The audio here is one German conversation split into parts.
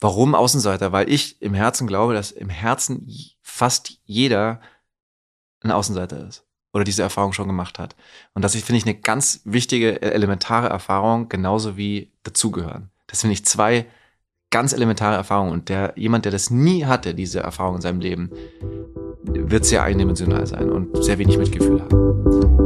Warum Außenseiter? Weil ich im Herzen glaube, dass im Herzen fast jeder ein Außenseiter ist oder diese Erfahrung schon gemacht hat. Und das finde ich eine ganz wichtige, äh, elementare Erfahrung, genauso wie dazugehören. Das finde ich zwei ganz elementare Erfahrungen. Und der, jemand, der das nie hatte, diese Erfahrung in seinem Leben, wird sehr eindimensional sein und sehr wenig Mitgefühl haben.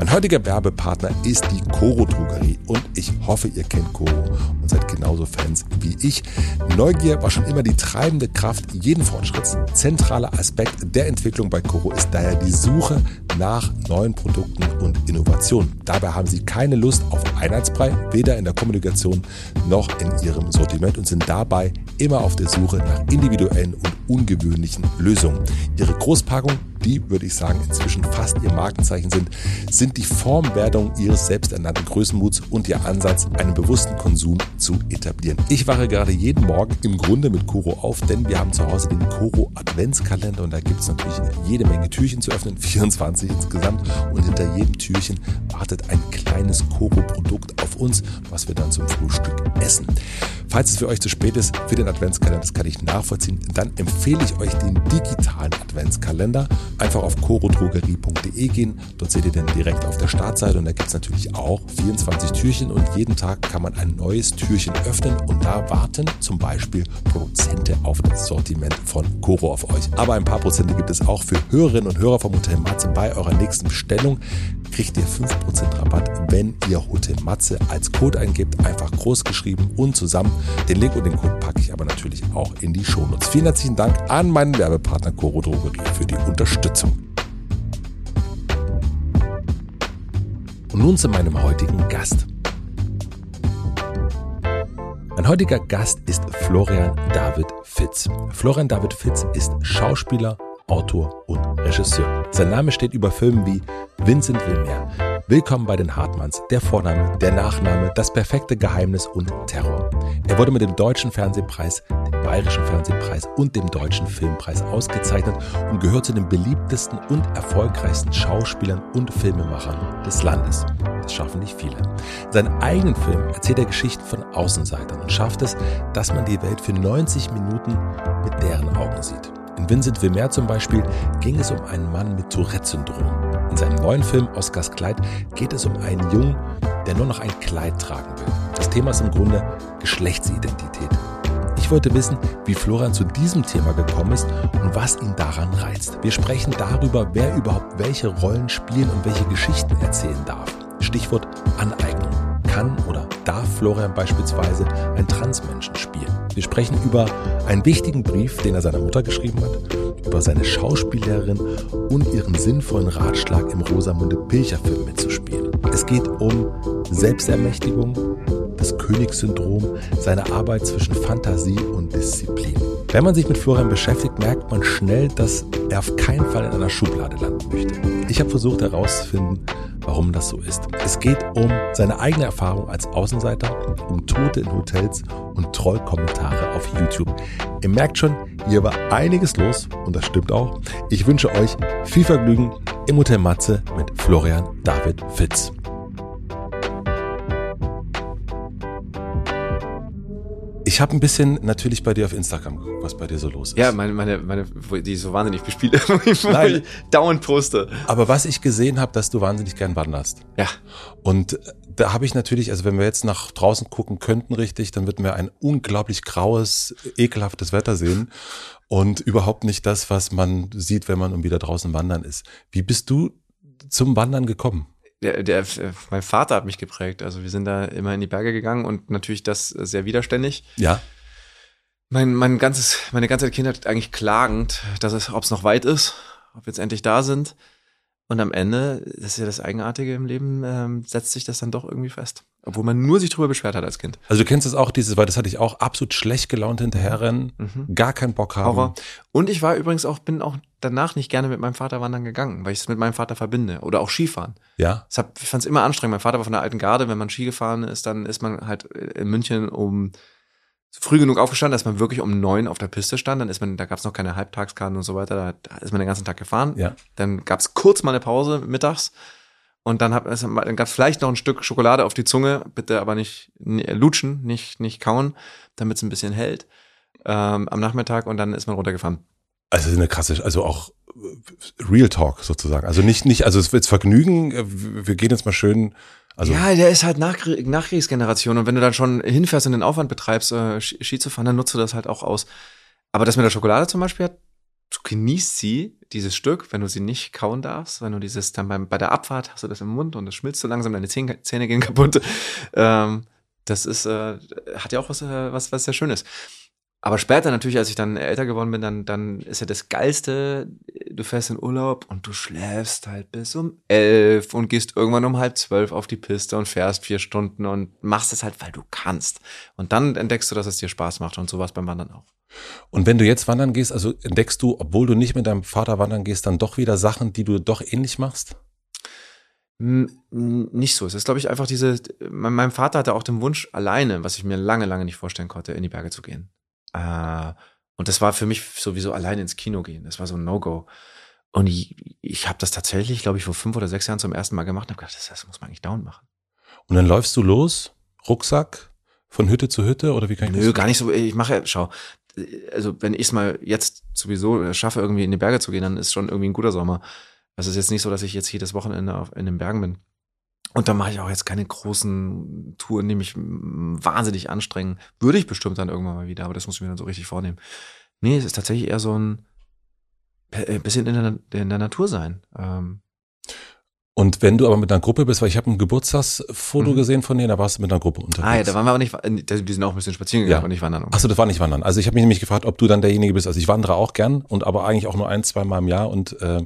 Mein heutiger Werbepartner ist die Coro Drogerie und ich hoffe, ihr kennt Coro und seid genauso Fans wie ich. Neugier war schon immer die treibende Kraft jeden Fortschritts. Zentraler Aspekt der Entwicklung bei Coro ist daher die Suche nach neuen Produkten und Innovationen. Dabei haben sie keine Lust auf Einheitsbrei, weder in der Kommunikation noch in ihrem Sortiment und sind dabei immer auf der Suche nach individuellen und ungewöhnlichen Lösungen. Ihre Großpackung die, würde ich sagen, inzwischen fast ihr Markenzeichen sind, sind die Formwerdung ihres selbsternannten Größenmuts und ihr Ansatz, einen bewussten Konsum zu etablieren. Ich wache gerade jeden Morgen im Grunde mit Koro auf, denn wir haben zu Hause den Koro Adventskalender und da gibt es natürlich jede Menge Türchen zu öffnen, 24 insgesamt und hinter jedem Türchen wartet ein kleines Koro-Produkt auf uns, was wir dann zum Frühstück essen. Falls es für euch zu spät ist für den Adventskalender, das kann ich nachvollziehen, dann empfehle ich euch den digitalen Adventskalender. Einfach auf chorodrogerie.de gehen, dort seht ihr dann direkt auf der Startseite und da gibt es natürlich auch 24 Türchen und jeden Tag kann man ein neues Türchen öffnen und da warten zum Beispiel Prozente auf das Sortiment von Coro auf euch. Aber ein paar Prozente gibt es auch für Hörerinnen und Hörer vom Hotel Matze bei eurer nächsten Bestellung kriegt ihr 5% Rabatt, wenn ihr Hotel Matze als Code eingebt, einfach groß geschrieben und zusammen. Den Link und den Code packe ich aber natürlich auch in die Shownotes. Vielen herzlichen Dank an meinen Werbepartner Coro Drogerie für die Unterstützung. Und nun zu meinem heutigen Gast. Mein heutiger Gast ist Florian David Fitz. Florian David Fitz ist Schauspieler, Autor und Regisseur. Sein Name steht über Filmen wie Vincent Willmer, Willkommen bei den Hartmanns, der Vorname, der Nachname, das perfekte Geheimnis und Terror. Er wurde mit dem Deutschen Fernsehpreis, dem Bayerischen Fernsehpreis und dem Deutschen Filmpreis ausgezeichnet und gehört zu den beliebtesten und erfolgreichsten Schauspielern und Filmemachern des Landes. Das schaffen nicht viele. In seinen eigenen Film erzählt er Geschichten von Außenseitern und schafft es, dass man die Welt für 90 Minuten mit deren Augen sieht. In Vincent Wilmer zum Beispiel ging es um einen Mann mit Tourette-Syndrom. In seinem neuen Film Oscars Kleid geht es um einen Jungen, der nur noch ein Kleid tragen will. Das Thema ist im Grunde Geschlechtsidentität. Ich wollte wissen, wie Florian zu diesem Thema gekommen ist und was ihn daran reizt. Wir sprechen darüber, wer überhaupt welche Rollen spielen und welche Geschichten erzählen darf. Stichwort Aneignung. Kann oder darf Florian beispielsweise ein Transmenschen spielen? Wir sprechen über einen wichtigen Brief, den er seiner Mutter geschrieben hat, über seine Schauspielerin und ihren sinnvollen Ratschlag im Rosamunde Pilcher Film mitzuspielen. Es geht um Selbstermächtigung, das Königssyndrom, seine Arbeit zwischen Fantasie und Disziplin. Wenn man sich mit Florian beschäftigt, merkt man schnell, dass er auf keinen Fall in einer Schublade landen möchte. Ich habe versucht herauszufinden, warum das so ist. Es geht um seine eigene Erfahrung als Außenseiter, um Tote in Hotels und Trollkommentare auf YouTube. Ihr merkt schon, hier war einiges los und das stimmt auch. Ich wünsche euch viel Vergnügen im Hotel Matze mit Florian David Fitz. Ich habe ein bisschen natürlich bei dir auf Instagram geguckt, was bei dir so los ist. Ja, meine, meine, meine die so wahnsinnig bespielt, wo ich dauernd poste. Aber was ich gesehen habe, dass du wahnsinnig gern wanderst. Ja. Und äh, da habe ich natürlich, also wenn wir jetzt nach draußen gucken könnten richtig, dann würden wir ein unglaublich graues, ekelhaftes Wetter sehen und überhaupt nicht das, was man sieht, wenn man um wieder draußen wandern ist. Wie bist du zum Wandern gekommen? Der, der, mein Vater hat mich geprägt. Also wir sind da immer in die Berge gegangen und natürlich das sehr widerständig. Ja. Mein, mein ganzes, meine ganze Kindheit eigentlich klagend, dass es, ob es noch weit ist, ob wir jetzt endlich da sind. Und am Ende, das ist ja das Eigenartige im Leben, ähm, setzt sich das dann doch irgendwie fest. Obwohl man nur sich drüber beschwert hat als Kind. Also du kennst es auch, dieses, weil das hatte ich auch, absolut schlecht gelaunt hinterherrennen, Mhm. gar keinen Bock haben. Horror. Und ich war übrigens auch, bin auch danach nicht gerne mit meinem Vater wandern gegangen, weil ich es mit meinem Vater verbinde. Oder auch Skifahren. Ja, Das hab, ich fand es immer anstrengend. Mein Vater war von der alten Garde. Wenn man Ski gefahren ist, dann ist man halt in München um früh genug aufgestanden, dass man wirklich um neun auf der Piste stand. Dann ist man, da gab es noch keine Halbtagskarten und so weiter. Da, da ist man den ganzen Tag gefahren. ja. Dann gab es kurz mal eine Pause mittags. Und dann, hab- dann gab es vielleicht noch ein Stück Schokolade auf die Zunge, bitte aber nicht lutschen, nicht, nicht kauen, damit es ein bisschen hält ähm, am Nachmittag und dann ist man runtergefahren. Also eine krasse, also auch äh, Real Talk sozusagen. Also nicht, nicht, also es wird Vergnügen, äh, wir gehen jetzt mal schön, also ja, der ist halt Nachkrie Nachkriegsgeneration und wenn du dann schon hinfährst und den Aufwand betreibst, äh, Ski zu fahren, dann nutzt du das halt auch aus. Aber das mit der Schokolade zum Beispiel, hat, du genießt sie, dieses Stück, wenn du sie nicht kauen darfst, wenn du dieses dann beim, bei der Abfahrt hast du das im Mund und es schmilzt so langsam, deine Zähne, Zähne gehen kaputt. Ähm, das ist, äh, hat ja auch was, äh, was, was sehr Schönes. Aber später natürlich, als ich dann älter geworden bin, dann, dann ist ja das Geilste, du fährst in Urlaub und du schläfst halt bis um elf und gehst irgendwann um halb zwölf auf die Piste und fährst vier Stunden und machst es halt, weil du kannst. Und dann entdeckst du, dass es dir Spaß macht und sowas beim Wandern auch. Und wenn du jetzt wandern gehst, also entdeckst du, obwohl du nicht mit deinem Vater wandern gehst, dann doch wieder Sachen, die du doch ähnlich machst? N- Nicht so. Es ist, glaube ich, einfach diese. Mein Vater hatte auch den Wunsch, alleine, was ich mir lange, lange nicht vorstellen konnte, in die Berge zu gehen. Äh, und das war für mich sowieso alleine ins Kino gehen. Das war so ein No-Go. Und ich, ich habe das tatsächlich, glaube ich, vor fünf oder sechs Jahren zum ersten Mal gemacht und habe gedacht, das, das muss man eigentlich down machen. Und dann läufst du los, Rucksack, von Hütte zu Hütte oder wie kann ich Nö, das? gar nicht so. Ich mache, schau, also wenn ich es mal jetzt sowieso schaffe, irgendwie in die Berge zu gehen, dann ist schon irgendwie ein guter Sommer. Also es ist jetzt nicht so, dass ich jetzt jedes Wochenende auf, in den Bergen bin. Und da mache ich auch jetzt keine großen Touren, die mich wahnsinnig anstrengen. Würde ich bestimmt dann irgendwann mal wieder, aber das muss ich mir dann so richtig vornehmen. Nee, es ist tatsächlich eher so ein äh, bisschen in der, in der Natur sein. Ähm, Und wenn du aber mit einer Gruppe bist, weil ich habe ein Geburtstagsfoto Mhm. gesehen von denen, da warst du mit einer Gruppe unterwegs. ah ja, da waren wir aber nicht, die sind auch ein bisschen spazieren gegangen Ja. und nicht wandern. Achso, das war nicht Wandern. Also ich habe mich nämlich gefragt, ob du dann derjenige bist. Also ich wandere auch gern und aber eigentlich auch nur ein, zwei Mal im Jahr und äh,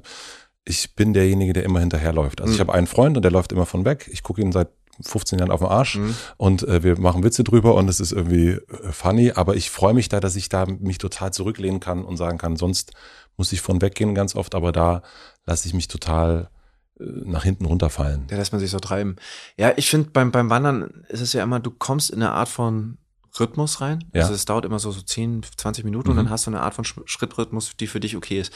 ich bin derjenige, der immer hinterherläuft. Also ich Mhm. habe einen Freund und der läuft immer von weg. Ich gucke ihn seit 15 Jahren auf den Arsch Mhm. und äh, wir machen Witze drüber und es ist irgendwie äh, funny, aber ich freue mich da, dass ich da mich total zurücklehnen kann und sagen kann, sonst muss ich von weggehen ganz oft, aber da lasse ich mich total äh, nach hinten runterfallen. Der lässt man sich so treiben. Ja, ich finde, beim, beim Wandern ist es ja immer, du kommst in eine Art von Rhythmus rein. Ja. Also es dauert immer so, so 10, 20 Minuten und Mhm. dann hast du eine Art von Sch- Schrittrhythmus, die für dich okay ist.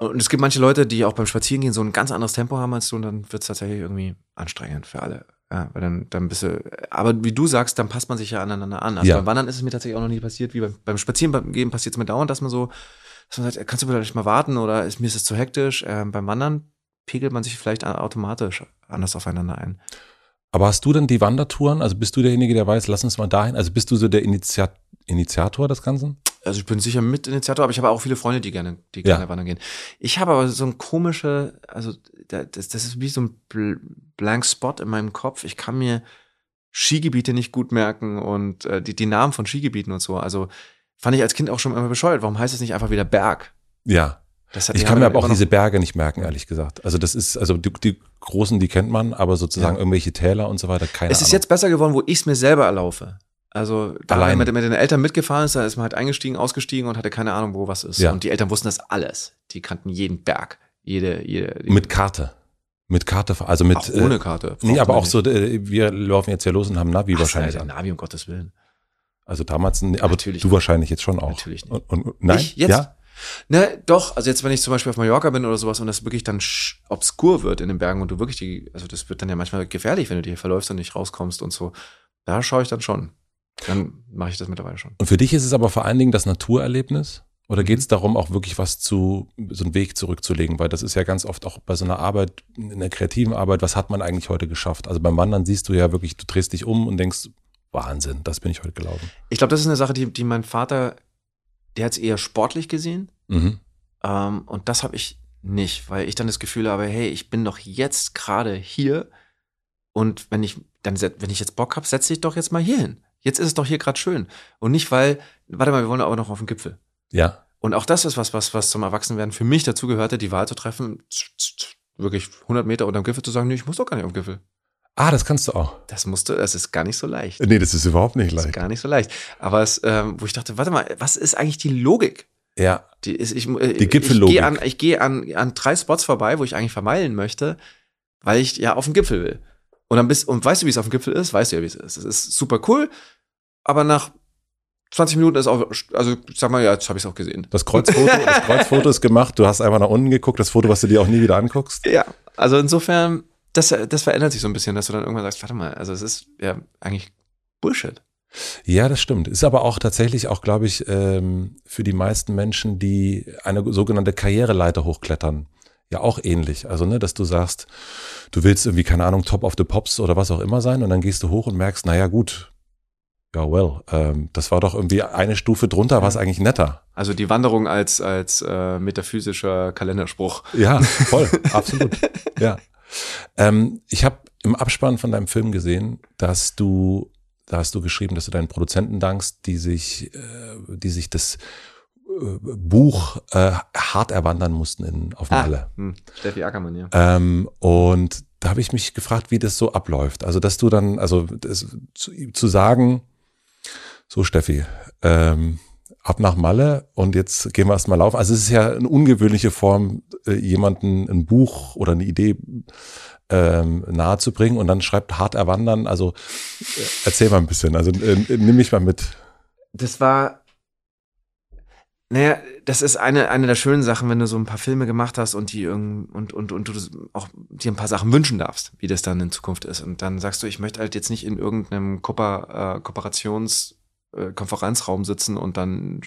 Und es gibt manche Leute, die auch beim Spazierengehen so ein ganz anderes Tempo haben als du und dann wird es tatsächlich irgendwie anstrengend für alle. Ja, weil dann, dann bist du, aber wie du sagst, dann passt man sich ja aneinander an. Also Ja. beim Wandern ist es mir tatsächlich auch noch nie passiert, wie beim, beim Spazierengehen passiert es mir dauernd, dass man so, dass man sagt, kannst du vielleicht mal warten oder ist, mir ist es zu hektisch. Ähm, beim Wandern pegelt man sich vielleicht automatisch anders aufeinander ein. Aber hast du denn die Wandertouren? Also bist du derjenige, der weiß, lass uns mal dahin? Also bist du so der Initiat Initiator des Ganzen? Also ich bin sicher Mitinitiator, aber ich habe auch viele Freunde, die gerne, die Ja. gerne wandern gehen. Ich habe aber so ein komische, also da- das, das ist wie so ein bl blank Spot in meinem Kopf. Ich kann mir Skigebiete nicht gut merken und äh, die, die Namen von Skigebieten und so. Also fand ich als Kind auch schon immer bescheuert. Warum heißt es nicht einfach wieder Berg? Ja. Ich kann mir aber auch diese Berge nicht merken, ehrlich gesagt. Also das ist, also die, die großen, die kennt man, aber sozusagen Ja. irgendwelche Täler und so weiter, keine Es ist Ahnung. jetzt besser geworden, wo ich es mir selber erlaufe. Also da Allein. wenn man mit den Eltern mitgefahren ist, da ist man halt eingestiegen, ausgestiegen und hatte keine Ahnung, wo was ist. Ja. Und die Eltern wussten das alles. Die kannten jeden Berg, jede, jede. mit Karte. Mit Karte, also mit. auch ohne äh, Karte. Nee, aber auch Braucht so, äh, wir laufen jetzt ja los und haben Navi nicht. wahrscheinlich Ach, an. Navi, um Gottes Willen. Also damals, nee, aber Natürlich du nicht. wahrscheinlich jetzt schon auch. Natürlich nicht. Und, und, nein, Ich jetzt? ja, Ne, doch, also jetzt, wenn ich zum Beispiel auf Mallorca bin oder sowas und das wirklich dann sch- obskur wird in den Bergen und du wirklich die, also das wird dann ja manchmal gefährlich, wenn du dir verläufst und nicht rauskommst und so. Da schaue ich dann schon. Dann mache ich das mittlerweile schon. Und für dich ist es aber vor allen Dingen das Naturerlebnis? Oder Mhm. geht es darum, auch wirklich was zu, so einen Weg zurückzulegen? Weil das ist ja ganz oft auch bei so einer Arbeit, in der kreativen Arbeit, was hat man eigentlich heute geschafft? Also beim Wandern siehst du ja wirklich, du drehst dich um und denkst, Wahnsinn, das bin ich heute gelaufen. Ich glaube, das ist eine Sache, die, die mein Vater, der hat es eher sportlich gesehen. Mhm. Ähm, und das habe ich nicht, weil ich dann das Gefühl habe, hey, ich bin doch jetzt gerade hier und wenn ich dann wenn ich jetzt Bock habe, setze ich doch jetzt mal hier hin. Jetzt ist es doch hier gerade schön und nicht weil, warte mal, wir wollen aber noch auf den Gipfel. Ja, Und auch das ist was, was, was zum Erwachsenwerden für mich dazu gehörte, die Wahl zu treffen. wirklich 100 Meter unterm Gipfel zu sagen, nee, ich muss doch gar nicht auf den Gipfel. Ah, das kannst du auch. Das musste, das ist gar nicht so leicht. Nee, das ist überhaupt nicht Das ist leicht. gar nicht so leicht. Aber es, ähm, wo ich dachte, warte mal, was ist eigentlich die Logik? Ja, Die, ist, ich, äh, Die Gipfellogik. Ich gehe an, ich gehe an, an drei Spots vorbei, wo ich eigentlich vermeilen möchte, weil ich ja auf den Gipfel will. Und dann bist, und weißt du, wie es auf dem Gipfel ist? Weißt du ja, wie es ist. Es ist super cool, aber nach 20 Minuten ist auch, also ich sag mal, ja, jetzt habe ich es auch gesehen. das Kreuzfoto, das Kreuzfoto ist gemacht. Du hast einfach nach unten geguckt, das Foto, was du dir auch nie wieder anguckst. Ja, also insofern, das, das verändert sich so ein bisschen, dass du dann irgendwann sagst, warte mal, also es ist ja eigentlich Bullshit. Ja, das stimmt. Ist aber auch tatsächlich auch, glaube ich, ähm, für die meisten Menschen, die eine sogenannte Karriereleiter hochklettern, ja auch ähnlich. Also, ne, dass du sagst, du willst irgendwie, keine Ahnung, Top of the Pops oder was auch immer sein und dann gehst du hoch und merkst, naja, gut, ja, well, ähm, das war doch irgendwie eine Stufe drunter, war es eigentlich netter. Also die Wanderung als, als äh, metaphysischer Kalenderspruch. Ja, voll, absolut. Ja. Ähm, ich habe im Abspann von deinem Film gesehen, dass du, da hast du geschrieben, dass du deinen Produzenten dankst, die sich, äh, die sich das äh, Buch äh, hart erwandern mussten in, auf Malle. hm, Steffi Ackermann, ja. Ähm, und da habe ich mich gefragt, wie das so abläuft. Also, dass du dann, also das, zu, zu sagen, so Steffi, ähm, ab nach Malle und jetzt gehen wir erstmal laufen. Also es ist ja eine ungewöhnliche Form, äh, jemanden ein Buch oder eine Idee ähm, nahezubringen und dann schreibt hart erwandern. Also äh, erzähl mal ein bisschen, also äh, nimm mich mal mit. Das war, naja, das ist eine, eine der schönen Sachen, wenn du so ein paar Filme gemacht hast und die und, und, und du auch dir ein paar Sachen wünschen darfst, wie das dann in Zukunft ist. Und dann sagst du, ich möchte halt jetzt nicht in irgendeinem Kooper, äh, Kooperations- äh, Konferenzraum sitzen und dann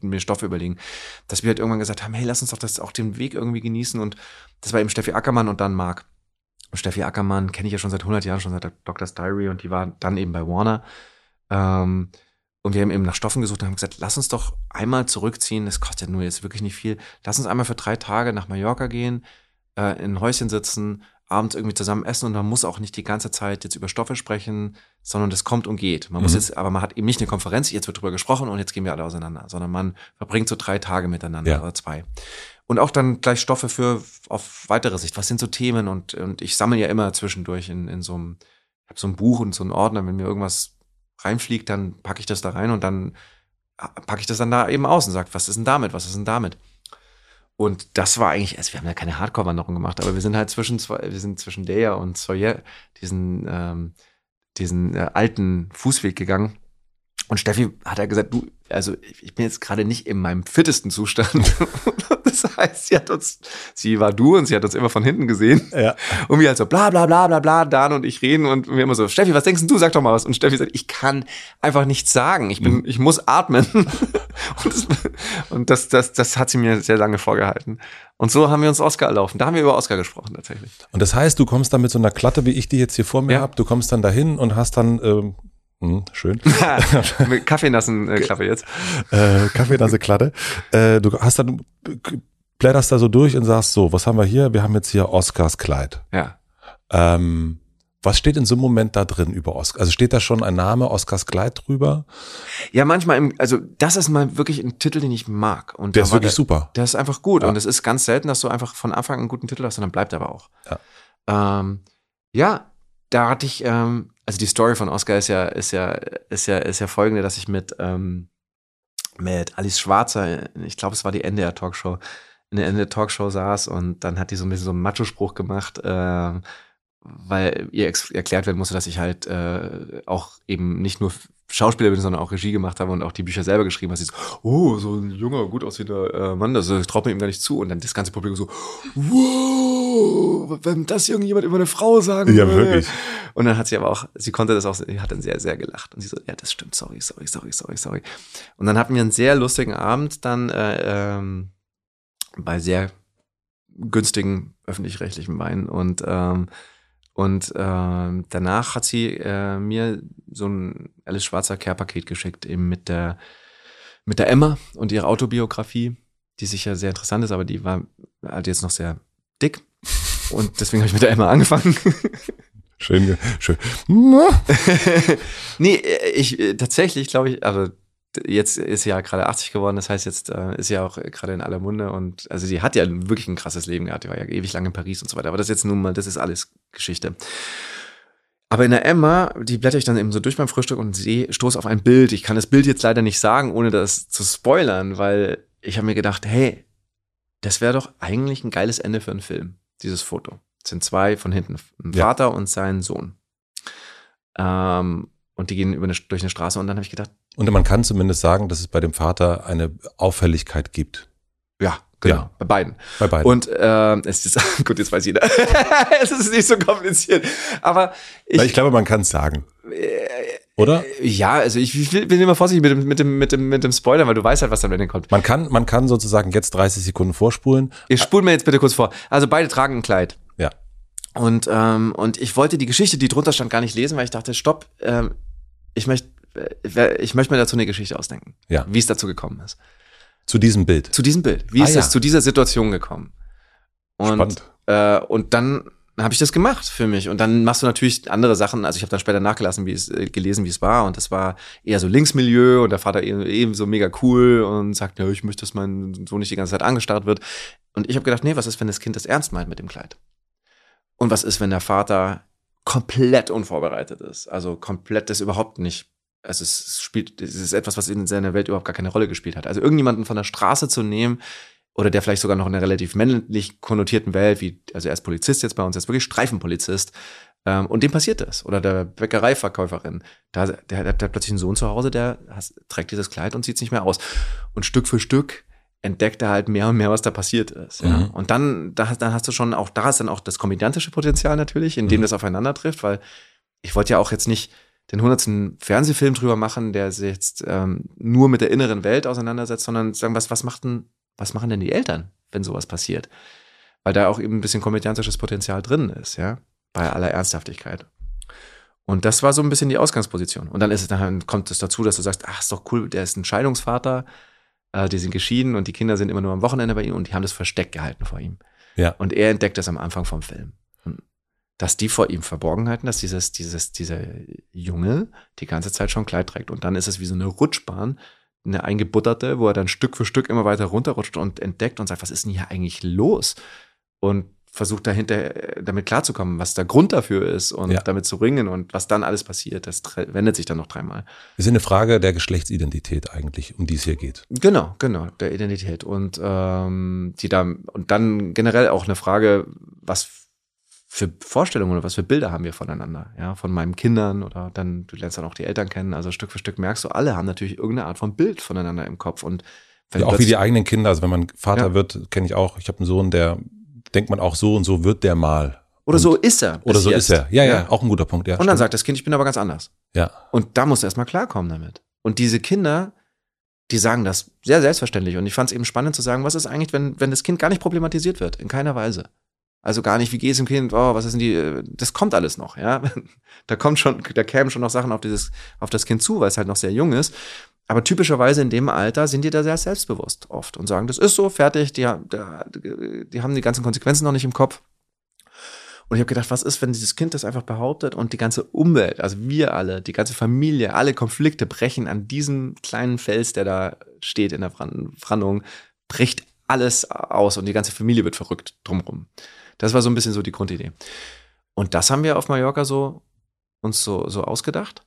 mir Stoffe überlegen. Dass wir halt irgendwann gesagt haben, hey, lass uns doch das auch den Weg irgendwie genießen. Und das war eben Steffi Ackermann und dann Marc. Und Steffi Ackermann kenne ich ja schon seit 100 Jahren, schon seit der Doctor's Diary und die war dann eben bei Warner. Ähm, und wir haben eben nach Stoffen gesucht und haben gesagt, lass uns doch einmal zurückziehen. Das kostet nur jetzt wirklich nicht viel. Lass uns einmal für drei Tage nach Mallorca gehen, äh, in ein Häuschen sitzen, abends irgendwie zusammen essen und man muss auch nicht die ganze Zeit jetzt über Stoffe sprechen, sondern das kommt und geht. Man muss Mhm. jetzt, aber man hat eben nicht eine Konferenz, jetzt wird drüber gesprochen und jetzt gehen wir alle auseinander, sondern man verbringt so drei Tage miteinander Ja. oder zwei. Und auch dann gleich Stoffe für auf weitere Sicht. Was sind so Themen? Und, und ich sammle ja immer zwischendurch in, in so einem, ich habe so ein Buch und so einen Ordner, wenn mir irgendwas reinfliegt, dann packe ich das da rein und dann packe ich das dann da eben aus und sage, was ist denn damit? Was ist denn damit? Und das war eigentlich, also wir haben ja keine Hardcore-Wanderung gemacht, aber wir sind halt zwischen zwei, wir sind zwischen der und Soyer diesen, ähm, diesen äh, alten Fußweg gegangen. Und Steffi hat ja gesagt, du, also ich bin jetzt gerade nicht in meinem fittesten Zustand. das heißt, sie hat uns, sie war du und sie hat uns immer von hinten gesehen. Ja. Und wir halt so bla bla bla bla bla, Dan und ich reden und wir immer so, Steffi, was denkst du? Sag doch mal was. Und Steffi sagt, ich kann einfach nichts sagen. Ich bin, ich muss atmen. und das, und das, das, das hat sie mir sehr lange vorgehalten. Und so haben wir uns Oscar erlaufen. Da haben wir über Oscar gesprochen tatsächlich. Und das heißt, du kommst dann mit so einer Klatte, wie ich die jetzt hier vor mir Ja. hab, du kommst dann dahin und hast dann, ähm, hm, schön, Mit Kaffeenassen äh, Klappe jetzt. äh, Kaffeenasse-Klatte. Äh, du hast dann, blätterst da so durch und sagst so, was haben wir hier? Wir haben jetzt hier Oscars Kleid. Ja. Ähm, was steht in so einem Moment da drin über Oscar? Also steht da schon ein Name Oscars Kleid drüber? Ja, manchmal, im, also das ist mal wirklich ein Titel, den ich mag. Und Der ist wirklich super. Der ist einfach gut. Ja. Und es ist ganz selten, dass du einfach von Anfang an einen guten Titel hast und dann bleibt er aber auch. Ja. Ähm, ja, da hatte ich, ähm, also die Story von Oscar ist ja, ist ja, ist ja, ist ja folgende, dass ich mit, ähm, mit Alice Schwarzer, ich glaube, es war die NDR Talkshow, in der NDR Talkshow saß und dann hat die so ein bisschen so einen Macho-Spruch gemacht, ähm, weil ihr erklärt werden musste, dass ich halt äh, auch eben nicht nur Schauspieler bin, sondern auch Regie gemacht habe und auch die Bücher selber geschrieben habe. Sie so, oh, so ein junger, gut aussehender äh, Mann, das äh, traut man ihm gar nicht zu. Und dann das ganze Publikum so, wow, wenn das irgendjemand über eine Frau sagen Ja, würde. wirklich. Und dann hat sie aber auch, sie konnte das auch, sie hat dann sehr, sehr gelacht. Und sie so, ja, das stimmt, sorry, sorry, sorry, sorry, sorry. Und dann hatten wir einen sehr lustigen Abend dann äh, ähm, bei sehr günstigen öffentlich-rechtlichen Wein. Und, ähm, und ähm, danach hat sie äh, mir so ein Alice Schwarzer Care-Paket geschickt, eben mit der, mit der Emma und ihrer Autobiografie, die sicher sehr interessant ist, aber die war halt jetzt noch sehr dick. Und deswegen habe ich mit der Emma angefangen. Schön, schön. nee, ich tatsächlich glaube ich, aber jetzt ist sie ja gerade 80 geworden, das heißt, jetzt äh, ist sie ja auch gerade in aller Munde und also sie hat ja wirklich ein krasses Leben gehabt. Die war ja ewig lang in Paris und so weiter. Aber das ist jetzt nun mal, das ist alles Geschichte. Aber in der Emma, die blätter ich dann eben so durch beim Frühstück und sehe, stoße auf ein Bild. Ich kann das Bild jetzt leider nicht sagen, ohne das zu spoilern, weil ich habe mir gedacht, hey, das wäre doch eigentlich ein geiles Ende für einen Film, dieses Foto. Das sind zwei von hinten, ein Ja. Vater und sein Sohn. Ähm, und die gehen über eine, durch eine Straße und dann habe ich gedacht, Und man kann zumindest sagen, dass es bei dem Vater eine Auffälligkeit gibt. ja, genau, Ja. bei beiden. Bei beiden. Und ähm, es ist, gut, jetzt weiß jeder. es ist nicht so kompliziert. Aber ich, ich glaube, man kann es sagen. Oder? ja, also ich, ich will- bin immer vorsichtig mit dem, mit dem, mit dem, mit dem Spoiler, weil du weißt halt, was am Ende kommt. Man kann, man kann sozusagen jetzt 30 Sekunden vorspulen. Ich spul mir jetzt bitte kurz vor. Also beide tragen ein Kleid. Ja. Und, ähm, und ich wollte die Geschichte, die drunter stand, gar nicht lesen, weil ich dachte, stopp, ähm, ich möchte äh, ich möchte mir dazu eine Geschichte ausdenken, Ja. wie es dazu gekommen ist. Zu diesem Bild. Zu diesem Bild. Wie Ah, ist ja. es zu dieser Situation gekommen? Und, Spannend. Äh, und dann habe ich das gemacht für mich. Und dann machst du natürlich andere Sachen. Also ich habe dann später nachgelassen, wie es äh, gelesen, wie es war. Und das war eher so Linksmilieu und der Vater eben, eben so mega cool und sagt, ja, ich möchte, dass mein Sohn nicht die ganze Zeit angestarrt wird. Und ich habe gedacht, nee, was ist, wenn das Kind das ernst meint mit dem Kleid? Und was ist, wenn der Vater komplett unvorbereitet ist? Also komplett das überhaupt nicht. Also es spielt, es ist etwas, was in seiner Welt überhaupt gar keine Rolle gespielt hat. Also irgendjemanden von der Straße zu nehmen, oder der vielleicht sogar noch in einer relativ männlich konnotierten Welt, wie, also er ist Polizist jetzt bei uns, er ist wirklich Streifenpolizist, ähm, und dem passiert das. Oder der Bäckereiverkäuferin, da, der, der hat plötzlich einen Sohn zu Hause, der has, trägt dieses Kleid und sieht es nicht mehr aus. Und Stück für Stück entdeckt er halt mehr und mehr, was da passiert ist. Ja? Mhm. Und dann, da, hast- dann hast du schon auch, da ist dann auch das komödiantische Potenzial natürlich, in dem Mhm. das aufeinander trifft, weil ich wollte ja auch jetzt nicht den hundertsten Fernsehfilm drüber machen, der sich jetzt ähm, nur mit der inneren Welt auseinandersetzt, sondern sagen, was, was macht denn, was machen denn die Eltern, wenn sowas passiert? Weil da auch eben ein bisschen komödiantisches Potenzial drin ist, ja, bei aller Ernsthaftigkeit. Und das war so ein bisschen die Ausgangsposition. Und dann ist es, dann kommt es dazu, dass du sagst, ach, ist doch cool, der ist ein Scheidungsvater, äh, die sind geschieden und die Kinder sind immer nur am Wochenende bei ihm und die haben das versteckt gehalten vor ihm. Ja. Und er entdeckt das am Anfang vom Film. Dass die vor ihm verborgen halten, dass dieses, dieses, dieser Junge die ganze Zeit schon Kleid trägt. Und dann ist es wie so eine Rutschbahn, eine eingebutterte, wo er dann Stück für Stück immer weiter runterrutscht und entdeckt und sagt, was ist denn hier eigentlich los? Und versucht dahinter äh, damit klarzukommen, was der Grund dafür ist und Ja. damit zu ringen und was dann alles passiert. Das wendet sich dann noch dreimal. Es ist eine Frage der Geschlechtsidentität eigentlich, um die es hier geht. Genau, genau, der Identität. Und ähm, die da, und dann generell auch eine Frage, was für Vorstellungen oder was für Bilder haben wir voneinander, ja, von meinen Kindern oder dann, du lernst dann auch die Eltern kennen, also Stück für Stück merkst du, alle haben natürlich irgendeine Art von Bild voneinander im Kopf. Und Ja, auch wie die eigenen Kinder. Also wenn man Vater Ja. wird, kenne ich auch. Ich habe einen Sohn, der denkt man auch so und so wird der mal. Oder und- so ist er. Oder so jetzt. ist er. Ja, ja, auch ein guter Punkt. Ja, Und dann stimmt. sagt das Kind, ich bin aber ganz anders. ja, Und da musst du erstmal klarkommen damit. Und diese Kinder, die sagen das sehr selbstverständlich. Und ich fand es eben spannend zu sagen, was ist eigentlich, wenn, wenn das Kind gar nicht problematisiert wird? In keiner Weise. Also gar nicht, wie geht es dem Kind? Oh, was ist denn die? Das kommt alles noch, ja. Da kommt schon, da kämen schon noch Sachen auf dieses, auf das Kind zu, weil es halt noch sehr jung ist. Aber typischerweise in dem Alter sind die da sehr selbstbewusst oft und sagen, das ist so, fertig, die, da- die haben die ganzen Konsequenzen noch nicht im Kopf. Und ich habe gedacht, was ist, wenn dieses Kind das einfach behauptet und die ganze Umwelt, also wir alle, die ganze Familie, alle Konflikte brechen an diesem kleinen Fels, der da steht in der Bran- Brandung, bricht alles aus und die ganze Familie wird verrückt drumrum. Das war so ein bisschen so die Grundidee. Und das haben wir auf Mallorca so uns so, so ausgedacht.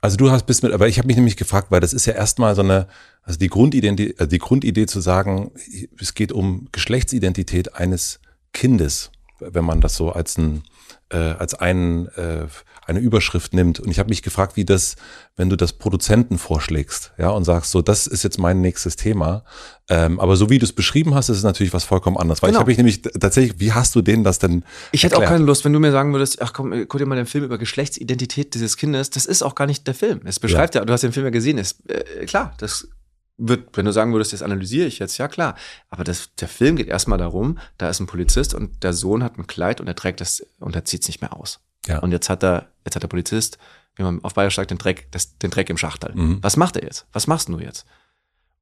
Also du hast bist mit, aber ich habe mich nämlich gefragt, weil das ist ja erstmal so eine, also die Grundidee, also die Grundidee zu sagen, es geht um Geschlechtsidentität eines Kindes, wenn man das so als ein äh, als einen, äh, eine Überschrift nimmt. Und ich habe mich gefragt, wie das, wenn du das Produzenten vorschlägst, ja, und sagst, so, das ist jetzt mein nächstes Thema. Ähm, aber so wie du es beschrieben hast, ist es natürlich was vollkommen anderes. Weil Genau. ich habe mich nämlich tatsächlich, wie hast du denen das denn? Ich hätte auch erklärt? keine Lust, wenn du mir sagen würdest, ach komm, guck dir mal den Film über Geschlechtsidentität dieses Kindes. Das ist auch gar nicht der Film. Es beschreibt ja, du hast den Film ja gesehen, ist äh, klar, das wird, wenn du sagen würdest, das analysiere ich jetzt, ja klar. Aber das, der Film geht erstmal darum, da ist ein Polizist und der Sohn hat ein Kleid und er trägt das und er zieht es nicht mehr aus. Ja. Und jetzt hat er, jetzt hat der Polizist, wie man auf Bayerisch sagt, den Dreck, das, den Dreck im Schachtel. Mhm. Was macht er jetzt? Was machst du jetzt?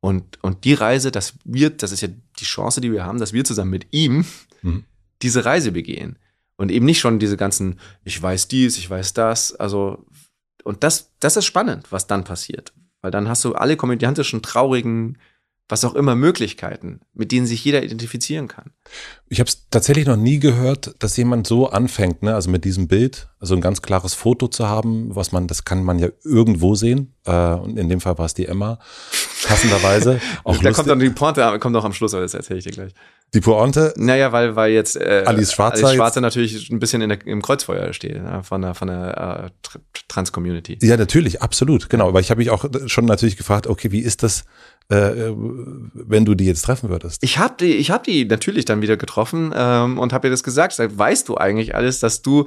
Und, und die Reise, dass wir, das ist ja die Chance, die wir haben, dass wir zusammen mit ihm Mhm. diese Reise begehen. Und eben nicht schon diese ganzen, ich weiß dies, ich weiß das. Also, und das, das ist spannend, was dann passiert. Weil dann hast du alle komödiantischen, traurigen, was auch immer Möglichkeiten, mit denen sich jeder identifizieren kann. Ich habe es tatsächlich noch nie gehört, dass jemand so anfängt, ne? also mit diesem Bild, also ein ganz klares Foto zu haben, was man, das kann man ja irgendwo sehen. Äh, und in dem Fall war es die Emma, passenderweise. Auch da kommt dann die Pointe, kommt auch am Schluss, aber das erzähle ich dir gleich. Die Pointe? Naja, weil, weil jetzt äh, Alice Schwarzer, Alice Schwarzer natürlich ein bisschen der, im Kreuzfeuer steht, ja, von der, von der äh, Trans-Community. Ja, natürlich, absolut, genau. Aber ich habe mich auch schon natürlich gefragt, okay, wie ist das, äh, wenn du die jetzt treffen würdest? Ich habe die, ich habe die natürlich dann wieder getroffen ähm, und habe ihr das gesagt. Sag, weißt du eigentlich alles, dass du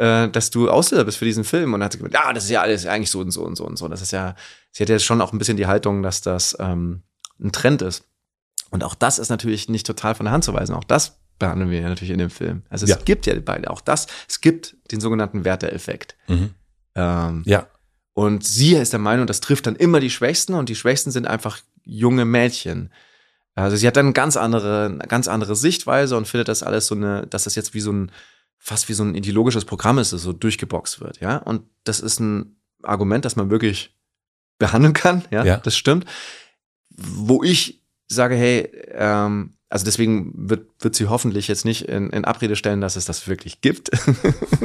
äh, dass du Auslöser bist für diesen Film. Und dann hat sie gesagt, ja, das ist ja alles eigentlich so und so und so und so. Das ist ja, sie hat ja schon auch ein bisschen die Haltung, dass das ähm, ein Trend ist. Und auch das ist natürlich nicht total von der Hand zu weisen. Auch das behandeln wir ja natürlich in dem Film. Also es ja. gibt ja beide, auch das, es gibt den sogenannten Werteeffekt. Mhm. Ähm, ja. Und sie ist der Meinung, das trifft dann immer die Schwächsten und die Schwächsten sind einfach junge Mädchen. Also sie hat dann eine ganz andere, eine ganz andere Sichtweise und findet das alles so eine, dass das jetzt wie so ein, fast wie so ein ideologisches Programm ist, das so durchgeboxt wird, ja. Und das ist ein Argument, das man wirklich behandeln kann, ja, ja. das stimmt. Wo ich sage, hey, ähm, also deswegen wird, wird sie hoffentlich jetzt nicht in, in Abrede stellen, dass es das wirklich gibt.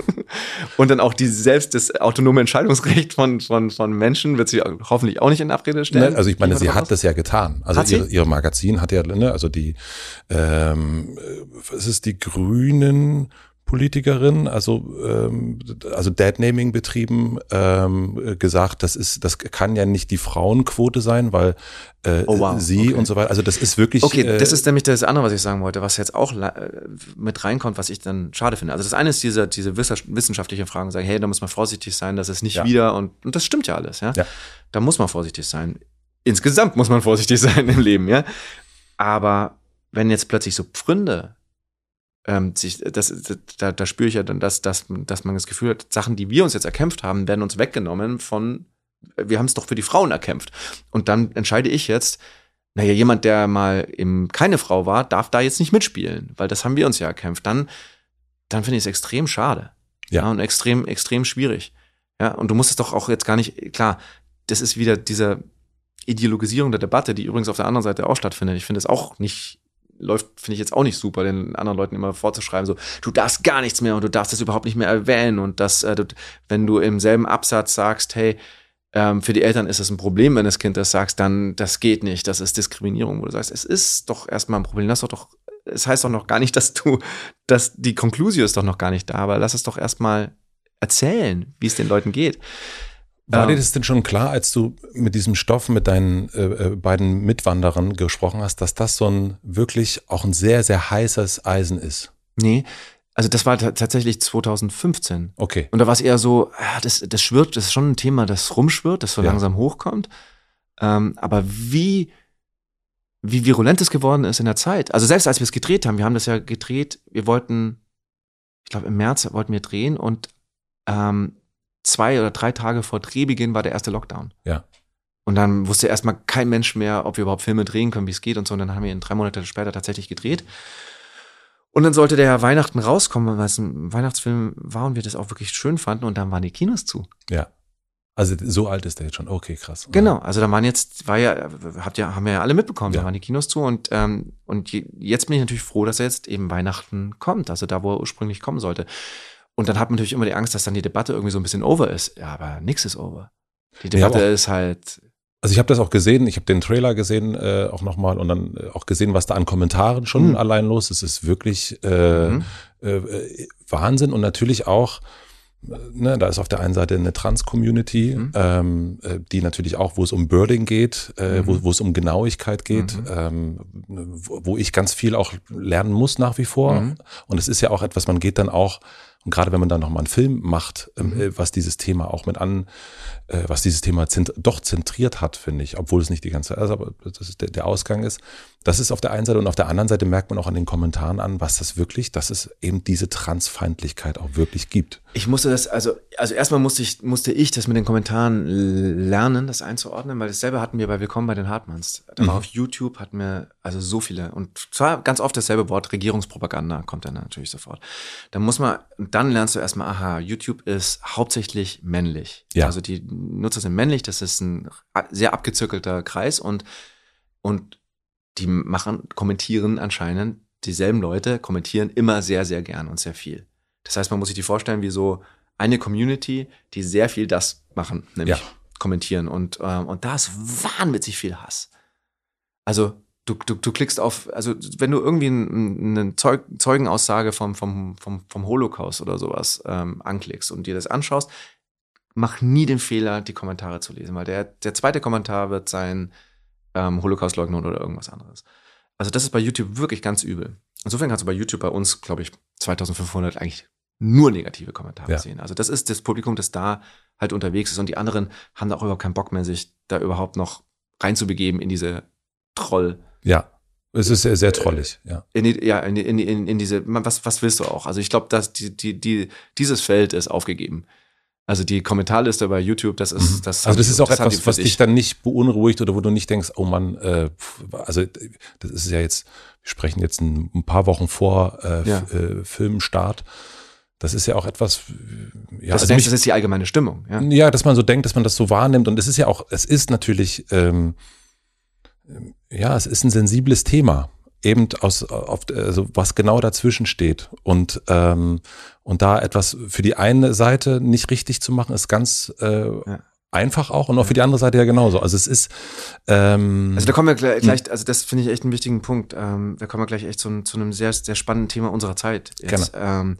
und dann auch die selbst das autonome Entscheidungsrecht von, von, von Menschen wird sie hoffentlich auch nicht in Abrede stellen. Nein, also ich meine, sie hat das ja getan. Also ihre, ihre Magazin hat ja, ne, also die, ähm, was ist die Grünen, Politikerin, also ähm, also Deadnaming betrieben, ähm, gesagt, das ist, das kann ja nicht die Frauenquote sein, weil äh, oh, wow. sie okay. und so weiter. Also das ist wirklich. Okay, äh, das ist nämlich das andere, was ich sagen wollte, was jetzt auch äh, mit reinkommt, was ich dann schade finde. Also das eine ist diese diese wissenschaftliche Fragen, sagen, hey, da muss man vorsichtig sein, dass es nicht ja. wieder und und das stimmt ja alles, ja? ja. Da muss man vorsichtig sein. Insgesamt muss man vorsichtig sein im Leben, ja. Aber wenn jetzt plötzlich so Pfründe ähm, sich, das, da, da spüre ich ja dann, dass, dass, dass man das Gefühl hat, Sachen, die wir uns jetzt erkämpft haben, werden uns weggenommen von, wir haben es doch für die Frauen erkämpft. Und dann entscheide ich jetzt, naja, jemand, der mal eben keine Frau war, darf da jetzt nicht mitspielen, weil das haben wir uns ja erkämpft. Dann, dann finde ich es extrem schade. Ja. ja. Und extrem, extrem schwierig. Ja, und du musst es doch auch jetzt gar nicht, klar, das ist wieder diese Ideologisierung der Debatte, die übrigens auf der anderen Seite auch stattfindet. Ich finde es auch nicht läuft, finde ich jetzt auch nicht super, den anderen Leuten immer vorzuschreiben, so, du darfst gar nichts mehr und du darfst das überhaupt nicht mehr erwähnen und das, äh, wenn du im selben Absatz sagst, hey, ähm, für die Eltern ist es ein Problem, wenn das Kind das sagst, dann das geht nicht, das ist Diskriminierung, wo du sagst, es ist doch erstmal ein Problem, lass doch doch, es heißt doch noch gar nicht, dass du, dass die Konklusio ist doch noch gar nicht da, aber lass es doch erstmal erzählen, wie es den Leuten geht. War ja. dir das denn schon klar, als du mit diesem Stoff mit deinen äh, äh, beiden Mitwanderern gesprochen hast, dass das so ein wirklich auch ein sehr, sehr heißes Eisen ist? Nee, also das war tatsächlich 2015. Okay. Und da war es eher so, ja, das, das schwirrt, das ist schon ein Thema, das rumschwirrt, das so ja. langsam hochkommt. Ähm, aber wie, wie virulent es geworden ist in der Zeit. Also selbst als wir es gedreht haben, wir haben das ja gedreht, wir wollten, ich glaube im März wollten wir drehen und ähm, zwei oder drei Tage vor Drehbeginn war der erste Lockdown. Ja. Und dann wusste erstmal kein Mensch mehr, ob wir überhaupt Filme drehen können, wie es geht und so. Und dann haben wir ihn drei Monate später tatsächlich gedreht. Und dann sollte der Weihnachten rauskommen, weil es ein Weihnachtsfilm war und wir das auch wirklich schön fanden. Und dann waren die Kinos zu. Ja. Also so alt ist der jetzt schon. Okay, krass. Genau. Also da waren jetzt, war ja, habt ja, haben wir ja alle mitbekommen, ja. da waren die Kinos zu und ähm, und jetzt bin ich natürlich froh, dass er jetzt eben Weihnachten kommt, also da, wo er ursprünglich kommen sollte. Und dann hat man natürlich immer die Angst, dass dann die Debatte irgendwie so ein bisschen over ist. Ja, aber nix ist over. Die Debatte ja, ist halt. Also ich habe das auch gesehen, ich habe den Trailer gesehen äh, auch nochmal und dann äh, auch gesehen, was da an Kommentaren schon mhm. allein los ist. Es ist wirklich äh, mhm. äh, Wahnsinn und natürlich auch, ne, da ist auf der einen Seite eine Trans-Community, mhm. ähm, äh, die natürlich auch, wo es um Birding geht, äh, mhm. wo, wo es um Genauigkeit geht, mhm. ähm, wo, wo ich ganz viel auch lernen muss nach wie vor. Mhm. Und es ist ja auch etwas, man geht dann auch und gerade wenn man dann nochmal einen Film macht, ähm, mhm. Äh, was dieses Thema auch mit an, äh, was dieses Thema zent doch zentriert hat, finde ich, obwohl es nicht die ganze, also aber das ist der, der Ausgang ist. Das ist auf der einen Seite und auf der anderen Seite merkt man auch an den Kommentaren an, was das wirklich, dass es eben diese Transfeindlichkeit auch wirklich gibt. Ich musste das, also, also erstmal musste ich, musste ich das mit den Kommentaren lernen, das einzuordnen, weil dasselbe hatten wir bei Willkommen bei den Hartmanns. Da war Mhm. auf YouTube hatten wir also so viele und zwar ganz oft dasselbe Wort, Regierungspropaganda kommt dann natürlich sofort. Da muss man, dann lernst du erstmal, aha, YouTube ist hauptsächlich männlich. Ja. Also die Nutzer sind männlich, das ist ein sehr abgezirkelter Kreis und, und die machen, kommentieren anscheinend, dieselben Leute kommentieren immer sehr, sehr gern und sehr viel. Das heißt, man muss sich die vorstellen wie so eine Community, die sehr viel das machen, nämlich Ja. kommentieren. Und, ähm, und da ist wahnwitzig viel Hass. Also du, du, du klickst auf, also wenn du irgendwie ein- eine Zeug, Zeugenaussage vom, vom, vom, vom Holocaust oder sowas ähm, anklickst und dir das anschaust, mach nie den Fehler, die Kommentare zu lesen, weil der, der zweite Kommentar wird sein ähm, Holocaust-Leugnung oder irgendwas anderes. Also das ist bei YouTube wirklich ganz übel. Insofern kannst du bei YouTube bei uns, glaube ich, 2500 eigentlich nur negative Kommentare Ja. sehen. Also das ist das Publikum, das da halt unterwegs ist und die anderen haben da auch überhaupt keinen Bock mehr, sich da überhaupt noch reinzubegeben in diese Troll, Ja. Es ist sehr, sehr trollig, ja. in die, ja, in, in, in, in diese, was, was willst du auch? Also ich glaube, dass die, die, die, dieses Feld ist aufgegeben. Also die Kommentarliste bei YouTube, das ist, das also das ist auch die etwas, was dich dann nicht beunruhigt oder wo du nicht denkst, oh Mann, äh, also das ist ja jetzt, wir sprechen jetzt ein, ein paar Wochen vor äh, Ja. Äh, Filmstart. Das ist ja auch etwas, ja, das, also denkst, mich- das ist die allgemeine Stimmung. Ja? Ja, dass man so denkt, dass man das so wahrnimmt. Und es ist ja auch, es ist natürlich, ähm, ja, es ist ein sensibles Thema. Eben aus, auf, also was genau dazwischen steht. Und, ähm, und da etwas für die eine Seite nicht richtig zu machen, ist ganz äh, Ja. einfach auch. Und auch für die andere Seite ja genauso. Also es ist, ähm, Also da kommen wir Hm. gleich, gleich also das finde ich echt einen wichtigen Punkt. Ähm, da kommen wir gleich echt zu, zu einem sehr, sehr spannenden Thema unserer Zeit. Jetzt. Ähm,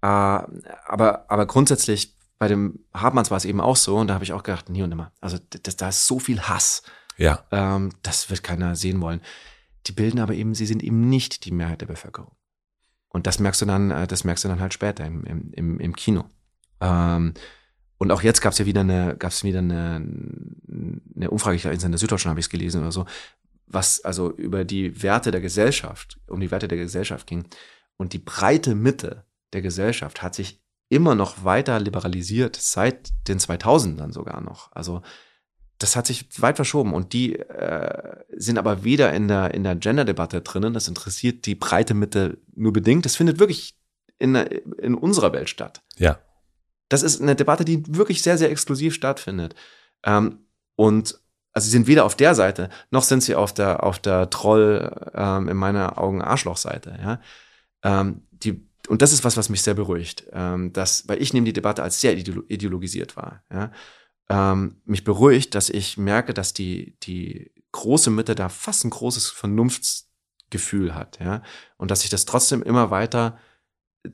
äh, aber, aber grundsätzlich bei dem Hartmanns war es eben auch so und da habe ich auch gedacht, nie und nimmer. Also das, da ist so viel Hass. ja, Ähm, das wird keiner sehen wollen. Die bilden aber eben, sie sind eben nicht die Mehrheit der Bevölkerung. Und das merkst du dann, äh, das merkst du dann halt später im, im, im, Kino. Ähm, und auch jetzt gab es ja wieder eine, gab es wieder eine, eine Umfrage, ich glaube, in der Süddeutschen habe ich es gelesen oder so, was also über die Werte der Gesellschaft, um die Werte der Gesellschaft ging. Und die breite Mitte der Gesellschaft hat sich immer noch weiter liberalisiert, seit den 2000ern sogar noch. Also das hat sich weit verschoben und die äh, sind aber weder in der, in der Gender-Debatte drinnen, das interessiert die breite Mitte nur bedingt. Das findet wirklich in, in unserer Welt statt. ja, Das ist eine Debatte, die wirklich sehr, sehr exklusiv stattfindet. Ähm, und also sie sind weder auf der Seite, noch sind sie auf der, auf der Troll, ähm, in meiner Augen Arschlochseite. Ja? Ähm, die, und das ist was, was mich sehr beruhigt. Ähm, dass, weil ich nehme die Debatte als sehr ideolo ideologisiert wahr. Ja? Ähm, mich beruhigt, dass ich merke, dass die, die große Mitte da fast ein großes Vernunftsgefühl hat. Ja? Und dass sich das trotzdem immer weiter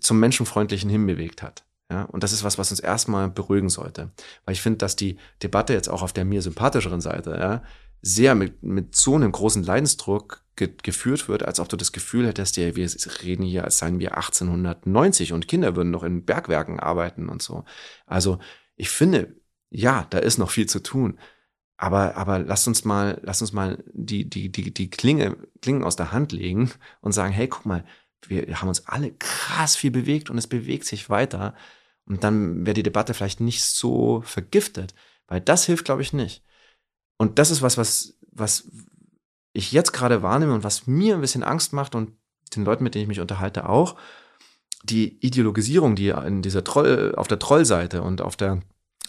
zum Menschenfreundlichen hinbewegt hat. Ja, und das ist was, was uns erstmal beruhigen sollte. Weil ich finde, dass die Debatte jetzt auch auf der mir sympathischeren Seite ja, sehr mit, mit so einem großen Leidensdruck ge geführt wird, als ob du das Gefühl hättest, ja, wir reden hier, als seien wir 1890 und Kinder würden noch in Bergwerken arbeiten und so. Also ich finde, ja, da ist noch viel zu tun. Aber, aber lass uns mal, lass uns mal die, die, die, die Klinge, Klingen aus der Hand legen und sagen, hey, guck mal, wir haben uns alle krass viel bewegt und es bewegt sich weiter. Und dann wäre die Debatte vielleicht nicht so vergiftet, weil das hilft, glaube ich, nicht. Und das ist was, was, was ich jetzt gerade wahrnehme und was mir ein bisschen Angst macht und den Leuten, mit denen ich mich unterhalte, auch. Die Ideologisierung, die in dieser Troll, auf der Trollseite und auf der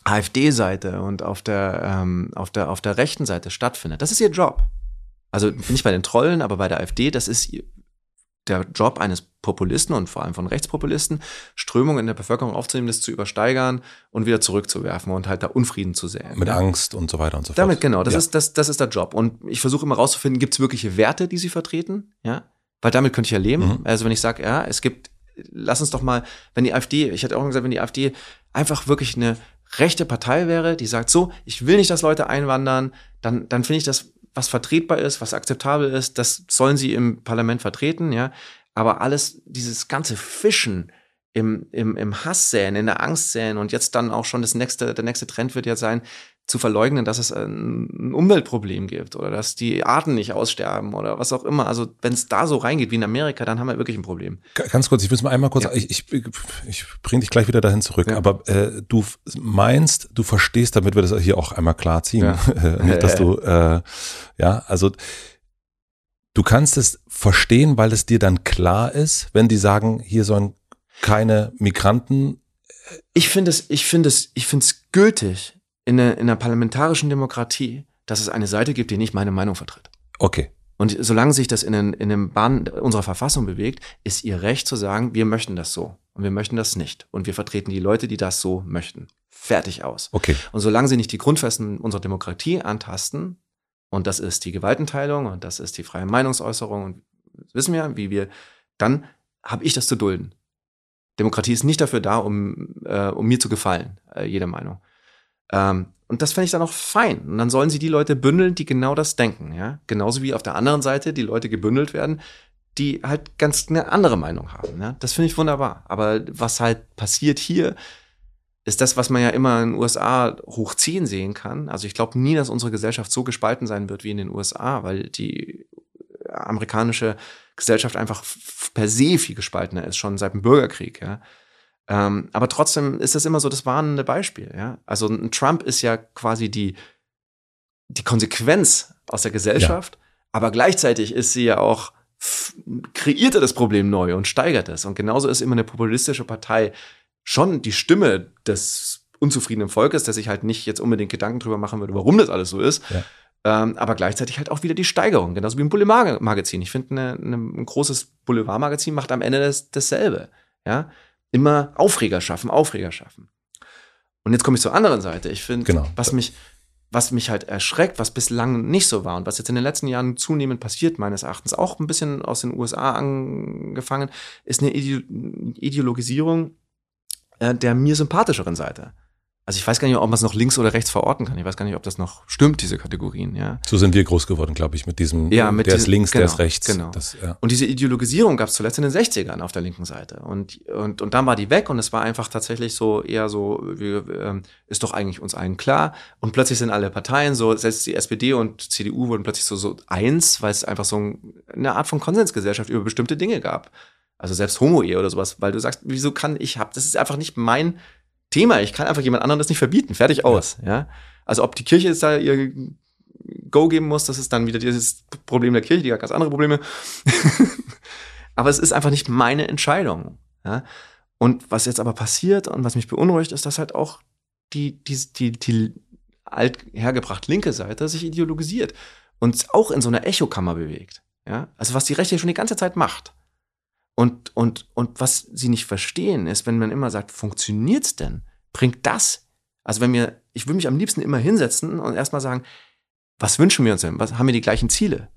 AfD-Seite und auf der, ähm, auf, der, auf der rechten Seite stattfindet. Das ist ihr Job. Also nicht bei den Trollen, aber bei der AfD, das ist der Job eines Populisten und vor allem von Rechtspopulisten, Strömungen in der Bevölkerung aufzunehmen, das zu übersteigern und wieder zurückzuwerfen und halt da Unfrieden zu säen. mit ja. Angst und so weiter und so fort. Damit, genau, das, ja. ist, das, das ist der Job. Und ich versuche immer rauszufinden, gibt es wirkliche Werte, die sie vertreten? Ja. Weil damit könnte ich ja leben. Mhm. Also wenn ich sage, ja, es gibt, lass uns doch mal, wenn die AfD, ich hätte auch gesagt, wenn die AfD einfach wirklich eine rechte Partei wäre, die sagt, so, ich will nicht, dass Leute einwandern, dann, dann finde ich das, was vertretbar ist, was akzeptabel ist, das sollen sie im Parlament vertreten, ja. Aber alles, dieses ganze Fischen im, im, im Hass säen, in der Angst säen und jetzt dann auch schon das nächste, der nächste Trend wird ja sein, zu verleugnen, dass es ein Umweltproblem gibt oder dass die Arten nicht aussterben oder was auch immer. Also wenn es da so reingeht wie in Amerika, dann haben wir wirklich ein Problem. Ganz kurz, ich muss mal einmal kurz, ja. ich, ich, ich bringe dich gleich wieder dahin zurück, ja. aber äh, du meinst, du verstehst, damit wir das hier auch einmal klar ziehen, ja. nicht, dass du, äh, ja, also du kannst es verstehen, weil es dir dann klar ist, wenn die sagen, hier sollen keine Migranten. Ich finde es, ich finde es, ich finde es gültig in einer, in einer parlamentarischen Demokratie, dass es eine Seite gibt, die nicht meine Meinung vertritt. Okay. Und solange sich das in den, in den Bahnen unserer Verfassung bewegt, ist ihr Recht zu sagen, wir möchten das so und wir möchten das nicht. Und wir vertreten die Leute, die das so möchten. Fertig aus. Okay. Und solange sie nicht die Grundfesten unserer Demokratie antasten, und das ist die Gewaltenteilung und das ist die freie Meinungsäußerung und wissen wir, wie wir, dann habe ich das zu dulden. Demokratie ist nicht dafür da, um, äh, um mir zu gefallen, äh, jede Meinung. Ähm, und das fände ich dann auch fein. Und dann sollen sie die Leute bündeln, die genau das denken. Ja? Genauso wie auf der anderen Seite die Leute gebündelt werden, die halt ganz eine andere Meinung haben. Ja? Das finde ich wunderbar. Aber was halt passiert hier, ist das, was man ja immer in den USA hochziehen sehen kann. Also ich glaube nie, dass unsere Gesellschaft so gespalten sein wird wie in den USA, weil die amerikanische Gesellschaft einfach per se viel gespaltener ist, schon seit dem Bürgerkrieg. Ja? Ähm, aber trotzdem ist das immer so das warnende Beispiel. Ja? Also ein Trump ist ja quasi die, die Konsequenz aus der Gesellschaft, ja. aber gleichzeitig ist sie ja auch, kreiert er das Problem neu und steigert es. Und genauso ist immer eine populistische Partei schon die Stimme des unzufriedenen Volkes, der sich halt nicht jetzt unbedingt Gedanken drüber machen würde, warum das alles so ist. Ja. Ähm, aber gleichzeitig halt auch wieder die Steigerung, genauso wie ein Boulevardmagazin. Ich finde, eine, eine, ein großes Boulevardmagazin macht am Ende das, dasselbe. Ja, immer Aufreger schaffen, Aufreger schaffen. Und jetzt komme ich zur anderen Seite. Ich finde, genau. was mich, was mich halt erschreckt, was bislang nicht so war und was jetzt in den letzten Jahren zunehmend passiert, meines Erachtens, auch ein bisschen aus den USA angefangen, ist eine Ideologisierung äh, der mir sympathischeren Seite. Also ich weiß gar nicht, ob man es noch links oder rechts verorten kann. Ich weiß gar nicht, ob das noch stimmt, diese Kategorien, ja. So sind wir groß geworden, glaube ich, mit diesem, ja, mit der diesem, ist links, genau, der ist rechts. Genau. Das, ja. Und diese Ideologisierung gab es zuletzt in den 60ern auf der linken Seite. Und, und, und dann war die weg und es war einfach tatsächlich so eher so, wir, ähm, ist doch eigentlich uns allen klar. Und plötzlich sind alle Parteien so, selbst die SPD und CDU wurden plötzlich so, so eins, weil es einfach so eine Art von Konsensgesellschaft über bestimmte Dinge gab. Also selbst Homo-Ehe oder sowas, weil du sagst, wieso kann ich hab, das ist einfach nicht mein Thema. Ich kann einfach jemand anderen das nicht verbieten. Fertig aus. Ja. ja? Also ob die Kirche jetzt da ihr Go geben muss, das ist dann wieder dieses Problem der Kirche, die hat ganz andere Probleme. aber es ist einfach nicht meine Entscheidung. Ja? Und was jetzt aber passiert und was mich beunruhigt, ist, dass halt auch die, die, die, die alt hergebracht linke Seite sich ideologisiert und auch in so einer Echokammer bewegt. Ja? Also was die Rechte schon die ganze Zeit macht. Und, und, und was sie nicht verstehen, ist, wenn man immer sagt, funktioniert's denn? Bringt das? Also wenn mir, ich würde mich am liebsten immer hinsetzen und erstmal sagen, was wünschen wir uns denn? Was haben wir die gleichen Ziele?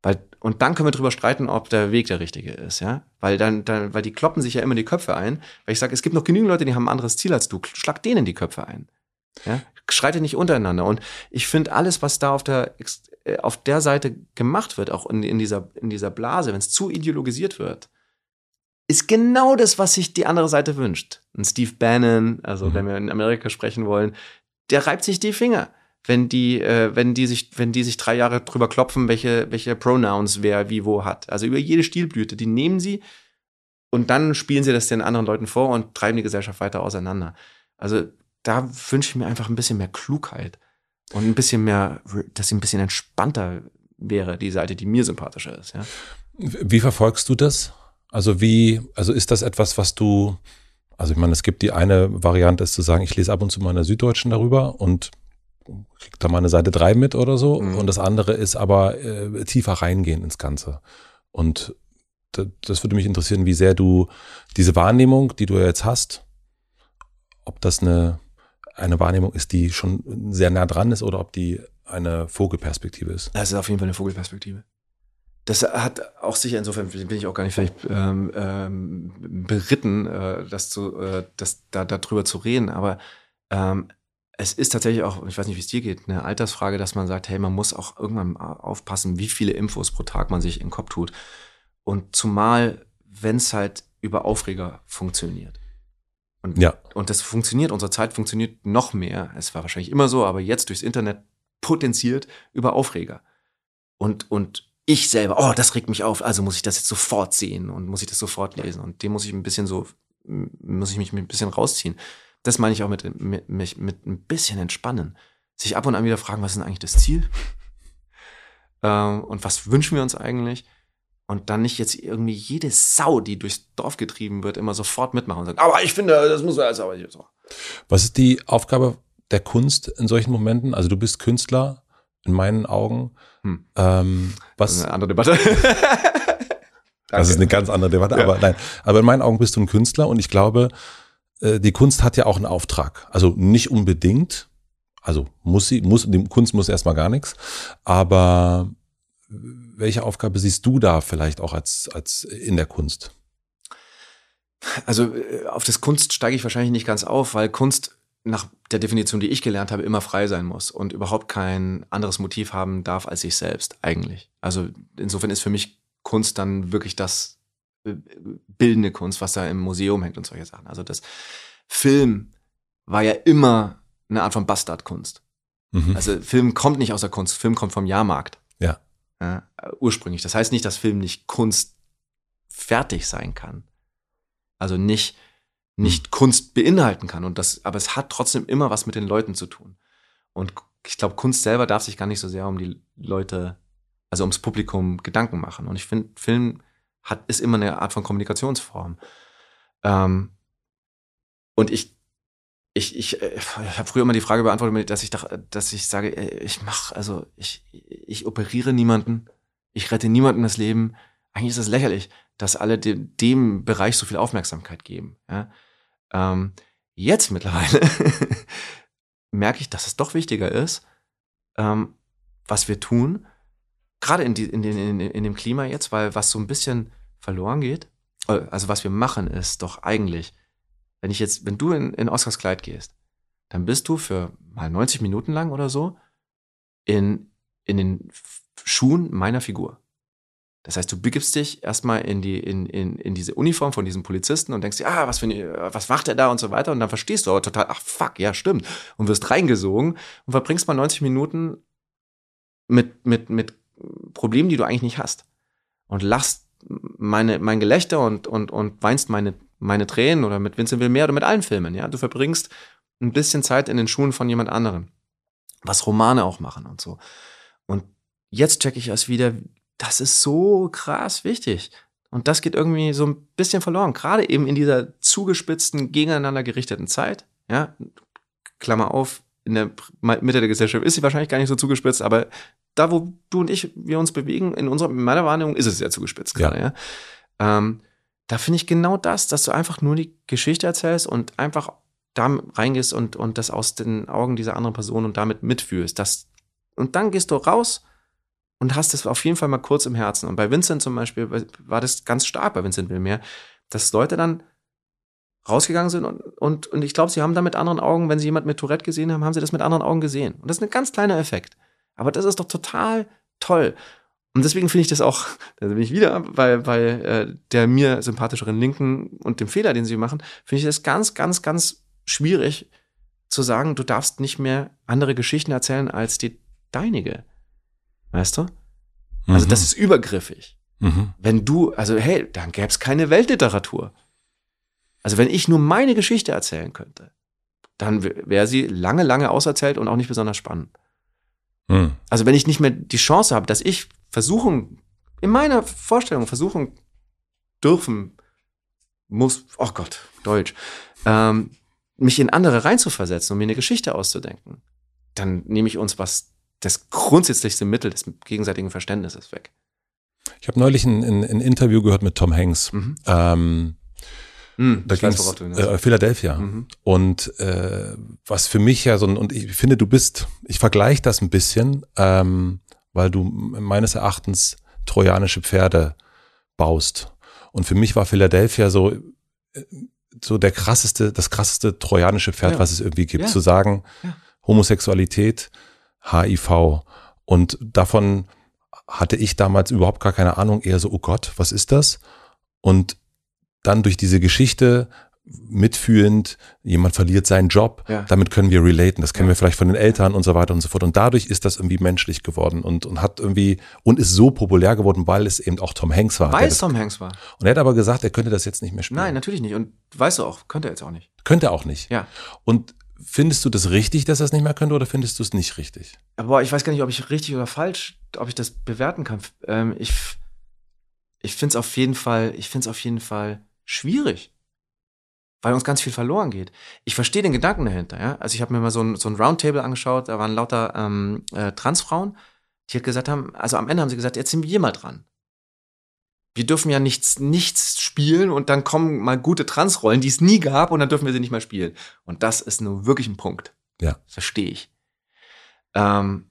Weil, und dann können wir drüber streiten, ob der Weg der richtige ist, ja? Weil dann, dann, weil die kloppen sich ja immer die Köpfe ein. Weil ich sage, es gibt noch genügend Leute, die haben ein anderes Ziel als du. Schlag denen die Köpfe ein. Ja? Schreite nicht untereinander. Und ich finde alles, was da auf der, auf der Seite gemacht wird, auch in, in dieser, in dieser Blase, wenn es zu ideologisiert wird, ist genau das, was sich die andere Seite wünscht. Und Steve Bannon, also mhm. wenn wir in Amerika sprechen wollen, der reibt sich die Finger, wenn die, äh, wenn die sich, wenn die sich drei Jahre drüber klopfen, welche, welche Pronouns wer wie wo hat. Also über jede Stilblüte, die nehmen sie und dann spielen sie das den anderen Leuten vor und treiben die Gesellschaft weiter auseinander. Also da wünsche ich mir einfach ein bisschen mehr Klugheit und ein bisschen mehr, dass sie ein bisschen entspannter wäre, die Seite, die mir sympathischer ist. Ja. Wie verfolgst du das? Also wie, also ist das etwas, was du, also ich meine, es gibt die eine Variante, ist zu sagen, ich lese ab und zu mal in der Süddeutschen darüber und krieg da mal eine Seite drei mit oder so. Mhm. Und das andere ist aber äh, tiefer reingehen ins Ganze. Und das würde mich interessieren, wie sehr du diese Wahrnehmung, die du jetzt hast, ob das eine, eine Wahrnehmung ist, die schon sehr nah dran ist oder ob die eine Vogelperspektive ist. Das ist auf jeden Fall eine Vogelperspektive das hat auch sicher, insofern bin ich auch gar nicht vielleicht ähm, ähm, beritten, äh, das zu, äh, das, da, darüber zu reden, aber ähm, es ist tatsächlich auch, ich weiß nicht, wie es dir geht, eine Altersfrage, dass man sagt, hey, man muss auch irgendwann aufpassen, wie viele Infos pro Tag man sich in den Kopf tut. Und zumal, wenn es halt über Aufreger funktioniert. Und, Ja. und das funktioniert, unsere Zeit funktioniert noch mehr. Es war wahrscheinlich immer so, aber jetzt durchs Internet potenziert über Aufreger. Und, und ich selber, oh, das regt mich auf, also muss ich das jetzt sofort sehen und muss ich das sofort lesen. Und dem muss ich ein bisschen so, muss ich mich ein bisschen rausziehen. Das meine ich auch mit, mit, mit ein bisschen entspannen. Sich ab und an wieder fragen, was ist denn eigentlich das Ziel? ähm, und was wünschen wir uns eigentlich? Und dann nicht jetzt irgendwie jede Sau, die durchs Dorf getrieben wird, immer sofort mitmachen und sagen, aber ich finde, das muss alles, aber so. Was ist die Aufgabe der Kunst in solchen Momenten? Also du bist Künstler, in meinen Augen. Hm. Ähm, Das ist was, eine andere Debatte. das ist eine ganz andere Debatte, Ja. aber nein. Aber in meinen Augen bist du ein Künstler und ich glaube, äh, die Kunst hat ja auch einen Auftrag. Also nicht unbedingt. Also muss sie, muss, die Kunst muss erstmal gar nichts. Aber welche Aufgabe siehst du da vielleicht auch als, als in der Kunst? Also äh, auf das Kunst steige ich wahrscheinlich nicht ganz auf, weil Kunst nach der Definition, die ich gelernt habe, immer frei sein muss und überhaupt kein anderes Motiv haben darf als sich selbst eigentlich. Also insofern ist für mich Kunst dann wirklich das äh, bildende Kunst, was da im Museum hängt und solche Sachen. Also das Film war ja immer eine Art von Bastardkunst. Mhm. Also Film kommt nicht aus der Kunst, Film kommt vom Jahrmarkt. Ja. äh, ursprünglich. Das heißt nicht, dass Film nicht Kunst fertig sein kann. Also nicht, nicht Kunst beinhalten kann. Und das, aber es hat trotzdem immer was mit den Leuten zu tun. Und ich glaube, Kunst selber darf sich gar nicht so sehr um die Leute, also ums Publikum Gedanken machen. Und ich finde, Film hat, ist immer eine Art von Kommunikationsform. Ähm, und ich, ich, ich, äh, ich habe früher immer die Frage beantwortet, dass ich, dass ich sage, äh, ich mache, also ich, ich operiere niemanden, ich rette niemandem das Leben. Eigentlich ist es lächerlich, dass alle dem, dem Bereich so viel Aufmerksamkeit geben. Ja? Ähm, jetzt mittlerweile merke ich, dass es doch wichtiger ist, ähm, was wir tun, gerade in, in, in, in dem Klima jetzt, weil was so ein bisschen verloren geht, äh, also was wir machen, ist doch eigentlich, wenn ich jetzt, wenn du in, in Oscars Kleid gehst, dann bist du für mal 90 Minuten lang oder so in, in den Schuhen meiner Figur. Das heißt, du begibst dich erstmal in, die, in, in, in diese Uniform von diesem Polizisten und denkst dir, ah, was, für was macht er da und so weiter. Und dann verstehst du aber total, ach fuck, ja, stimmt. Und wirst reingesogen und verbringst mal 90 Minuten mit, mit, mit Problemen, die du eigentlich nicht hast. Und lachst meine, mein Gelächter und, und, und weinst meine, meine Tränen oder mit Vincent Wilmer oder mit allen Filmen. Ja, du verbringst ein bisschen Zeit in den Schuhen von jemand anderem. Was Romane auch machen und so. Und jetzt checke ich erst wieder, das ist so krass wichtig. Und das geht irgendwie so ein bisschen verloren. Gerade eben in dieser zugespitzten, gegeneinander gerichteten Zeit. Ja, Klammer auf, in der Mitte der Gesellschaft ist sie wahrscheinlich gar nicht so zugespitzt, aber da, wo du und ich, wir uns bewegen, in unserer, in meiner Wahrnehmung ist es sehr zugespitzt Ja. gerade, ja. Ähm, da finde ich genau das, dass du einfach nur die Geschichte erzählst und einfach da reingehst und, und das aus den Augen dieser anderen Person und damit mitfühlst. Das, und dann gehst du raus und hast es auf jeden Fall mal kurz im Herzen. Und bei Vincent zum Beispiel war das ganz stark bei Vincent Wilmer, dass Leute dann rausgegangen sind und, und, und ich glaube, sie haben da mit anderen Augen, wenn sie jemand mit Tourette gesehen haben, haben sie das mit anderen Augen gesehen. Und das ist ein ganz kleiner Effekt. Aber das ist doch total toll. Und deswegen finde ich das auch, da bin ich wieder bei, bei äh, der mir sympathischeren Linken und dem Fehler, den sie machen, finde ich das ganz, ganz, ganz schwierig zu sagen, du darfst nicht mehr andere Geschichten erzählen als die deinige. Weißt du? Also Mhm. das ist übergriffig. Mhm. Wenn du, also hey, dann gäbe es keine Weltliteratur. Also wenn ich nur meine Geschichte erzählen könnte, dann wäre sie lange, lange auserzählt und auch nicht besonders spannend. Mhm. Also wenn ich nicht mehr die Chance habe, dass ich versuchen, in meiner Vorstellung versuchen dürfen muss, oh Gott, Deutsch, ähm, mich in andere reinzuversetzen und mir eine Geschichte auszudenken, dann nehme ich uns was, das grundsätzlichste Mittel des gegenseitigen Verständnisses weg. Ich habe neulich ein, ein, ein Interview gehört mit Tom Hanks. Mhm. Ähm, Hm, da du hinaus äh, Philadelphia. Mhm. Und äh, was für mich ja so ein, und ich finde, du bist, ich vergleiche das ein bisschen, ähm, weil du meines Erachtens trojanische Pferde baust. Und für mich war Philadelphia so, äh, so der krasseste, das krasseste trojanische Pferd, Ja. was es irgendwie gibt. Ja. Zu sagen, Ja. Homosexualität, HIV. Und davon hatte ich damals überhaupt gar keine Ahnung, eher so, oh Gott, was ist das? Und dann durch diese Geschichte mitfühlend, jemand verliert seinen Job, Ja. damit können wir relaten, das kennen Ja. wir vielleicht von den Eltern und so weiter und so fort. Und dadurch ist das irgendwie menschlich geworden und, und hat irgendwie und ist so populär geworden, weil es eben auch Tom Hanks war. Weil es Tom Hanks war. und er hat aber gesagt, er könnte das jetzt nicht mehr spielen. Nein, natürlich nicht. Und weißt du auch, könnte er jetzt auch nicht. Könnte er auch nicht. Ja. Und findest du das richtig, dass er es nicht mehr könnte oder findest du es nicht richtig? Aber ich weiß gar nicht, ob ich richtig oder falsch, ob ich das bewerten kann. Ähm, ich ich finde es auf jeden Fall, ich finde es auf jeden Fall schwierig. Weil uns ganz viel verloren geht. Ich verstehe den Gedanken dahinter, ja. Also ich habe mir mal so ein, so ein Roundtable angeschaut, da waren lauter ähm, äh, Transfrauen, die halt gesagt haben, also am Ende haben sie gesagt, jetzt sind wir mal dran. Wir dürfen ja nichts, nichts spielen und dann kommen mal gute Transrollen, die es nie gab und dann dürfen wir sie nicht mehr spielen. Und das ist nur wirklich ein Punkt. Ja. Verstehe ich. Ähm,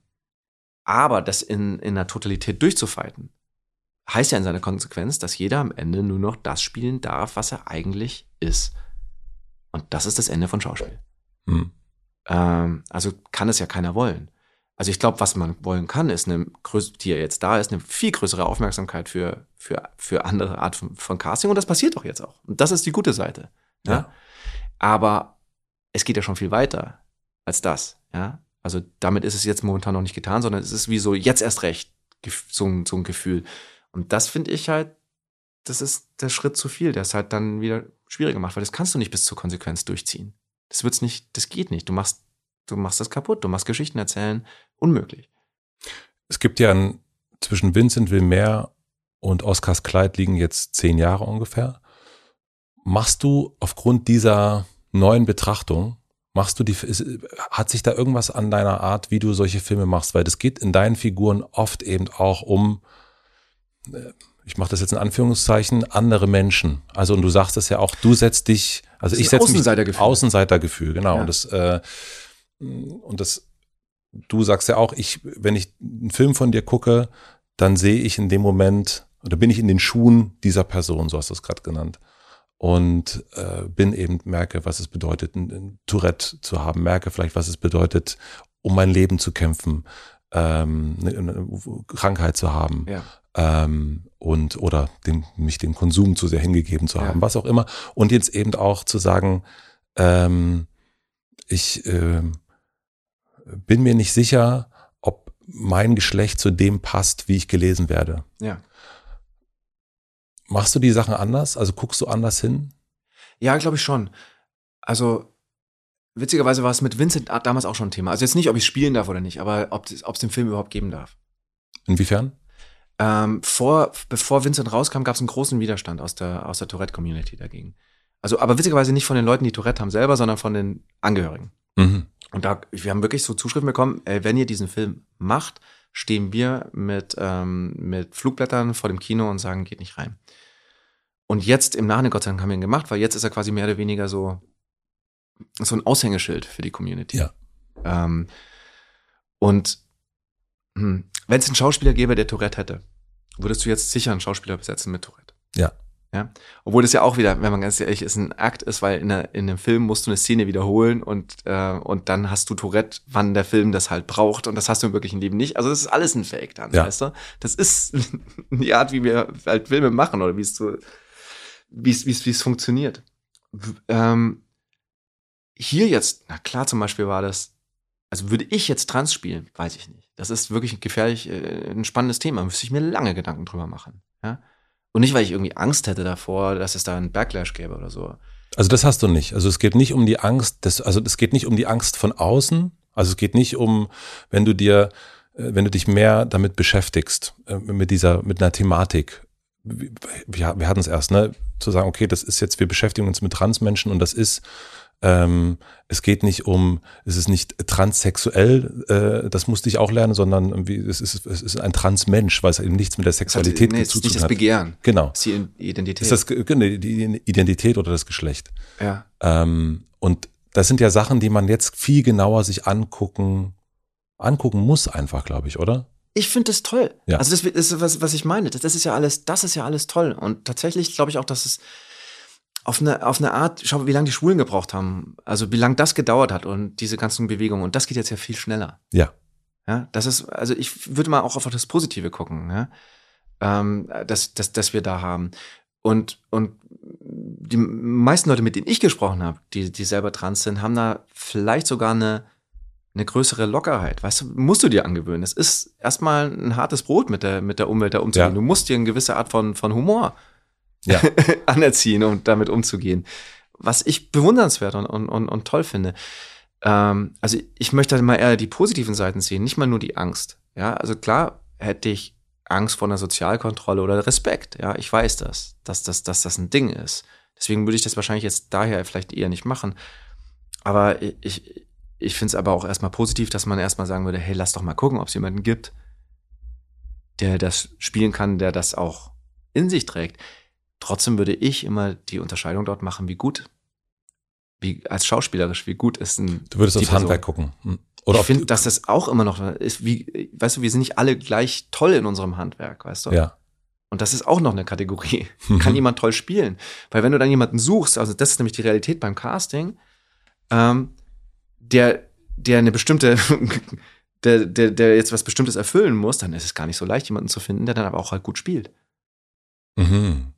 aber das in, in der Totalität durchzufighten, heißt ja in seiner Konsequenz, dass jeder am Ende nur noch das spielen darf, was er eigentlich ist. Und das ist das Ende von Schauspiel. Hm. Ähm, also kann es ja keiner wollen. Also ich glaube, was man wollen kann, ist eine die ja jetzt da ist, eine viel größere Aufmerksamkeit für, für, für andere Art von, von Casting. Und das passiert doch jetzt auch. Und das ist die gute Seite. Ja? Ja. Aber es geht ja schon viel weiter als das. Ja? Also damit ist es jetzt momentan noch nicht getan, sondern es ist wie so jetzt erst recht so so ein Gefühl. Und das finde ich halt, das ist der Schritt zu viel, der es halt dann wieder schwieriger macht, weil das kannst du nicht bis zur Konsequenz durchziehen. Das wird's nicht, das geht nicht. Du machst, du machst das kaputt, du machst Geschichten erzählen, unmöglich. Es gibt ja ein, zwischen Vincent Wilmer und Oscars Kleid liegen jetzt zehn Jahre ungefähr. Machst du aufgrund dieser neuen Betrachtung, machst du die, hat sich da irgendwas an deiner Art, wie du solche Filme machst? Weil das geht in deinen Figuren oft eben auch um, äh, ich mache das jetzt in Anführungszeichen, andere Menschen. Also und du sagst es ja auch, du setzt dich, also ich setze mich Außenseitergefühl. Außenseitergefühl, genau. Ja. Und das äh, und das du sagst ja auch, ich, wenn ich einen Film von dir gucke, dann sehe ich in dem Moment, oder bin ich in den Schuhen dieser Person, so hast du es gerade genannt. Und äh, bin eben, merke, was es bedeutet, ein, ein Tourette zu haben, merke vielleicht, was es bedeutet, um mein Leben zu kämpfen, ähm, eine, eine Krankheit zu haben Ja. Ähm, und oder dem, mich dem Konsum zu sehr hingegeben zu Ja. haben, was auch immer. Und jetzt eben auch zu sagen, ähm, ich ähm, bin mir nicht sicher, ob mein Geschlecht zu dem passt, wie ich gelesen werde. Ja. Machst du die Sachen anders? Also guckst du anders hin? Ja, glaube ich schon. Also, witzigerweise war es mit Vincent damals auch schon ein Thema. Also jetzt nicht, ob ich spielen darf oder nicht, aber ob es den Film überhaupt geben darf. Inwiefern? Ähm, vor, bevor Vincent rauskam, gab es einen großen Widerstand aus der, aus der Tourette-Community dagegen. Also, aber witzigerweise nicht von den Leuten, die Tourette haben selber, sondern von den Angehörigen. Mhm. Und da, wir haben wirklich so Zuschriften bekommen, ey, wenn ihr diesen Film macht, stehen wir mit, ähm, mit Flugblättern vor dem Kino und sagen, geht nicht rein. Und jetzt im Nachhinein, Gott sei Dank, haben wir ihn gemacht, weil jetzt ist er quasi mehr oder weniger so, so ein Aushängeschild für die Community. Ja. Ähm, und wenn es einen Schauspieler gäbe, der Tourette hätte, würdest du jetzt sicher einen Schauspieler besetzen mit Tourette. Ja. Ja. Obwohl das ja auch wieder, wenn man ganz ehrlich ist, ein Akt ist, weil in, der, in dem Film musst du eine Szene wiederholen und, äh, und dann hast du Tourette, wann der Film das halt braucht und das hast du im wirklichen Leben nicht. Also das ist alles ein Fake dann, Ja. weißt du? Das ist die Art, wie wir halt Filme machen oder wie es so, wie es, wie es, wie es funktioniert. Ähm, hier jetzt, na klar, zum Beispiel war das, also würde ich jetzt Trans spielen, weiß ich nicht. Das ist wirklich ein gefährlich, äh, ein spannendes Thema. Müsste ich mir lange Gedanken drüber machen. Ja? Und nicht, weil ich irgendwie Angst hätte davor, dass es da einen Backlash gäbe oder so. Also das hast du nicht. Also es geht nicht um die Angst, des, also es geht nicht um die Angst von außen. Also es geht nicht um, wenn du dir, äh, wenn du dich mehr damit beschäftigst, äh, mit dieser, mit einer Thematik. Wir, wir hatten es erst, ne, zu sagen, okay, das ist jetzt, wir beschäftigen uns mit Transmenschen und das ist, ähm, es geht nicht um, es ist nicht transsexuell, äh, das musste ich auch lernen, sondern irgendwie, es ist, es ist ein Transmensch, weil es eben nichts mit der hat- Sexualität nee, es zu ist nicht tun das hat. Begehren, Genau. es ist die Identität. Ist das ge- genau, die Identität oder das Geschlecht? ja. Ähm, und das sind ja Sachen, die man jetzt viel genauer sich angucken, angucken muss einfach, glaube ich, oder? Ich finde das toll. Ja. Also das ist was, was ich meine. Das, das ist ja alles, das ist ja alles toll. Und tatsächlich glaube ich auch, dass es auf eine, auf eine Art, schau, wie lange die Schwulen gebraucht haben. Also wie lange das gedauert hat und diese ganzen Bewegungen. Und das geht jetzt ja viel schneller. Ja. Ja, das ist, also ich würde mal auch auf das Positive gucken, ja? ähm, dass, dass, dass wir da haben. Und, und die meisten Leute, mit denen ich gesprochen habe, die, die selber trans sind, haben da vielleicht sogar eine, eine größere Lockerheit. Weißt du, musst du dir angewöhnen. Es ist erstmal ein hartes Brot mit der, mit der Umwelt da umzugehen. Ja. Du musst dir eine gewisse Art von, von Humor ja. anerziehen, um damit umzugehen. Was ich bewundernswert und, und, und, und toll finde. Ähm, also ich möchte halt mal eher die positiven Seiten sehen, nicht mal nur die Angst. Ja, also klar hätte ich Angst vor einer Sozialkontrolle oder Respekt. Ja, ich weiß das, dass, dass, dass das ein Ding ist. Deswegen würde ich das wahrscheinlich jetzt daher vielleicht eher nicht machen. Aber ich, ich finde es aber auch erstmal positiv, dass man erstmal sagen würde, hey, lass doch mal gucken, ob es jemanden gibt, der das spielen kann, der das auch in sich trägt. Trotzdem würde ich immer die Unterscheidung dort machen, wie gut, wie als schauspielerisch, wie gut ist ein. Du würdest aufs Handwerk gucken. Hm. Oder ich finde, dass das auch immer noch ist, wie, weißt du, wir sind nicht alle gleich toll in unserem Handwerk, weißt du? Ja. Und das ist auch noch eine Kategorie. Kann jemand toll spielen? Weil wenn du dann jemanden suchst, also das ist nämlich die Realität beim Casting, ähm, der, der eine bestimmte, der, der, der jetzt was Bestimmtes erfüllen muss, dann ist es gar nicht so leicht, jemanden zu finden, der dann aber auch halt gut spielt. Mhm.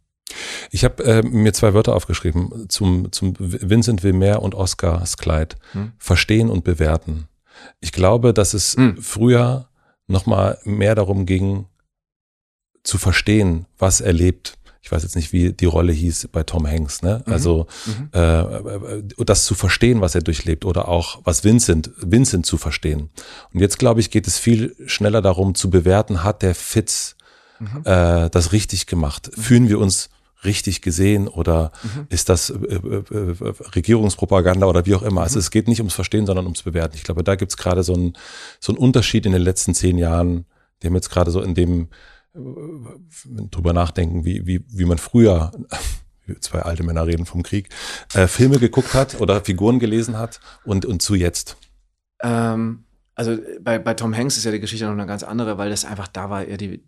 Ich habe äh, mir zwei Wörter aufgeschrieben zum, zum Vincent Wilmer und Oscar Skleid. Hm. Verstehen und bewerten. Ich glaube, dass es hm. früher noch mal mehr darum ging, zu verstehen, was er lebt, ich weiß jetzt nicht, wie die Rolle hieß bei Tom Hanks, ne? Mhm. Also mhm. Äh, äh, das zu verstehen, was er durchlebt, oder auch was Vincent, Vincent zu verstehen. Und jetzt, glaube ich, geht es viel schneller darum zu bewerten, hat der Fitz mhm. äh, das richtig gemacht? Fühlen wir uns richtig gesehen oder mhm. ist das äh, äh, äh, Regierungspropaganda oder wie auch immer. Also mhm. es geht nicht ums Verstehen, sondern ums Bewerten. Ich glaube, da gibt es gerade so einen so einen Unterschied in den letzten zehn Jahren, dem jetzt gerade so in dem drüber nachdenken, wie, wie, wie man früher, zwei alte Männer reden vom Krieg, äh, Filme geguckt hat oder Figuren gelesen hat und, und zu jetzt? Ähm, also bei, bei Tom Hanks ist ja die Geschichte noch eine ganz andere, weil das einfach da war, ja die,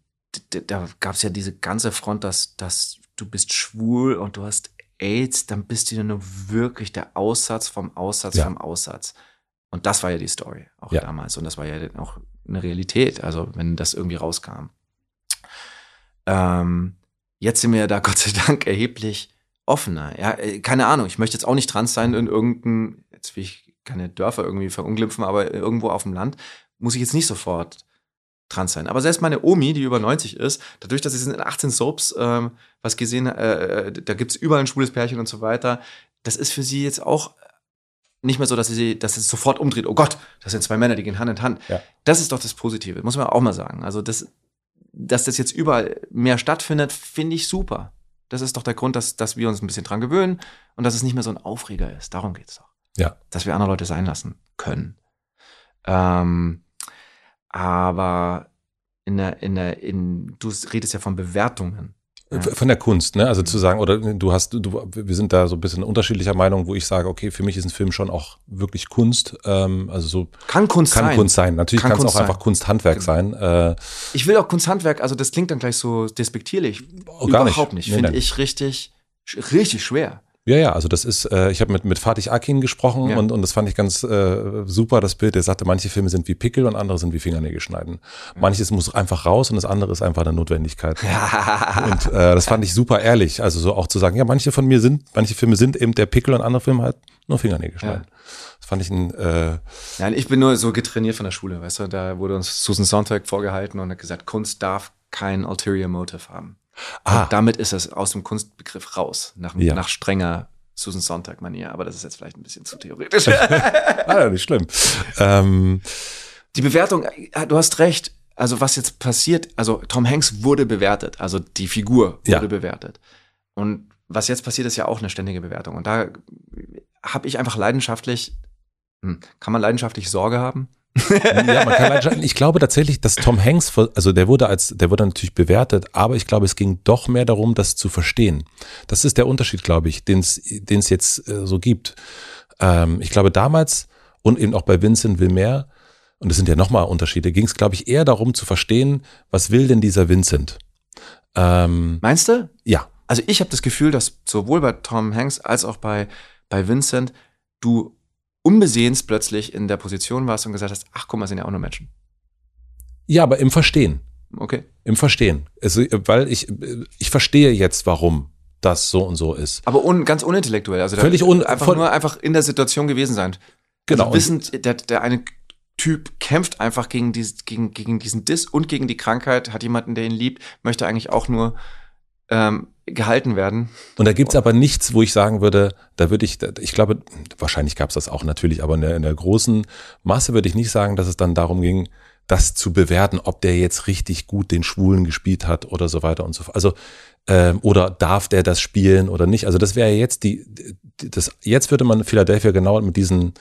da gab es ja diese ganze Front, dass, dass du bist schwul und du hast AIDS, dann bist du nur wirklich der Aussatz vom Aussatz ja. vom Aussatz. Und das war ja die Story auch ja. damals. Und das war ja auch eine Realität, also wenn das irgendwie rauskam. Ähm, jetzt sind wir da Gott sei Dank erheblich offener. Ja, äh, keine Ahnung, ich möchte jetzt auch nicht trans sein in irgendeinem, jetzt will ich keine Dörfer irgendwie verunglimpfen, aber irgendwo auf dem Land muss ich jetzt nicht sofort trans sein. Aber selbst meine Omi, die über 90 ist, dadurch, dass sie in 18 Soaps ähm, was gesehen, äh, äh da gibt's überall ein schwules Pärchen und so weiter, das ist für sie jetzt auch nicht mehr so, dass sie, dass es sofort umdreht. Oh Gott, das sind zwei Männer, die gehen Hand in Hand. Ja. Das ist doch das Positive, muss man auch mal sagen. Also das dass das jetzt überall mehr stattfindet, finde ich super. Das ist doch der Grund, dass, dass wir uns ein bisschen dran gewöhnen und dass es nicht mehr so ein Aufreger ist. Darum geht es doch. Ja. Dass wir andere Leute sein lassen können. Ähm, aber in der, in der, in, du redest ja von Bewertungen. Von der Kunst, ne? Also zu sagen, oder du hast, du, wir sind da so ein bisschen unterschiedlicher Meinung, wo ich sage, okay, für mich ist ein Film schon auch wirklich Kunst. Ähm, also so kann Kunst kann sein. Kunst sein. Natürlich kann es auch sein. einfach Kunsthandwerk genau. sein. Äh, ich will auch Kunsthandwerk, also das klingt dann gleich so despektierlich. Oh, gar Überhaupt nicht. nicht. Finde ich richtig, richtig schwer. Ja, ja, also das ist, äh, ich habe mit, mit Fatih Akin gesprochen ja. und, und das fand ich ganz äh, super, das Bild. Er sagte, manche Filme sind wie Pickel und andere sind wie Fingernägel schneiden. Manches muss einfach raus und das andere ist einfach eine Notwendigkeit. Und äh, das fand ich super ehrlich. Also so auch zu sagen, ja, manche von mir sind, manche Filme sind eben der Pickel und andere Filme halt nur Fingernägel schneiden. Ja. Das fand ich ein. Äh Nein, ich bin nur so getrainiert von der Schule, weißt du, da wurde uns Susan Sontag vorgehalten und hat gesagt, Kunst darf kein ulterior motive haben. Ah. Und damit ist es aus dem Kunstbegriff raus, nach, ja. nach strenger Susan Sonntag-Manier. Aber das ist jetzt vielleicht ein bisschen zu theoretisch. ah, nicht schlimm. Ähm. Die Bewertung, du hast recht. Also was jetzt passiert, also Tom Hanks wurde bewertet, also die Figur wurde ja. bewertet. Und was jetzt passiert, ist ja auch eine ständige Bewertung. Und da habe ich einfach leidenschaftlich, hm, kann man leidenschaftlich Sorge haben? Ja, man kann entscheiden. Ich glaube tatsächlich, dass Tom Hanks, also der wurde als, der wurde natürlich bewertet, aber ich glaube, es ging doch mehr darum, das zu verstehen. Das ist der Unterschied, glaube ich, den es jetzt äh, so gibt. Ähm, ich glaube, damals und eben auch bei Vincent Wilmer, und das sind ja nochmal Unterschiede, ging es, glaube ich, eher darum zu verstehen, was will denn dieser Vincent? Ähm, Meinst du? Ja. Also ich habe das Gefühl, dass sowohl bei Tom Hanks als auch bei, bei Vincent du unbesehens plötzlich in der Position warst und gesagt hast, ach guck mal, sind ja auch nur Menschen. Ja, aber im Verstehen. Okay. Im Verstehen. Also, weil ich, ich verstehe jetzt, warum das so und so ist. Aber un, ganz unintellektuell. Also da- Völlig un- einfach voll- nur einfach in der Situation gewesen sein. Genau. Also wissend, der, der eine Typ kämpft einfach gegen, dies, gegen, gegen diesen Diss und gegen die Krankheit, hat jemanden, der ihn liebt, möchte eigentlich auch nur ähm, gehalten werden. Und da gibt's aber nichts, wo ich sagen würde, da würde ich, ich glaube, wahrscheinlich gab's das auch natürlich, aber in der, in der großen Masse würde ich nicht sagen, dass es dann darum ging, das zu bewerten, ob der jetzt richtig gut den Schwulen gespielt hat oder so weiter und so fort. Also ähm, oder darf der das spielen oder nicht? Also das wäre jetzt die, das jetzt würde man Philadelphia genau mit diesen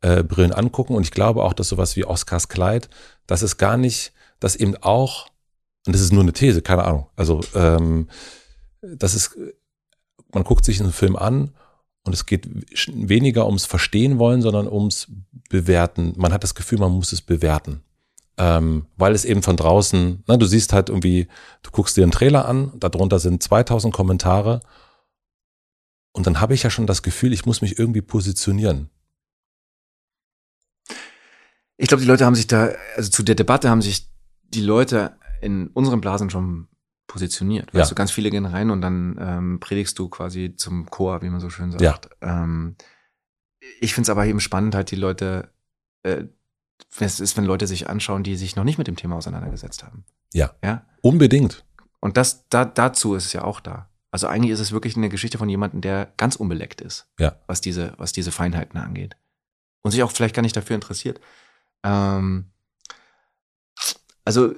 äh, Brillen angucken und ich glaube auch, dass sowas wie Oscars Kleid, das ist gar nicht, das eben auch und das ist nur eine These, keine Ahnung. Also ähm, das ist, man guckt sich einen Film an und es geht weniger ums Verstehen wollen, sondern ums Bewerten. Man hat das Gefühl, man muss es bewerten. Ähm, weil es eben von draußen, na, du siehst halt irgendwie, du guckst dir einen Trailer an, darunter sind 2000 Kommentare und dann habe ich ja schon das Gefühl, ich muss mich irgendwie positionieren. Ich glaube, die Leute haben sich da, also zu der Debatte haben sich die Leute in unseren Blasen schon positioniert. Weißt Ja. du, ganz viele gehen rein und dann ähm, predigst du quasi zum Chor, wie man so schön sagt. Ähm, ich finde es aber eben spannend, halt die Leute, äh, es ist, wenn Leute sich anschauen, die sich noch nicht mit dem Thema auseinandergesetzt haben. Ja. Ja. Unbedingt. Und das, da, dazu ist es ja auch da. Also eigentlich ist es wirklich eine Geschichte von jemandem, der ganz unbeleckt ist, Ja. was diese, was diese Feinheiten angeht. Und sich auch vielleicht gar nicht dafür interessiert. Ähm, also,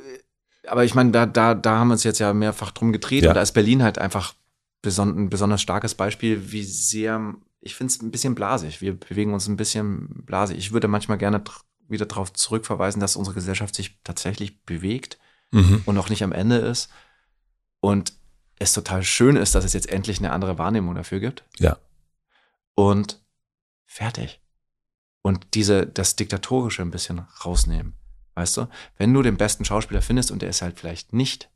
aber ich meine, da, da, da haben wir uns jetzt ja mehrfach drum gedreht Ja. und da ist Berlin halt einfach beson ein besonders starkes Beispiel, wie sehr, ich finde es ein bisschen blasig. Wir bewegen uns ein bisschen blasig. Ich würde manchmal gerne wieder darauf zurückverweisen, dass unsere Gesellschaft sich tatsächlich bewegt Mhm. und noch nicht am Ende ist. Und es total schön ist, dass es jetzt endlich eine andere Wahrnehmung dafür gibt. Ja. Und fertig. Und diese, das Diktatorische ein bisschen rausnehmen. Weißt du? Wenn du den besten Schauspieler findest und der ist halt vielleicht nicht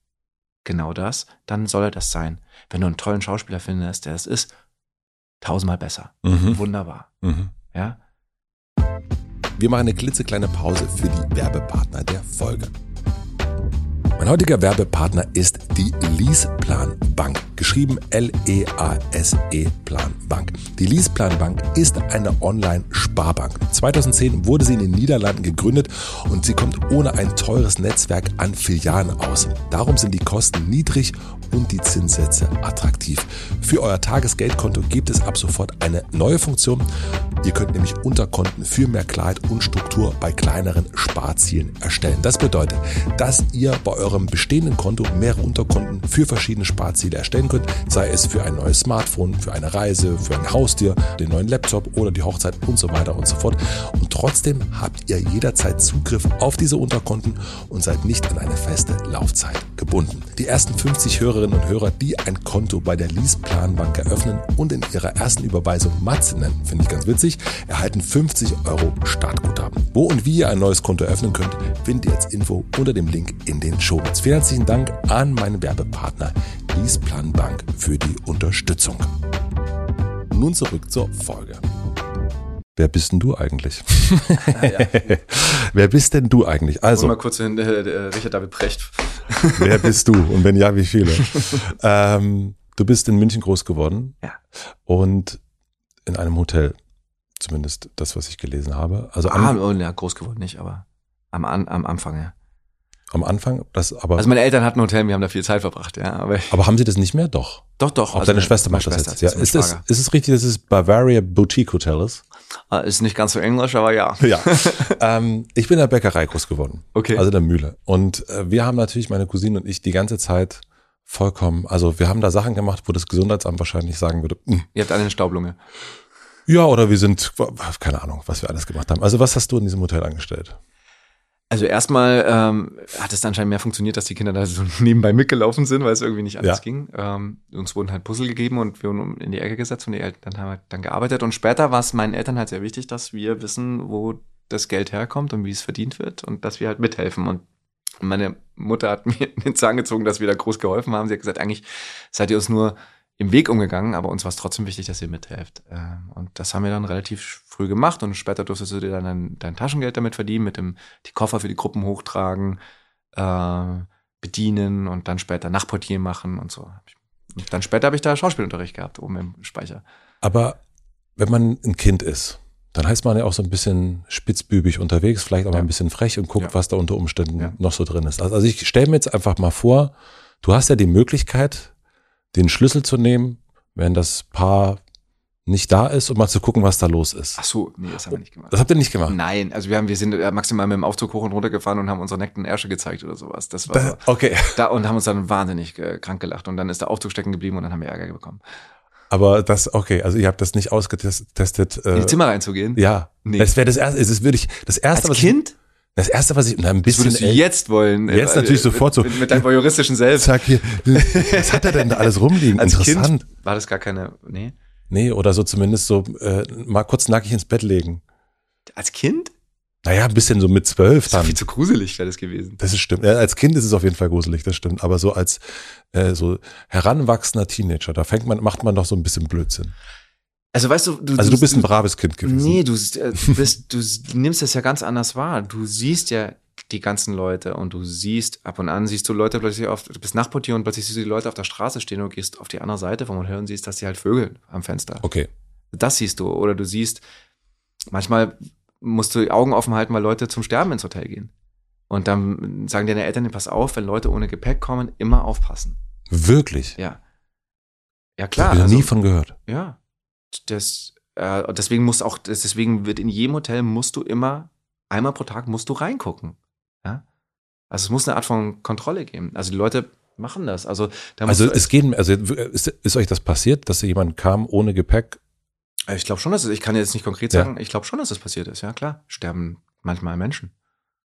genau das, dann soll er das sein. Wenn du einen tollen Schauspieler findest, der es ist, tausendmal besser. Mhm. Wunderbar. Mhm. Ja? Wir machen eine klitzekleine Pause für die Werbepartner der Folge. Mein heutiger Werbepartner ist die Leaseplan Bank, geschrieben L-E-A-S-E Plan Bank. Die Leaseplan Bank ist eine Online-Sparbank. 2010 wurde sie in den Niederlanden gegründet und sie kommt ohne ein teures Netzwerk an Filialen aus. Darum sind die Kosten niedrig und die Zinssätze attraktiv. Für euer Tagesgeldkonto gibt es ab sofort eine neue Funktion. Ihr könnt nämlich Unterkonten für mehr Klarheit und Struktur bei kleineren Sparzielen erstellen. Das bedeutet, dass ihr bei eurem bestehenden Konto mehrere Unterkonten für verschiedene Sparziele erstellen könnt, sei es für ein neues Smartphone, für eine Reise, für ein Haustier, den neuen Laptop oder die Hochzeit und so weiter und so fort. Und trotzdem habt ihr jederzeit Zugriff auf diese Unterkonten und seid nicht an eine feste Laufzeit gebunden. Die ersten 50 Hörerinnen und Hörer, die ein Konto bei der Leaseplanbank eröffnen und in ihrer ersten Überweisung Matze nennen, finde ich ganz witzig, erhalten 50 Euro Startguthaben. Wo und wie ihr ein neues Konto eröffnen könnt, findet ihr als Info unter dem Link in den Shownotes. Vielen herzlichen Dank an meinen Werbepartner Leaseplanbank für die Unterstützung. Nun zurück zur Folge. Wer bist denn du eigentlich? Wer bist denn du eigentlich? Also. Mal kurz hin, äh, Richard David Precht. wer bist du? Und wenn ja, wie viele? ähm, du bist in München groß geworden. Ja. Und in einem Hotel. Zumindest das, was ich gelesen habe. Also Ah, am, oh, ja, groß geworden nicht, aber am, am Anfang, ja. Am Anfang, das aber. Also meine Eltern hatten ein Hotel, wir haben da viel Zeit verbracht, ja. Aber aber haben sie das nicht mehr? Doch. doch, doch. Auch also deine Schwester macht das Schwester jetzt. Ja, hat das ist, es, ist richtig, dass es Bavaria Boutique Hotel ist? Ah, Ist nicht ganz so englisch, aber ja. Ja. ähm, ich bin in der Bäckerei groß geworden. Okay. Also der Mühle. Und äh, wir haben natürlich, meine Cousine und ich, die ganze Zeit vollkommen, also wir haben da Sachen gemacht, wo das Gesundheitsamt wahrscheinlich sagen würde, "Hm, Ihr habt alle eine Staublunge. ja, oder wir sind, keine Ahnung, was wir alles gemacht haben. Also was hast du in diesem Hotel angestellt? Also erstmal ähm, hat es anscheinend mehr funktioniert, dass die Kinder da so nebenbei mitgelaufen sind, weil es irgendwie nicht anders Ja. ging. Ähm, uns wurden halt Puzzle gegeben und wir wurden in die Ecke gesetzt und die Eltern haben halt dann gearbeitet. Und später war es meinen Eltern halt sehr wichtig, dass wir wissen, wo das Geld herkommt und wie es verdient wird und dass wir halt mithelfen. Und meine Mutter hat mir in den Zahn gezogen, dass wir da groß geholfen haben. Sie hat gesagt, eigentlich seid ihr uns nur im Weg umgegangen, aber uns war es trotzdem wichtig, dass ihr mithelft. Ähm, Und das haben wir dann relativ früh gemacht und später durftest du dir dann dein, dein Taschengeld damit verdienen, mit dem die Koffer für die Gruppen hochtragen, äh, bedienen und dann später Nachtportier machen und so. Und dann später habe ich da Schauspielunterricht gehabt, oben im Speicher. Aber wenn man ein Kind ist, dann heißt man ja auch so ein bisschen spitzbübig unterwegs, vielleicht auch mal Ja. ein bisschen frech und guckt, Ja. was da unter Umständen Ja. noch so drin ist. Also, also ich stelle mir jetzt einfach mal vor, du hast ja die Möglichkeit, den Schlüssel zu nehmen, wenn das Paar nicht da ist und mal zu gucken, was da los ist. Ach so, nee, das haben wir nicht gemacht. Das habt ihr nicht gemacht. Nein, also wir haben, wir sind äh, maximal mit dem Aufzug hoch und runter gefahren und haben unsere nackten Ärsche gezeigt oder sowas. Das war so. Okay. Da, und haben uns dann wahnsinnig äh, krank gelacht und dann ist der Aufzug stecken geblieben und dann haben wir Ärger bekommen. Aber das, okay, also ihr habt das nicht ausgetestet. In Äh, die Zimmer reinzugehen? ja. Nee. Das wäre das erste, es ist wirklich das erste, Als was Kind? Das erste, was ich, na, ein Das bisschen würdest du äl- jetzt wollen. Jetzt äh, natürlich mit, sofort so. Mit, mit deinem voyeuristischen Selbst. Sag hier, was hat er denn da alles rumliegen? Als Interessant. Kind war das gar keine, nee. Nee, oder so zumindest so äh, mal kurz nackig ins Bett legen. Als Kind? Naja, ein bisschen so mit zwölf Das ist dann. viel zu gruselig wäre das gewesen. Das ist stimmt. Ja, als Kind ist es auf jeden Fall gruselig, das stimmt. Aber so als äh, so heranwachsender Teenager, da fängt man, macht man doch so ein bisschen Blödsinn. Also weißt du, du, Also du bist ein braves Kind gewesen. Nee, du, äh, du bist, du nimmst das ja ganz anders wahr. Du siehst ja die ganzen Leute und du siehst, ab und an siehst du Leute plötzlich auf, du bist Nachtportier und plötzlich siehst du die Leute auf der Straße stehen und gehst auf die andere Seite vom Hotel und siehst, dass die halt vögeln am Fenster. Okay. Das siehst du. Oder du siehst, manchmal musst du die Augen offen halten, weil Leute zum Sterben ins Hotel gehen. Und dann sagen deine Eltern, pass auf, wenn Leute ohne Gepäck kommen, immer aufpassen. Wirklich? Ja. Ja, klar. habe ich noch also- nie von gehört. ja. Das, äh, deswegen muss auch, deswegen wird in jedem Hotel musst du immer, einmal pro Tag musst du reingucken. Ja. Also es muss eine Art von Kontrolle geben. Also die Leute machen das. Also da Also es geht, also ist, ist euch das passiert, dass jemand kam ohne Gepäck? ich glaube schon, dass es, ich kann jetzt nicht konkret Ja. sagen, ich glaube schon, dass das passiert ist. Ja, klar. Sterben manchmal Menschen.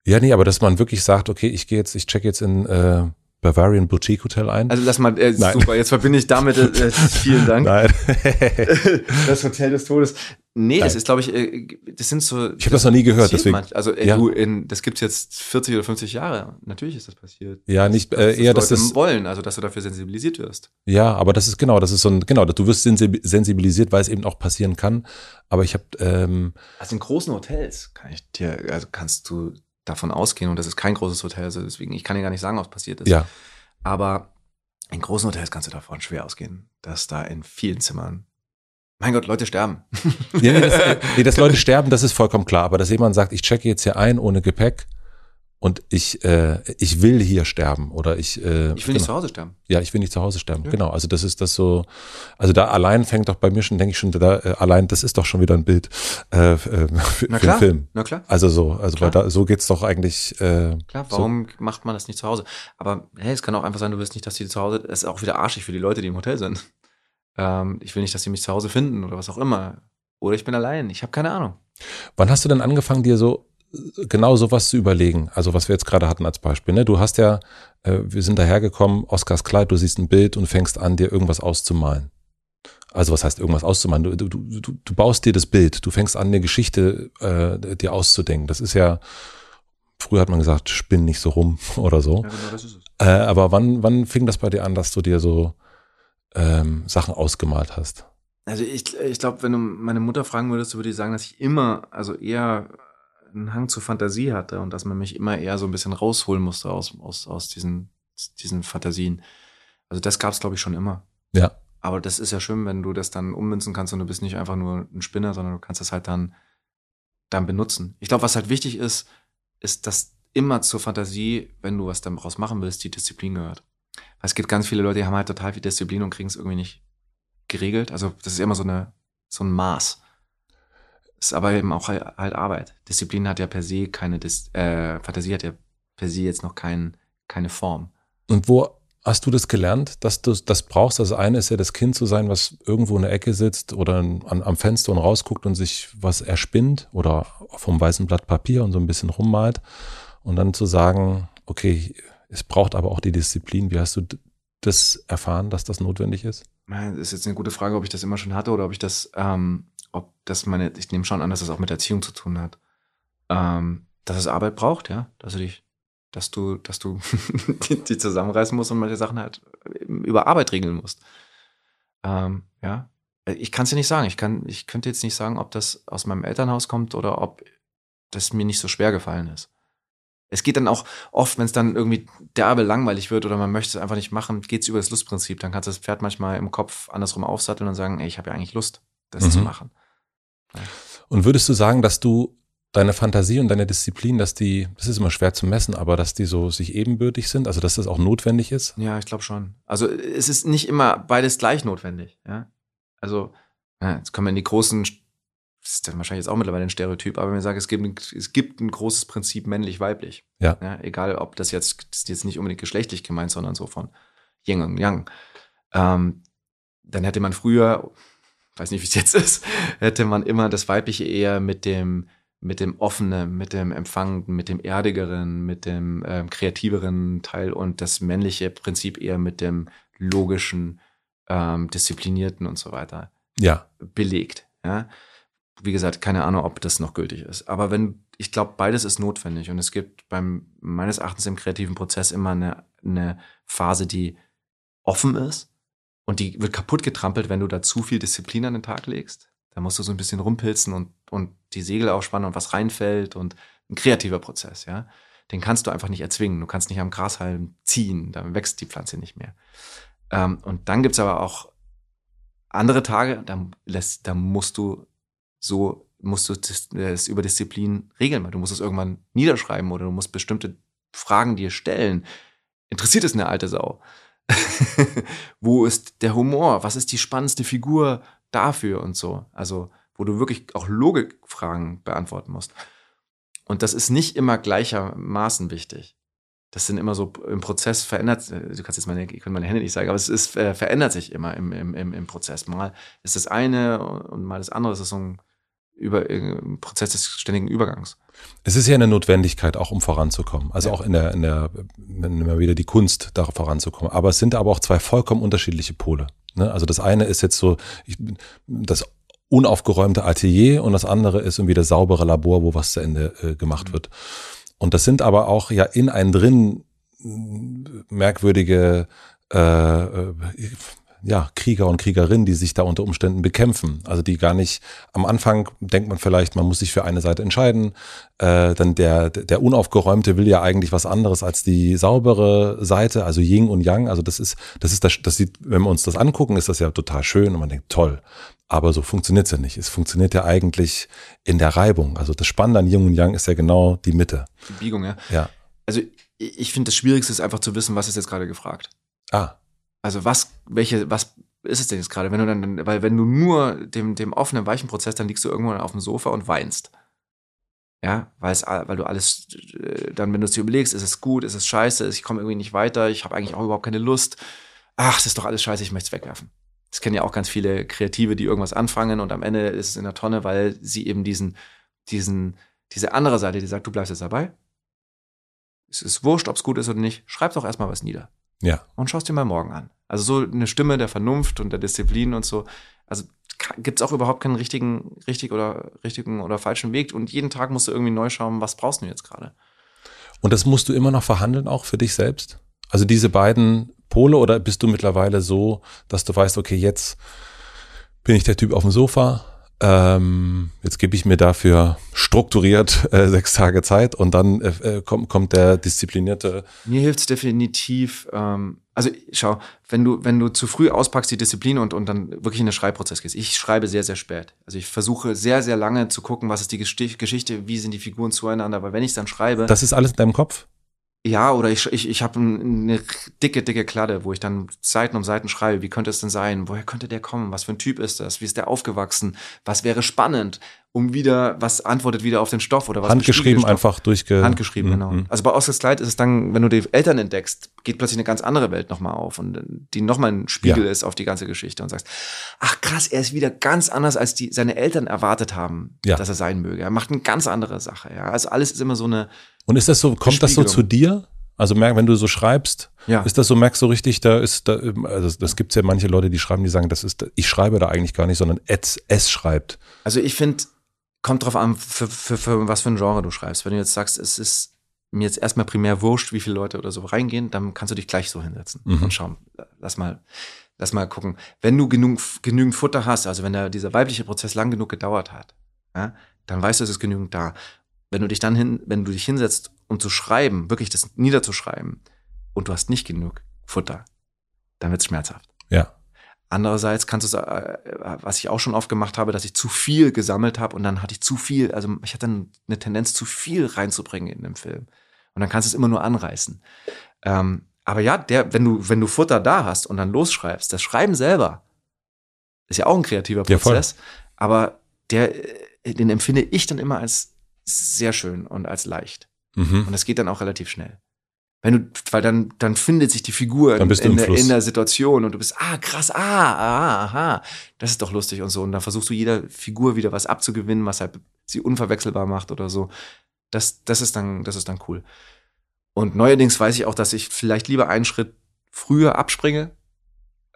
Ja, nee, aber dass man wirklich sagt, okay, ich gehe jetzt, ich check jetzt in äh, Bavarian Boutique Hotel ein. Also lass mal, äh, super, jetzt verbinde ich damit, äh, vielen Dank. Nein. das Hotel des Todes. Nee, Nein. das ist, glaube ich, äh, das sind so. Ich habe das noch nie gehört, deswegen. manch- Also äh, Ja. du, in, das gibt's jetzt 40 oder 50 Jahre. Natürlich ist das passiert. Ja, nicht, Dass äh, das eher, dass das, wollen, also dass du dafür sensibilisiert wirst. ja, aber das ist genau, das ist so ein, genau, du wirst sensi- sensibilisiert, weil es eben auch passieren kann. Aber ich habe, ähm, Also in großen Hotels kann ich dir, also kannst du davon ausgehen, und das ist kein großes Hotel, also deswegen, ich kann dir gar nicht sagen, was passiert ist. ja, Aber in großen Hotels kannst du davon schwer ausgehen, dass da in vielen Zimmern, mein Gott, Leute sterben. ja nee, das, nee, dass Leute sterben, das ist vollkommen klar. Aber dass jemand sagt, ich checke jetzt hier ein ohne Gepäck und ich, äh, ich will hier sterben oder ich, äh, Ich will nicht zu Hause sterben. Ja, ich will nicht zu Hause sterben. Ja. Genau. Also das ist das so. Also da allein fängt doch bei mir schon, denke ich schon, da äh, allein, das ist doch schon wieder ein Bild äh, äh, für, Na für klar, einen Film. na klar. Also so, also weil Klar. da so geht's doch eigentlich. Äh, Klar, so. warum macht man das nicht zu Hause? Aber hey, es kann auch einfach sein, du willst nicht, dass die zu Hause, das ist auch wieder arschig für die Leute, die im Hotel sind. Ähm, ich will nicht, dass sie mich zu Hause finden oder was auch immer. Oder ich bin allein. Ich habe keine Ahnung. Wann hast du denn angefangen, dir so genau sowas zu überlegen? Also was wir jetzt gerade hatten als Beispiel. Ne? Du hast ja, äh, wir sind dahergekommen, Oscars Kleid, du siehst ein Bild und fängst an, dir irgendwas auszumalen. Also was heißt irgendwas auszumalen? Du, du, du, du baust dir das Bild, du fängst an, eine Geschichte äh, dir auszudenken. Das ist ja, früher hat man gesagt, spinn nicht so rum oder so. Ja, genau, das ist es. Äh, aber wann, wann fing das bei dir an, dass du dir so ähm, Sachen ausgemalt hast? Also ich, ich glaube, wenn du meine Mutter fragen würdest, würde ich sagen, dass ich immer, also eher einen Hang zur Fantasie hatte und dass man mich immer eher so ein bisschen rausholen musste aus, aus, aus diesen, diesen Fantasien. Also das gab es, glaube ich, schon immer. Ja. Aber das ist ja schön, wenn du das dann ummünzen kannst und du bist nicht einfach nur ein Spinner, sondern du kannst das halt dann, dann benutzen. Ich glaube, was halt wichtig ist, ist, dass immer zur Fantasie, wenn du was daraus machen willst, die Disziplin gehört. Weil es gibt ganz viele Leute, die haben halt total viel Disziplin und kriegen es irgendwie nicht geregelt. Also das ist immer so eine so ein Maß. Ist aber eben auch halt, halt Arbeit. Disziplin hat ja per se keine Dis äh, Fantasie hat ja per se jetzt noch kein, keine Form. Und wo hast du das gelernt, dass du das brauchst? Das eine ist ja das Kind zu sein, was irgendwo in der Ecke sitzt oder an, am Fenster und rausguckt und sich was erspinnt oder vom weißen Blatt Papier und so ein bisschen rummalt. Und dann zu sagen, okay, es braucht aber auch die Disziplin. Wie hast du das erfahren, dass das notwendig ist? Das ist jetzt eine gute Frage, ob ich das immer schon hatte oder ob ich das, ähm, ob das meine, ich nehme schon an, dass das auch mit Erziehung zu tun hat. Ähm, dass es Arbeit braucht, ja, dass du dich, dass du, dass du die, die zusammenreißen musst und manche Sachen halt über Arbeit regeln musst. Ähm, ja, ich kann es dir nicht sagen. Ich kann, ich könnte jetzt nicht sagen, ob das aus meinem Elternhaus kommt oder ob das mir nicht so schwer gefallen ist. Es geht dann auch oft, wenn es dann irgendwie derbe langweilig wird oder man möchte es einfach nicht machen, geht es über das Lustprinzip. Dann kannst du das Pferd manchmal im Kopf andersrum aufsatteln und sagen, ey, ich habe ja eigentlich Lust, das Mhm. zu machen. Und würdest du sagen, dass du deine Fantasie und deine Disziplin, dass die, das ist immer schwer zu messen, aber dass die so sich ebenbürtig sind, also dass das auch notwendig ist? Ja, ich glaube schon. Also es ist nicht immer beides gleich notwendig. Ja? Also ja, jetzt kommen wir in die großen, das ist dann wahrscheinlich jetzt auch mittlerweile ein Stereotyp, aber wenn wir sagen, es gibt, ein- es gibt ein großes Prinzip männlich-weiblich. Ja. Egal, ob das jetzt, das ist jetzt nicht unbedingt geschlechtlich gemeint, sondern so von Yin und Yang. Ähm, dann hätte man früher, weiß nicht, wie es jetzt ist, hätte man immer das Weibliche eher mit dem, mit dem offenen, mit dem empfangenden, mit dem erdigeren, mit dem ähm, kreativeren Teil und das männliche Prinzip eher mit dem logischen, ähm, disziplinierten und so weiter Ja. belegt. Ja? Wie gesagt, keine Ahnung, ob das noch gültig ist. Aber wenn, ich glaube, beides ist notwendig und es gibt beim, meines Erachtens im kreativen Prozess immer eine, eine Phase, die offen ist und die wird kaputt getrampelt, wenn du da zu viel Disziplin an den Tag legst. Da musst du so ein bisschen rumpilzen und, und die Segel aufspannen und was reinfällt und ein kreativer Prozess, ja. Den kannst du einfach nicht erzwingen. Du kannst nicht am Grashalm ziehen, dann wächst die Pflanze nicht mehr. Ähm, und dann gibt's aber auch andere Tage, da, lässt, da musst du so, musst du das, das über Disziplin regeln, du musst es irgendwann niederschreiben oder du musst bestimmte Fragen dir stellen. Interessiert es eine alte Sau? Wo ist der Humor? Was ist die spannendste Figur dafür und so? Also, wo du wirklich auch Logikfragen beantworten musst. Und das ist nicht immer gleichermaßen wichtig. Das sind immer so im Prozess verändert, du kannst jetzt meine, ich kann meine Hände nicht sagen, aber es ist, äh, verändert sich immer im, im, im, im Prozess. Mal ist das eine und mal das andere. Es ist so ein, über, ein Prozess des ständigen Übergangs. Es ist ja eine Notwendigkeit, auch um voranzukommen. Also Ja. auch in der, in der, wenn immer wieder die Kunst, da voranzukommen. Aber es sind aber auch zwei vollkommen unterschiedliche Pole. Ne? Also das eine ist jetzt so, ich, das unaufgeräumte Atelier und das andere ist irgendwie das saubere Labor, wo was zu Ende äh, gemacht Mhm. wird. Und das sind aber auch ja in einen drin merkwürdige äh, äh, ja, Krieger und Kriegerinnen, die sich da unter Umständen bekämpfen. Also die gar nicht, am Anfang denkt man vielleicht, man muss sich für eine Seite entscheiden. Äh, dann der, der Unaufgeräumte will ja eigentlich was anderes als die saubere Seite, also Yin und Yang. Also das ist, das ist das, das sieht, wenn wir uns das angucken, ist das ja total schön und man denkt, toll. Aber so funktioniert's ja nicht. Es funktioniert ja eigentlich in der Reibung. Also das Spannende an Yin und Yang ist ja genau die Mitte. Die Biegung, ja. Ja. Also ich ich finde, das Schwierigste ist einfach zu wissen, was ist jetzt gerade gefragt. Ah, Also was, welche, was ist es denn jetzt gerade? Wenn du dann, weil wenn du nur dem, dem offenen, weichen Prozess, dann liegst du irgendwo auf dem Sofa und weinst. Ja, weil du alles, äh, dann, wenn du es dir überlegst, ist es gut, ist es scheiße, ich komme irgendwie nicht weiter, ich habe eigentlich auch überhaupt keine Lust. Ach, das ist doch alles scheiße, ich möchte es wegwerfen. Das kennen ja auch ganz viele Kreative, die irgendwas anfangen und am Ende ist es in der Tonne, weil sie eben diesen, diesen, diese andere Seite, die sagt, du bleibst jetzt dabei. Es ist wurscht, ob es gut ist oder nicht. Schreib doch erstmal was nieder ja. und schaust dir mal morgen an. Also so eine Stimme der Vernunft und der Disziplin und so. Also gibt es auch überhaupt keinen richtigen, richtig oder richtigen oder falschen Weg. Und jeden Tag musst du irgendwie neu schauen, was brauchst du jetzt gerade. Und das musst du immer noch verhandeln, auch für dich selbst? Also diese beiden Pole oder bist du mittlerweile so, dass du weißt, okay, jetzt bin ich der Typ auf dem Sofa, ähm, jetzt gebe ich mir dafür strukturiert äh, sechs Tage Zeit und dann äh, kommt, kommt der disziplinierte. Mir hilft es definitiv, ähm, also schau, wenn du, wenn du zu früh auspackst die Disziplin und, und dann wirklich in den Schreibprozess gehst. Ich schreibe sehr, sehr spät. Also ich versuche sehr, sehr lange zu gucken, was ist die Geschichte, wie sind die Figuren zueinander, weil wenn ich dann schreibe. Das ist alles in deinem Kopf? Ja, oder ich, ich, ich habe eine dicke, dicke Kladde, wo ich dann Seiten um Seiten schreibe. Wie könnte es denn sein? Woher könnte der kommen? Was für ein Typ ist das? Wie ist der aufgewachsen? Was wäre spannend? Um wieder, was antwortet wieder auf den Stoff oder was Handgeschrieben Stoff? einfach durchge... Handgeschrieben, Mhm, genau. mhm. Also bei Oscars Kleid ist es dann, wenn du die Eltern entdeckst, geht plötzlich eine ganz andere Welt nochmal auf und die nochmal ein Spiegel Ja. ist auf die ganze Geschichte und sagst, ach krass, er ist wieder ganz anders, als die seine Eltern erwartet haben, Ja. dass er sein möge. Er macht eine ganz andere Sache, ja. Also alles ist immer so eine, Und ist das so, kommt das so zu dir? Also merk, wenn du so schreibst, ja. ist das so, merkst du richtig, da ist, da, also das gibt's ja manche Leute, die schreiben, die sagen, das ist, ich schreibe da eigentlich gar nicht, sondern es, es schreibt. Also ich finde, kommt drauf an, für, für, für was für ein Genre du schreibst. Wenn du jetzt sagst, es ist mir jetzt erstmal primär wurscht, wie viele Leute oder so reingehen, dann kannst du dich gleich so hinsetzen Mhm. und schauen. Lass mal, lass mal gucken. Wenn du genug, genügend Futter hast, also wenn der, dieser weibliche Prozess lang genug gedauert hat, ja, dann weißt du, es ist genügend da. wenn du dich dann hin, wenn du dich hinsetzt, um zu schreiben, wirklich das niederzuschreiben, und du hast nicht genug Futter, dann wird's schmerzhaft. Ja. Andererseits kannst du, äh, was ich auch schon oft gemacht habe, dass ich zu viel gesammelt habe und dann hatte ich zu viel, also ich hatte dann eine Tendenz, zu viel reinzubringen in den Film. Und dann kannst du es immer nur anreißen. Ähm, aber ja, der, wenn du, wenn du Futter da hast und dann losschreibst, das Schreiben selber ist ja auch ein kreativer Ja. Prozess, aber der, äh, den empfinde ich dann immer als sehr schön und als leicht. Mhm. Und das geht dann auch relativ schnell. Wenn du, weil dann, dann findet sich die Figur in, Fluss. in der Situation und du bist, ah, krass, ah, ah, aha, das ist doch lustig und so. Und dann versuchst du jeder Figur wieder was abzugewinnen, was halt sie unverwechselbar macht oder so. Das, das ist dann, das ist dann cool. Und neuerdings weiß ich auch, dass ich vielleicht lieber einen Schritt früher abspringe,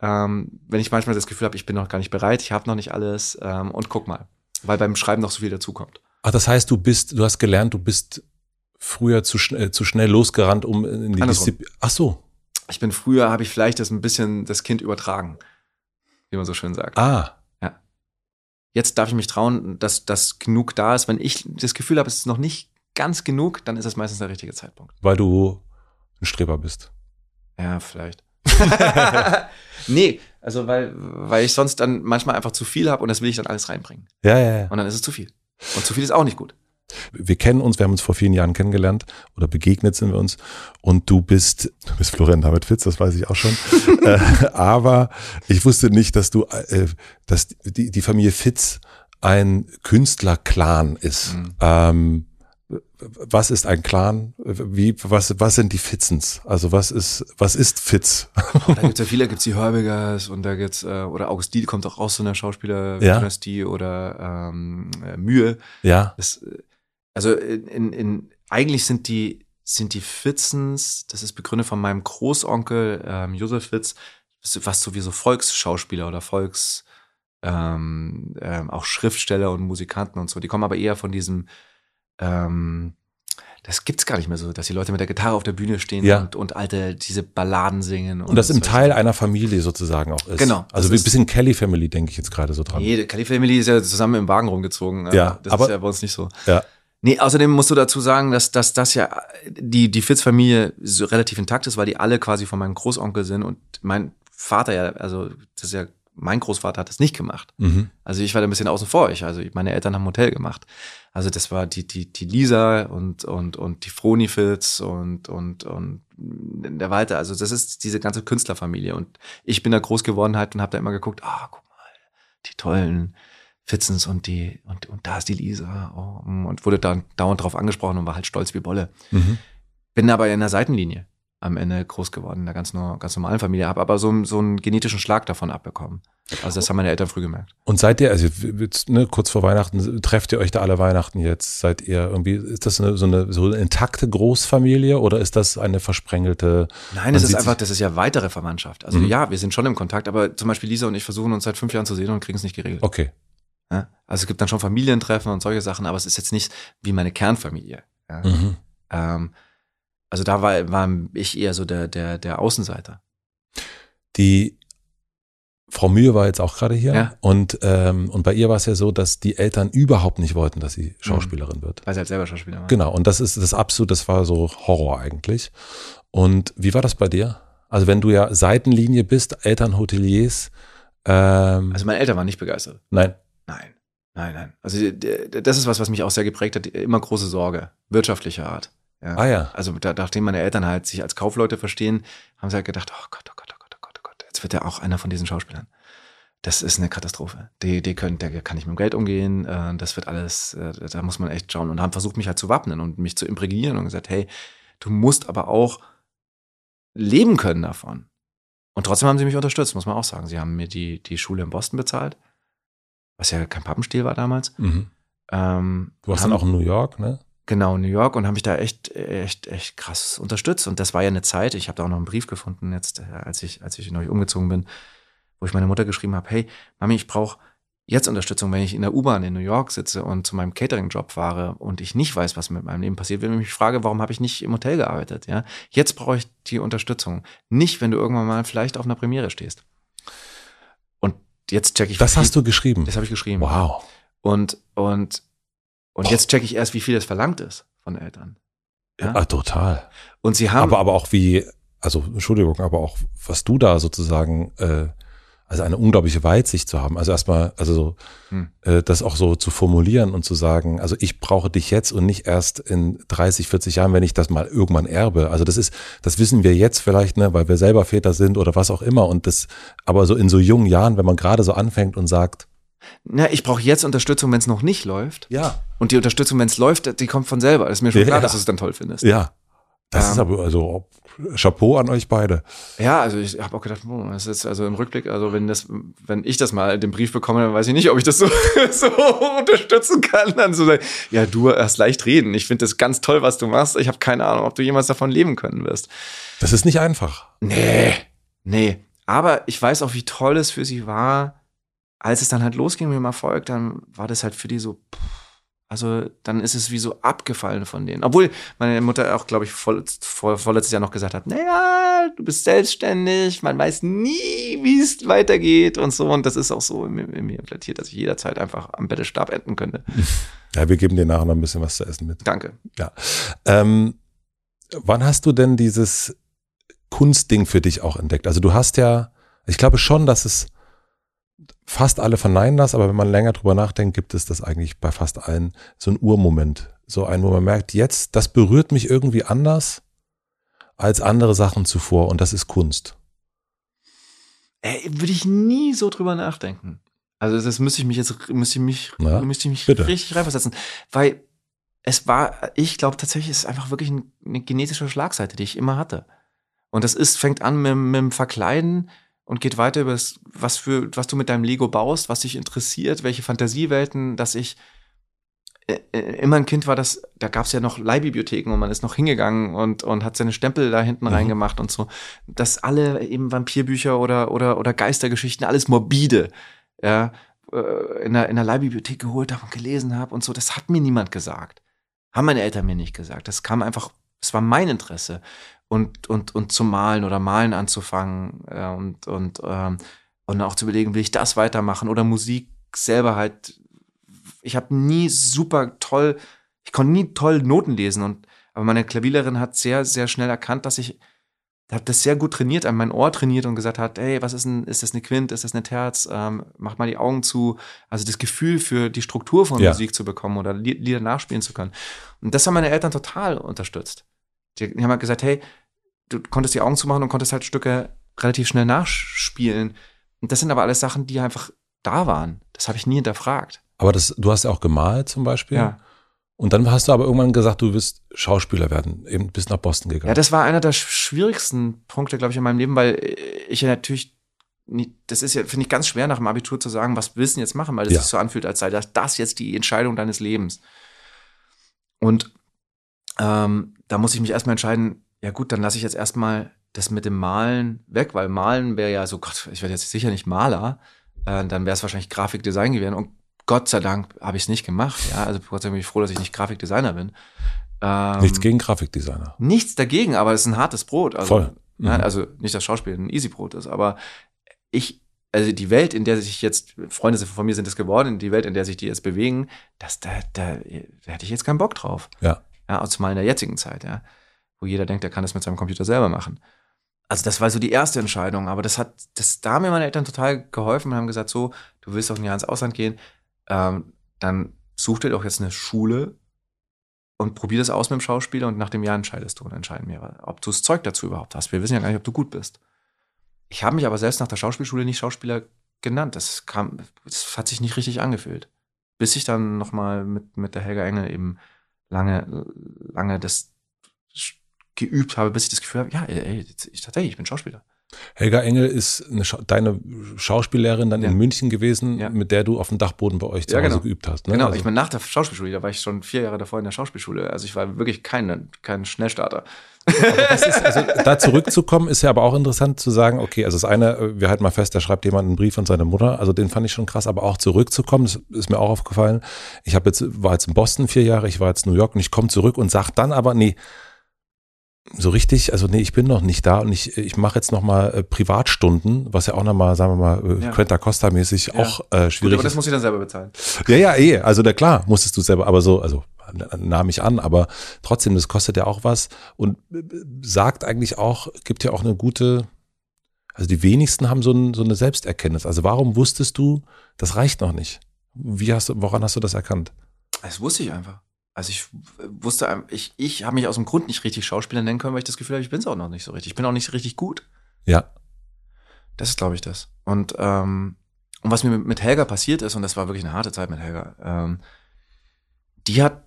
ähm, wenn ich manchmal das Gefühl habe, ich bin noch gar nicht bereit, ich habe noch nicht alles ähm, und guck mal, weil beim Schreiben noch so viel dazukommt. Ach, das heißt, du bist, du hast gelernt, du bist früher zu, schn äh, zu schnell losgerannt, um in die. Disziplin. Ach so. Ich bin früher, habe ich vielleicht das ein bisschen das Kind übertragen, wie man so schön sagt. Ah. Jetzt darf ich mich trauen, dass das genug da ist. Wenn ich das Gefühl habe, es ist noch nicht ganz genug, dann ist es meistens der richtige Zeitpunkt. Weil du ein Streber bist. Ja, vielleicht. nee, also weil, weil ich sonst dann manchmal einfach zu viel habe und das will ich dann alles reinbringen. Ja, ja, ja. Und dann ist es zu viel. Und zu viel ist auch nicht gut. Wir kennen uns, wir haben uns vor vielen Jahren kennengelernt oder begegnet sind wir uns. Und du bist, du bist Florian David Fitz, das weiß ich auch schon. äh, aber ich wusste nicht, dass du, äh, dass die, die Familie Fitz ein Künstlerclan ist. Mhm. Ähm, was ist ein Clan? Wie, was, was sind die Fitzens? Also was ist, was ist Fitz? Da gibt's ja viele, da gibt's die Herbigers und da gibt's, äh, oder August Diel kommt auch aus so einer Ja. Schauspieler-Dynastie oder ähm, äh, Mühe. ja, Das, äh, also in, in, eigentlich sind die, sind die Fitzens, das ist begründet von meinem Großonkel ähm, Josef Fitz, was sowieso Volksschauspieler oder Volks, ähm, ähm, auch Schriftsteller und Musikanten und so. Die kommen aber eher von diesem, ähm, das gibt's gar nicht mehr so, dass die Leute mit der Gitarre auf der Bühne stehen Ja. und, und alte, diese Balladen singen. und das im Teil einer Familie sozusagen auch ist. Genau, Also wie ein bisschen Kelly Family denke ich jetzt gerade so dran. Nee, die Kelly Family ist ja zusammen im Wagen rumgezogen. Ja, das aber- ist ja bei uns nicht so. Ja. Nee, außerdem musst du dazu sagen, dass, dass das ja die, die Fitz-Familie so relativ intakt ist, weil die alle quasi von meinem Großonkel sind und mein Vater ja, also das ist ja, mein Großvater hat das nicht gemacht. Mhm. Also ich war da ein bisschen außen vor. Ich, also meine Eltern haben Hotel gemacht. Also das war die, die, die Lisa und, und, und die Froni Fitz und, und, und der Walter. Also das ist diese ganze Künstlerfamilie. Und ich bin da groß geworden halt und habe da immer geguckt, ah, guck mal, die tollen Fitzens und die, und, und da ist die Lisa. Oh, mm, und wurde dann dauernd drauf angesprochen und war halt stolz wie Bolle. Mhm. Bin aber in der Seitenlinie am Ende groß geworden, in der ganz, ganz normalen Familie, habe aber so, so einen genetischen Schlag davon abbekommen. Also das haben meine Eltern früh gemerkt. Und seid ihr, also jetzt, ne, kurz vor Weihnachten, trefft ihr euch da alle Weihnachten jetzt? Seid ihr irgendwie, ist das eine, so, eine, so eine intakte Großfamilie oder ist das eine versprengelte? Nein, das ist einfach, das ist ja weitere Verwandtschaft. Also Mhm. ja, wir sind schon im Kontakt, aber zum Beispiel Lisa und ich versuchen uns seit fünf Jahren zu sehen und kriegen es nicht geregelt. Okay. Ja? Also es gibt dann schon Familientreffen und solche Sachen, aber es ist jetzt nicht wie meine Kernfamilie. Ja? Mhm. Ähm, also da war, war ich eher so der, der, der Außenseiter. Die Frau Mühe war jetzt auch gerade hier Ja. und, ähm, und bei ihr war es ja so, dass die Eltern überhaupt nicht wollten, dass sie Schauspielerin wird. Weil sie halt selber Schauspieler war. Genau, und das ist das absolut, das war so Horror eigentlich. Und wie war das bei dir? Also wenn du ja Seitenlinie bist, Eltern Hoteliers, ähm, Also meine Eltern waren nicht begeistert. nein, Nein, nein. Also das ist was, was mich auch sehr geprägt hat. Immer große Sorge, wirtschaftlicher Art. Ja. ah ja, Also da, nachdem meine Eltern halt sich als Kaufleute verstehen, haben sie halt gedacht, oh Gott, oh Gott, oh Gott, oh Gott, oh Gott, jetzt wird er auch einer von diesen Schauspielern. Das ist eine Katastrophe. Die, die können, der kann nicht mit dem Geld umgehen. Äh, das wird alles, äh, da muss man echt schauen. Und haben versucht, mich halt zu wappnen und mich zu imprägnieren und gesagt, hey, du musst aber auch leben können davon. Und trotzdem haben sie mich unterstützt, muss man auch sagen. Sie haben mir die, die Schule in Boston bezahlt, was ja kein Pappenstiel war damals. mhm. Ähm, du warst haben- dann auch in New York, ne? Genau, New York und haben mich da echt, echt, echt krass unterstützt. Und das war ja eine Zeit, ich habe da auch noch einen Brief gefunden, jetzt, äh, als ich, als ich neu umgezogen bin, wo ich meiner Mutter geschrieben habe, hey, Mami, ich brauche jetzt Unterstützung, wenn ich in der U-Bahn in New York sitze und zu meinem Catering-Job fahre und ich nicht weiß, was mit meinem Leben passiert, wenn ich mich frage, warum habe ich nicht im Hotel gearbeitet? Ja, jetzt brauche ich die Unterstützung. Nicht, wenn du irgendwann mal vielleicht auf einer Premiere stehst. Jetzt check ich. Das hast du geschrieben. Das habe ich geschrieben. Wow. Und, und Und oh. jetzt checke ich erst, wie viel das verlangt ist von Eltern. Ja, ja total. Und sie haben. Aber, aber auch wie, also Entschuldigung, aber auch was du da sozusagen äh, also eine unglaubliche Weitsicht zu haben. Also erstmal, also so, hm. äh, das auch so zu formulieren und zu sagen, also ich brauche dich jetzt und nicht erst in 30, 40 Jahren, wenn ich das mal irgendwann erbe. Also das ist, das wissen wir jetzt vielleicht, ne, weil wir selber Väter sind oder was auch immer. Und das, aber so in so jungen Jahren, wenn man gerade so anfängt und sagt, na, ich brauche jetzt Unterstützung, wenn es noch nicht läuft. Ja. Und die Unterstützung, wenn es läuft, die kommt von selber. Das ist mir schon klar, dass du es dann toll findest. Ja. Das ähm, ist aber also Chapeau an euch beide. Ja, also ich habe auch gedacht, oh, das ist also im Rückblick, also wenn das, wenn ich das mal den Brief bekomme, dann weiß ich nicht, ob ich das so, so unterstützen kann. Dann so sagen, ja, du hast leicht reden. Ich finde das ganz toll, was du machst. Ich habe keine Ahnung, ob du jemals davon leben können wirst. Das ist nicht einfach. Nee, nee. Aber ich weiß auch, wie toll es für sie war, als es dann halt losging mit dem Erfolg, dann war das halt für die so, pff, also dann ist es wie so abgefallen von denen. Obwohl meine Mutter auch, glaube ich, vor, vor, vorletztes Jahr noch gesagt hat, naja, du bist selbstständig, man weiß nie, wie es weitergeht und so. Und das ist auch so in, in mir implantiert, dass ich jederzeit einfach am Bettestab enden könnte. Ja, wir geben dir nachher noch ein bisschen was zu essen mit. Danke. Ja. Ähm, wann hast du denn dieses Kunstding für dich auch entdeckt? Also du hast ja, ich glaube schon, dass es fast alle verneinen das, aber wenn man länger drüber nachdenkt, gibt es das eigentlich bei fast allen so ein Urmoment. So ein, wo man merkt, jetzt, das berührt mich irgendwie anders als andere Sachen zuvor und das ist Kunst. Ey, würde ich nie so drüber nachdenken. Also das müsste ich mich jetzt, müsste ich mich, Na, müsste ich mich bitte. richtig reinversetzen. Weil es war, ich glaube tatsächlich, es ist einfach wirklich eine genetische Schlagseite, die ich immer hatte. Und das ist, fängt an mit, mit dem Verkleiden, und geht weiter über das, was für, was du mit deinem Lego baust, was dich interessiert, welche Fantasiewelten, dass ich äh, äh, immer ein Kind war, das, da gab es ja noch Leihbibliotheken und man ist noch hingegangen und, und hat seine Stempel da hinten mhm. reingemacht und so. Dass alle eben Vampirbücher oder, oder, oder Geistergeschichten, alles morbide, ja, äh, in der, in der Leihbibliothek geholt habe und gelesen habe und so, das hat mir niemand gesagt. Haben meine Eltern mir nicht gesagt. Das kam einfach, es war mein Interesse und, und, und zu malen oder malen anzufangen äh, und, und, ähm, und auch zu überlegen, will ich das weitermachen oder Musik selber halt. Ich habe nie super toll, ich konnte nie toll Noten lesen und aber meine Klavierlehrerin hat sehr, sehr schnell erkannt, dass ich habe das sehr gut trainiert, an mein Ohr trainiert und gesagt hat, hey, was ist denn, ist das eine Quint, ist das eine Terz, ähm, mach mal die Augen zu. Also das Gefühl für die Struktur von ja. Musik zu bekommen oder Lieder nachspielen zu können. Und das haben meine Eltern total unterstützt. Die, die haben halt gesagt, hey, du konntest die Augen zumachen und konntest halt Stücke relativ schnell nachspielen. Und das sind aber alles Sachen, die einfach da waren. Das habe ich nie hinterfragt. Aber das, du hast ja auch gemalt zum Beispiel. Ja. Und dann hast du aber irgendwann gesagt, du wirst Schauspieler werden, eben bis nach Boston gegangen. Ja, das war einer der schwierigsten Punkte, glaube ich, in meinem Leben, weil ich ja natürlich, nie, das ist ja, finde ich, ganz schwer nach dem Abitur zu sagen, was willst du jetzt machen, weil es ja. sich so anfühlt, als sei das, das jetzt die Entscheidung deines Lebens. Und ähm, da muss ich mich erstmal entscheiden, ja gut, dann lasse ich jetzt erstmal das mit dem Malen weg, weil Malen wäre ja so, Gott, ich werde jetzt sicher nicht Maler, äh, dann wäre es wahrscheinlich Grafikdesign gewesen und Gott sei Dank habe ich es nicht gemacht, ja, also Gott sei Dank bin ich froh, dass ich nicht Grafikdesigner bin. Ähm, nichts gegen Grafikdesigner. Nichts dagegen, aber es ist ein hartes Brot. Also, Voll. Mhm. Ja, also nicht, dass Schauspiel ein Easy-Brot ist, aber ich, also die Welt, in der sich jetzt, Freunde von mir sind es geworden, die Welt, in der sich die jetzt bewegen, das, da, da, da hätte ich jetzt keinen Bock drauf. Ja. Ja, zumal in der jetzigen Zeit, ja wo jeder denkt, er kann das mit seinem Computer selber machen. Also das war so die erste Entscheidung, aber das hat, das, da haben mir meine Eltern total geholfen und haben gesagt, so, du willst doch ein Jahr ins Ausland gehen, ähm, dann such dir doch jetzt eine Schule und probier das aus mit dem Schauspieler und nach dem Jahr entscheidest du und entscheiden wir, ob du das Zeug dazu überhaupt hast. Wir wissen ja gar nicht, ob du gut bist. Ich habe mich aber selbst nach der Schauspielschule nicht Schauspieler genannt. Das kam, das hat sich nicht richtig angefühlt. Bis ich dann nochmal mit, mit der Helga Engel eben lange, lange das geübt habe, bis ich das Gefühl habe, ja, ey, ich tatsächlich, ich bin Schauspieler. Helga Engel ist eine Scha deine Schauspiellehrerin dann ja. in München gewesen, ja. mit der du auf dem Dachboden bei euch zu ja, Hause genau. geübt hast. Ne? Genau, also. ich meine, nach der Schauspielschule, da war ich schon vier Jahre davor in der Schauspielschule. Also ich war wirklich kein, kein Schnellstarter. Ist, also da zurückzukommen, ist ja aber auch interessant zu sagen, okay, also das eine, wir halten mal fest, da schreibt jemand einen Brief an seine Mutter, also den fand ich schon krass, aber auch zurückzukommen, das ist mir auch aufgefallen. Ich habe jetzt, war jetzt in Boston vier Jahre, ich war jetzt in New York und ich komme zurück und sage dann aber, nee, so richtig, also nee, ich bin noch nicht da und ich, ich mache jetzt nochmal äh, Privatstunden, was ja auch nochmal, sagen wir mal, äh, Ja. Quenta Costa mäßig Ja. auch äh, Gut, schwierig aber das ist. muss ich dann selber bezahlen. Ja, ja, eh, also da klar, musstest du selber, aber so, also nahm ich an, aber trotzdem, das kostet ja auch was und äh, sagt eigentlich auch, gibt ja auch eine gute, also die wenigsten haben so, ein, so eine Selbsterkenntnis. Also warum wusstest du, das reicht noch nicht? Wie hast du, woran hast du das erkannt? Das wusste ich einfach. Also ich wusste, ich, ich habe mich aus dem Grund nicht richtig Schauspieler nennen können, weil ich das Gefühl habe, ich bin es auch noch nicht so richtig. Ich bin auch nicht so richtig gut. Ja, Das ist, glaube ich, das. Und, ähm, und was mir mit, Helga passiert ist, und das war wirklich eine harte Zeit mit Helga, ähm, die hat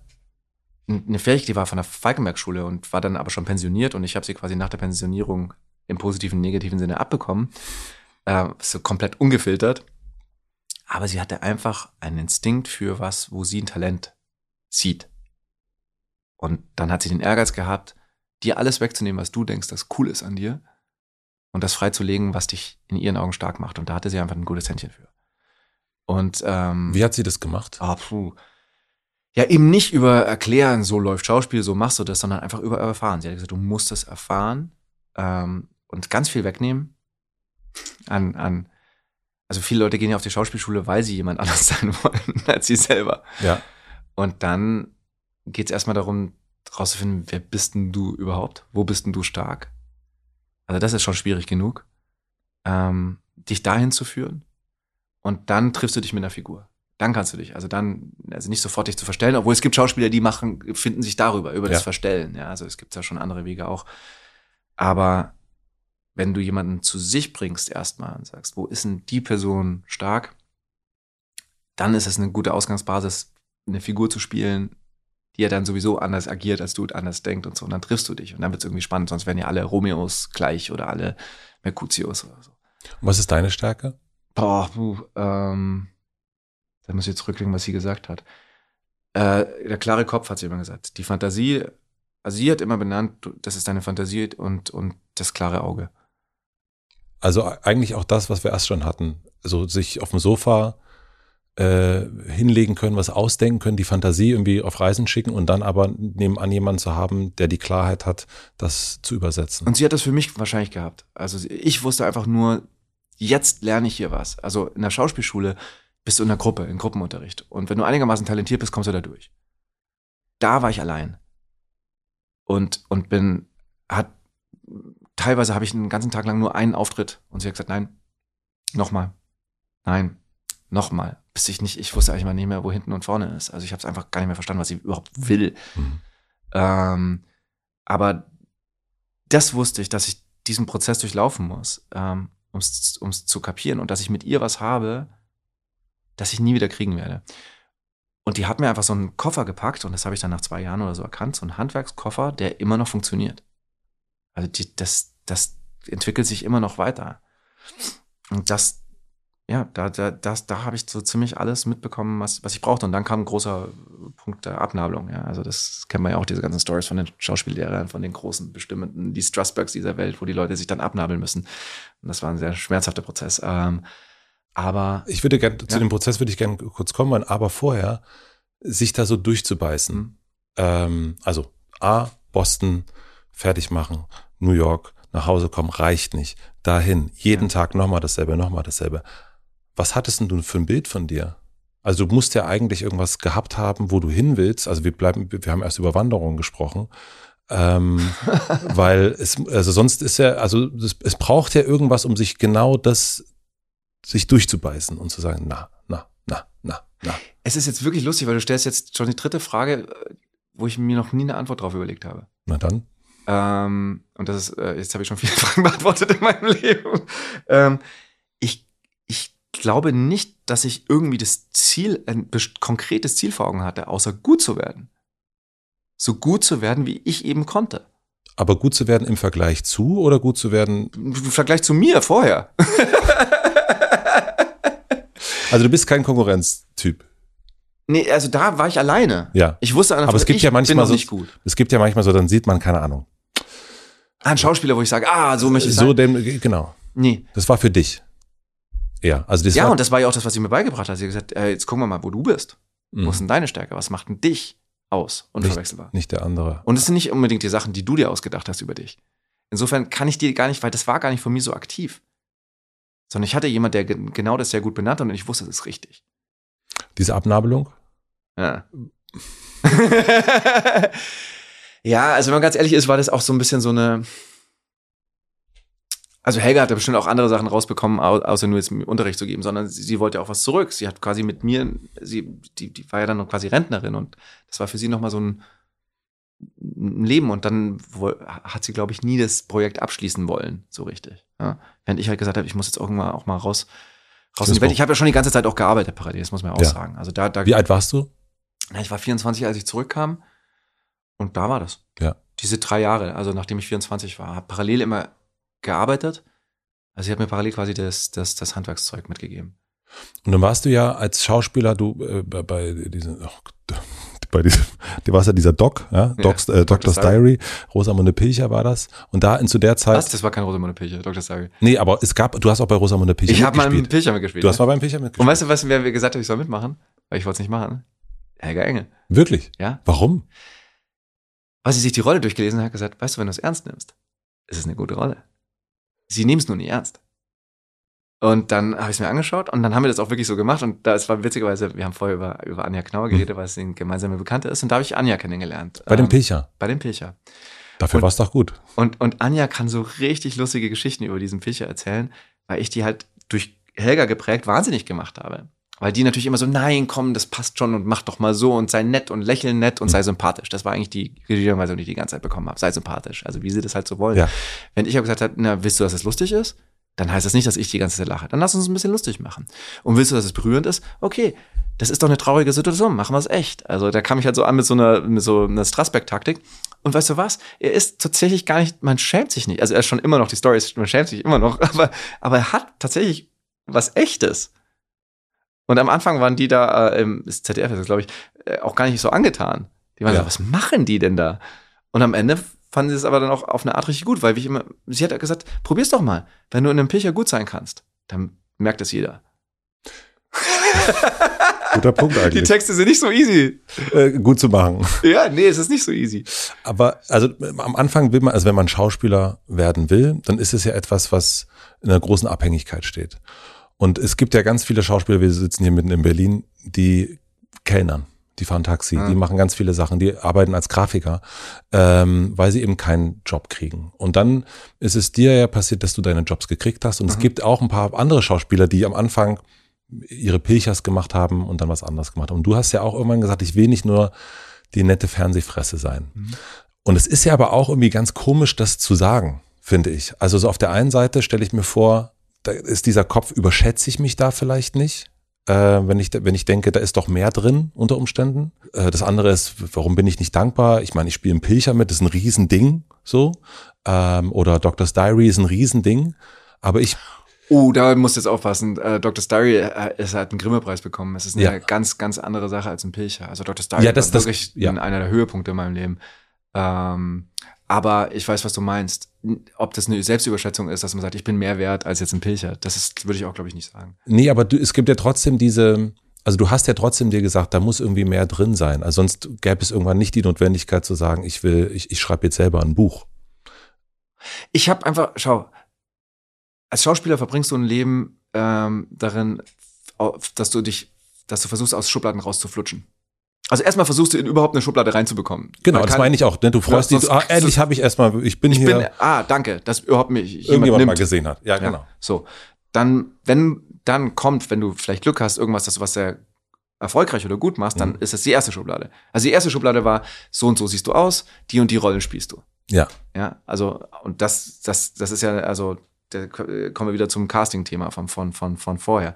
eine Fähigkeit, die war von der Falkenberg-Schule und war dann aber schon pensioniert und ich habe sie quasi nach der Pensionierung im positiven, negativen Sinne abbekommen. Äh, so komplett ungefiltert. Aber sie hatte einfach einen Instinkt für was, wo sie ein Talent sieht. Und dann hat sie den Ehrgeiz gehabt, dir alles wegzunehmen, was du denkst, das cool ist an dir und das freizulegen, was dich in ihren Augen stark macht. Und da hatte sie einfach ein gutes Händchen für. Und ähm, wie hat sie das gemacht? ah, puh. ja, eben nicht über erklären, so läuft Schauspiel, so machst du das, sondern einfach über erfahren. Sie hat gesagt, du musst das erfahren ähm, und ganz viel wegnehmen an, an, also viele Leute gehen ja auf die Schauspielschule, weil sie jemand anders sein wollen als sie selber. Ja. Und dann geht es erstmal darum, rauszufinden, wer bist denn du überhaupt? Wo bist denn du stark? Also das ist schon schwierig genug, ähm, dich dahin zu führen. Und dann triffst du dich mit einer Figur. Dann kannst du dich, also dann, also nicht sofort dich zu verstellen, obwohl es gibt Schauspieler, die machen, finden sich darüber, über das Ja. Verstellen. Ja, also es gibt ja schon andere Wege auch. Aber wenn du jemanden zu sich bringst erstmal und sagst, wo ist denn die Person stark, dann ist es eine gute Ausgangsbasis, eine Figur zu spielen, die ja dann sowieso anders agiert, als du und anders denkt und so. Und dann triffst du dich und dann wird es irgendwie spannend, sonst wären ja alle Romeos gleich oder alle Mercutius oder so. Und was ist deine Stärke? Boah, puh, ähm, da muss ich jetzt zurücklegen, was sie gesagt hat. Äh, der klare Kopf hat sie immer gesagt. Die Fantasie, also sie hat immer benannt, das ist deine Fantasie und, und das klare Auge. Also eigentlich auch das, was wir erst schon hatten. Also sich auf dem Sofa äh, hinlegen können, was ausdenken können, die Fantasie irgendwie auf Reisen schicken und dann aber nebenan jemanden zu haben, der die Klarheit hat, das zu übersetzen. Und sie hat das für mich wahrscheinlich gehabt. Also ich wusste einfach nur, jetzt lerne ich hier was. Also in der Schauspielschule bist du in der Gruppe, in Gruppenunterricht. Und wenn du einigermaßen talentiert bist, kommst du da durch. Da war ich allein. Und, und bin, hat, teilweise habe ich einen ganzen Tag lang nur einen Auftritt. Und sie hat gesagt, nein, nochmal. Nein, nochmal. Bis ich nicht, ich wusste eigentlich mal nicht mehr, wo hinten und vorne ist. Also ich habe es einfach gar nicht mehr verstanden, was sie überhaupt will. Mhm. Ähm, aber das wusste ich, dass ich diesen Prozess durchlaufen muss, ähm, um es zu kapieren und dass ich mit ihr was habe, das ich nie wieder kriegen werde. Und die hat mir einfach so einen Koffer gepackt und das habe ich dann nach zwei Jahren oder so erkannt, so einen Handwerkskoffer, der immer noch funktioniert. Also die, das, das entwickelt sich immer noch weiter. Und das, ja, da, da, das, da habe ich so ziemlich alles mitbekommen, was, was ich brauchte. Und dann kam ein großer Punkt der Abnabelung. Ja. Also das kennt man ja auch, diese ganzen Stories von den Schauspiellehrern, von den großen Bestimmten, die Strasbergs dieser Welt, wo die Leute sich dann abnabeln müssen. Und das war ein sehr schmerzhafter Prozess. Ähm, aber Ich würde gerne, zu Ja. dem Prozess würde ich gerne kurz kommen, wollen, aber vorher sich da so durchzubeißen. Mhm. Ähm, also A, Boston, fertig machen, New York, nach Hause kommen, reicht nicht. Dahin, jeden Ja. Tag nochmal dasselbe, nochmal dasselbe. Was hattest denn du für ein Bild von dir? Also du musst ja eigentlich irgendwas gehabt haben, wo du hin willst. Also wir bleiben, wir haben erst über Wanderungen gesprochen. Ähm, weil es, also sonst ist ja, also es, es braucht ja irgendwas, um sich genau das, sich durchzubeißen und zu sagen, na, na, na, na, na. es ist jetzt wirklich lustig, weil du stellst jetzt schon die dritte Frage, äh, wo ich mir noch nie eine Antwort drauf überlegt habe. Na dann. Ähm, und das ist, äh, jetzt habe ich schon viele Fragen beantwortet in meinem Leben. Ähm, ich, ich glaube nicht, dass ich irgendwie das Ziel, ein konkretes Ziel vor Augen hatte, außer gut zu werden. So gut zu werden, wie ich eben konnte. Aber gut zu werden im Vergleich zu oder gut zu werden, Im Vergleich zu mir vorher. also du bist kein Konkurrenztyp. nee, also da war ich alleine. Ja. Ich wusste einfach, Aber es gibt ich ja manchmal so- nicht gut. Es gibt ja manchmal so, dann sieht man, keine Ahnung. Ah, ein Schauspieler, wo ich sage, ah, so möchte ich So sein. dem, genau. Nee. Das war für dich. Ja, also das ja, war, und das war ja auch das, was sie mir beigebracht hat. Sie hat gesagt, äh, jetzt gucken wir mal, wo du bist. Wo Mhm. ist denn deine Stärke? Was macht denn dich aus, unverwechselbar. Nicht, nicht der andere. Und es sind nicht unbedingt die Sachen, die du dir ausgedacht hast über dich. Insofern kann ich dir gar nicht, weil das war gar nicht von mir so aktiv. Sondern ich hatte jemand, der ge- genau das sehr gut benannt hat und ich wusste, das ist richtig. Diese Abnabelung? Ja. ja, also wenn man ganz ehrlich ist, war das auch so ein bisschen so eine. Also Helga hat bestimmt auch andere Sachen rausbekommen, au- außer nur jetzt Unterricht zu geben, sondern sie, sie wollte auch was zurück. Sie hat quasi mit mir, sie, die, die war ja dann noch quasi Rentnerin und das war für sie nochmal so ein, ein Leben und dann hat sie, glaube ich, nie das Projekt abschließen wollen, so richtig. Ja? Während ich halt gesagt habe, ich muss jetzt irgendwann auch mal raus, raus in die Welt. Ich habe ja schon die ganze Zeit auch gearbeitet parallel, das muss man ja auch Ja. sagen. Also da, da Wie alt warst du? na, ich war 24, als ich zurückkam. Und da war das. Ja. Diese drei Jahre, also nachdem ich 24 war, habe parallel immer gearbeitet. Also ich habe mir parallel quasi das, das, das Handwerkszeug mitgegeben. Und dann warst du ja als Schauspieler, du äh, bei, diesen, oh, bei diesem, du warst ja dieser Doc, ja, Docs, äh, Doctor's Diary, Rosamunde Pilcher war das. Und da in zu der Zeit, Was? Das war kein Rosamunde Pilcher, Dr. Sari. nee, aber es gab, du hast auch bei Rosamunde Pilcher Ich habe mal einen mitgespielt. Pilcher mitgespielt. Du hast ja. mal beim Pilcher Und mitgespielt. weißt du, was, wer mir gesagt hat, ich soll mitmachen? Weil ich wollte es nicht machen. Helga Engel. Wirklich? Ja. Warum? Weil sie sich die Rolle durchgelesen hat gesagt, weißt du, wenn du es ernst nimmst, ist es eine gute Rolle. Sie nehmen es nur nicht ernst. Und dann habe ich es mir angeschaut und dann haben wir das auch wirklich so gemacht. Und da es war witzigerweise, wir haben vorher über, über Anja Knauer geredet, weil es eine gemeinsame Bekannte ist. Und da habe ich Anja kennengelernt. Bei dem Ähm, Pilcher. Bei dem Pilcher. Dafür war es doch gut. Und, und Anja kann so richtig lustige Geschichten über diesen Pilcher erzählen, weil ich die halt durch Helga geprägt wahnsinnig gemacht habe. Weil die natürlich immer so, nein, komm, das passt schon und mach doch mal so und sei nett und lächeln nett und sei sympathisch. Das war eigentlich die Regierungsweisung, die ich die ganze Zeit bekommen habe. Sei sympathisch. Also wie sie das halt so wollen. Ja. Wenn ich aber gesagt habe, na, willst du, dass es lustig ist? Dann heißt das nicht, dass ich die ganze Zeit lache. Dann lass uns ein bisschen lustig machen. Und willst du, dass es berührend ist? Okay, das ist doch eine traurige Situation. Machen wir es echt. Also da kam ich halt so an mit so einer, mit so einer Strassberg-Taktik. Und weißt du was? Er ist tatsächlich gar nicht, man schämt sich nicht. Also er ist schon immer noch, die Story ist, man schämt sich immer noch, aber, aber er hat tatsächlich was Echtes. Und am Anfang waren die da, äh, im das ZDF ist glaube ich, äh, auch gar nicht so angetan. Die waren Ja. so, was machen die denn da? Und am Ende fanden sie es aber dann auch auf eine Art richtig gut, weil wie ich immer, sie hat gesagt, probier's doch mal. Wenn du in einem Pilcher gut sein kannst, dann merkt es jeder. Guter Punkt Die eigentlich. Texte sind nicht so easy. äh, gut zu machen. Ja, nee, es ist nicht so easy. Aber also am Anfang will man, also wenn man Schauspieler werden will, dann ist es ja etwas, was in einer großen Abhängigkeit steht. Und es gibt ja ganz viele Schauspieler, wir sitzen hier mitten in Berlin, die kellnern, die fahren Taxi, Ja. die machen ganz viele Sachen, die arbeiten als Grafiker, ähm, weil sie eben keinen Job kriegen. Und dann ist es dir ja passiert, dass du deine Jobs gekriegt hast. Und es Mhm. gibt auch ein paar andere Schauspieler, die am Anfang ihre Pilchers gemacht haben und dann was anderes gemacht haben. Und du hast ja auch irgendwann gesagt, ich will nicht nur die nette Fernsehfresse sein. Mhm. Und es ist ja aber auch irgendwie ganz komisch, das zu sagen, finde ich. Also so auf der einen Seite stelle ich mir vor, da ist dieser Kopf, überschätze ich mich da vielleicht nicht, äh, wenn, ich, wenn ich denke, da ist doch mehr drin unter Umständen. Äh, das andere ist, warum bin ich nicht dankbar? Ich meine, ich spiele einen Pilcher mit, das ist ein Riesending, so. Ähm, oder Doctor's Diary ist ein Riesending. Aber ich, Oh, da musst du jetzt aufpassen. Äh, Dr. Starry äh, es hat einen Grimme-Preis bekommen. Es ist eine Ja. ganz, ganz andere Sache als ein Pilcher. Also Dr. Starry Ja, das- war das- wirklich ja. einer der Höhepunkte in meinem Leben. Ähm, aber ich weiß, was du meinst. Ob das eine Selbstüberschätzung ist, dass man sagt, ich bin mehr wert als jetzt ein Pilcher. Das ist, würde ich auch, glaube ich, nicht sagen. nee, aber du, es gibt ja trotzdem diese, also du hast ja trotzdem dir gesagt, da muss irgendwie mehr drin sein. Also sonst gäbe es irgendwann nicht die Notwendigkeit zu sagen, ich will, ich, ich schreibe jetzt selber ein Buch. Ich habe einfach, schau, als Schauspieler verbringst du ein Leben ähm, darin, dass du dich, dass du versuchst, aus Schubladen rauszuflutschen. Also erstmal versuchst du in überhaupt eine Schublade reinzubekommen. Genau, Man das kann- meine ich auch. Ne? Du freust Ja, dich, ah, endlich habe ich erstmal, ich bin Ich hier, bin, ah, danke, dass überhaupt mich jemand irgendjemand nimmt. mal gesehen hat. Ja, Ja, genau. So, dann, wenn dann kommt, wenn du vielleicht Glück hast, irgendwas, das du was sehr erfolgreich oder gut machst, dann Mhm. ist das die erste Schublade. Also die erste Schublade war, so und so siehst du aus, die und die Rollen spielst du. Ja. Ja, also, und das, das, das ist ja, also, da kommen wir wieder zum Casting-Thema von, von, von, von vorher.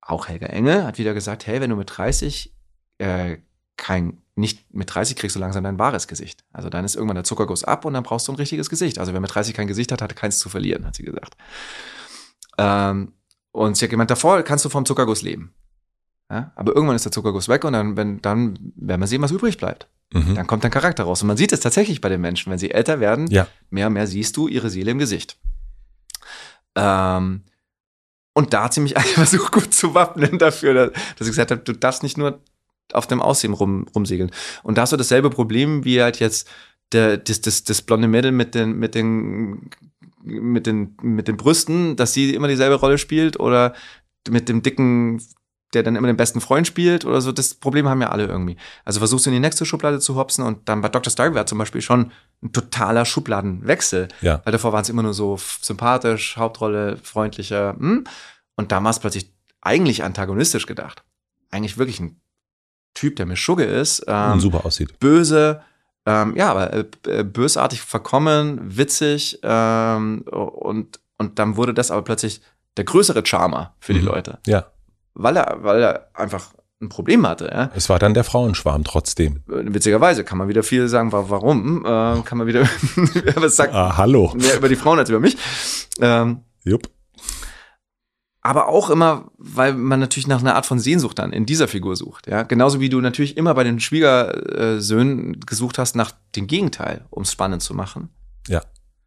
Auch Helga Engel hat wieder gesagt, hey, wenn du mit 30 äh, kein, nicht mit 30 kriegst du langsam dein wahres Gesicht. Also dann ist irgendwann der Zuckerguss ab und dann brauchst du ein richtiges Gesicht. Also wer mit 30 kein Gesicht hat, hat keins zu verlieren, hat sie gesagt. Ähm, und sie hat gemeint, davor kannst du vom Zuckerguss leben. Ja? Aber irgendwann ist der Zuckerguss weg und dann, wenn, dann werden wir sehen, was übrig bleibt. Mhm. Dann kommt dein Charakter raus. Und man sieht es tatsächlich bei den Menschen, wenn sie älter werden, Ja. mehr und mehr siehst du ihre Seele im Gesicht. Ähm, und da hat sie mich einfach versucht, gut zu wappnen dafür, dass dass ich gesagt habe, du darfst nicht nur auf dem Aussehen rum, rumsegeln. Und da hast du dasselbe Problem wie halt jetzt der, das, das, das blonde Mädel mit den, mit den, mit den, mit den Brüsten, dass sie immer dieselbe Rolle spielt oder mit dem dicken der dann immer den besten Freund spielt oder so. Das Problem haben ja alle irgendwie. Also versuchst du in die nächste Schublade zu hopsen und dann bei Dr. Stark wäre zum Beispiel schon ein totaler Schubladenwechsel. Ja. Weil davor waren es immer nur so sympathisch, Hauptrolle, freundlicher. Hm? Und da war es plötzlich eigentlich antagonistisch gedacht. Eigentlich wirklich ein Typ, der mir Schugge ist. Ähm, super aussieht. Böse, ähm, ja, aber äh, äh, bösartig verkommen, witzig ähm, und, und dann wurde das aber plötzlich der größere Charmer für die Mhm. Leute Ja. weil er, weil er einfach ein Problem hatte. Ja? Es war dann der Frauenschwarm trotzdem. Witzigerweise kann man wieder viel sagen, wa- warum? Äh, kann man wieder, was sagt Ah, hallo. mehr über die Frauen als über mich. Ähm, Jupp. Aber auch immer, weil man natürlich nach einer Art von Sehnsucht dann in dieser Figur sucht. Ja? Genauso wie du natürlich immer bei den Schwiegersöhnen gesucht hast nach dem Gegenteil, um es spannend zu machen. Ja.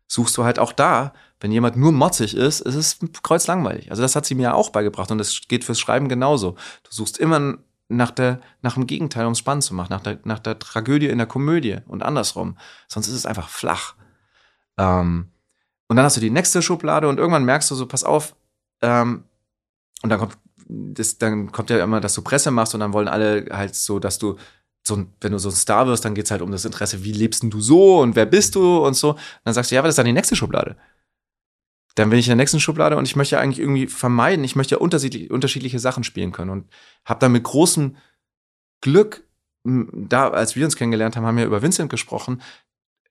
Suchst du halt auch da, wenn jemand nur motzig ist, ist es kreuzlangweilig. Also das hat sie mir auch beigebracht und das geht fürs Schreiben genauso. Du suchst immer nach, der, nach dem Gegenteil, um es spannend zu machen, nach der, nach der Tragödie in der Komödie und andersrum. Sonst ist es einfach flach. Ähm, und dann hast du die nächste Schublade und irgendwann merkst du so, pass auf, ähm, und dann kommt, das, dann kommt ja immer, dass du Presse machst und dann wollen alle halt so, dass du so, wenn du so ein Star wirst, dann geht's halt um das Interesse, wie lebst denn du so und wer bist du und so. Und dann sagst du, ja, was ist dann die nächste Schublade? Dann bin ich in der nächsten Schublade und ich möchte ja eigentlich irgendwie vermeiden, ich möchte ja unterschiedlich, unterschiedliche Sachen spielen können und habe dann mit großem Glück, da, als wir uns kennengelernt haben, haben wir über Vincent gesprochen,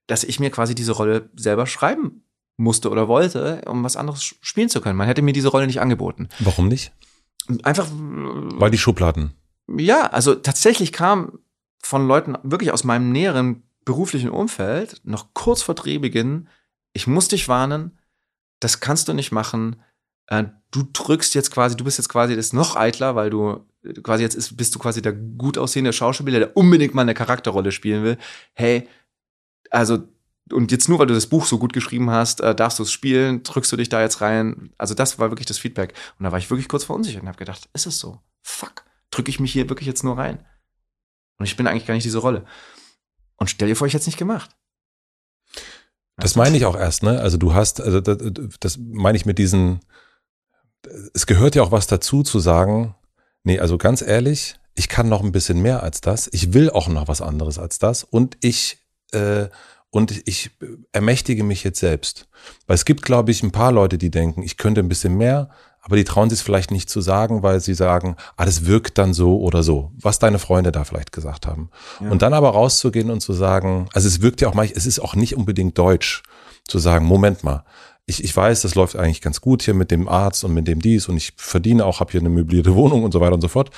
dass ich mir quasi diese Rolle selber schreiben musste oder wollte, um was anderes spielen zu können. Man hätte mir diese Rolle nicht angeboten. Warum nicht? Einfach, Weil die Schubladen. ja, also tatsächlich kam von Leuten wirklich aus meinem näheren beruflichen Umfeld noch kurz vor Drehbeginn, ich muss dich warnen, das kannst du nicht machen. Äh, Du drückst jetzt quasi, du bist jetzt quasi das noch eitler, weil du äh, quasi jetzt ist, bist du quasi der gut aussehende Schauspieler, der unbedingt mal eine Charakterrolle spielen will. Hey, also und jetzt nur, weil du das Buch so gut geschrieben hast, äh, darfst du es spielen, drückst du dich da jetzt rein. Also das war wirklich das Feedback. Und da war ich wirklich kurz verunsichert und habe gedacht, ist es so? Fuck, drücke ich mich hier wirklich jetzt nur rein? Und ich bin eigentlich gar nicht diese Rolle. Und stell dir vor, ich hätte es nicht gemacht. Das meine ich auch erst, ne? Also du hast, also das, das meine ich mit diesen, es gehört ja auch was dazu zu sagen, nee, also ganz ehrlich, ich kann noch ein bisschen mehr als das, ich will auch noch was anderes als das und ich, äh, und ich ermächtige mich jetzt selbst. Weil es gibt, glaube ich, ein paar Leute, die denken, ich könnte ein bisschen mehr, aber die trauen sich es vielleicht nicht zu sagen, weil sie sagen, ah, das wirkt dann so oder so, was deine Freunde da vielleicht gesagt haben. Ja. Und dann aber rauszugehen und zu sagen, also es wirkt ja auch manchmal, es ist auch nicht unbedingt deutsch, zu sagen, Moment mal, ich, ich weiß, das läuft eigentlich ganz gut hier mit dem Arzt und mit dem dies und ich verdiene auch, habe hier eine möblierte Wohnung und so weiter und so fort.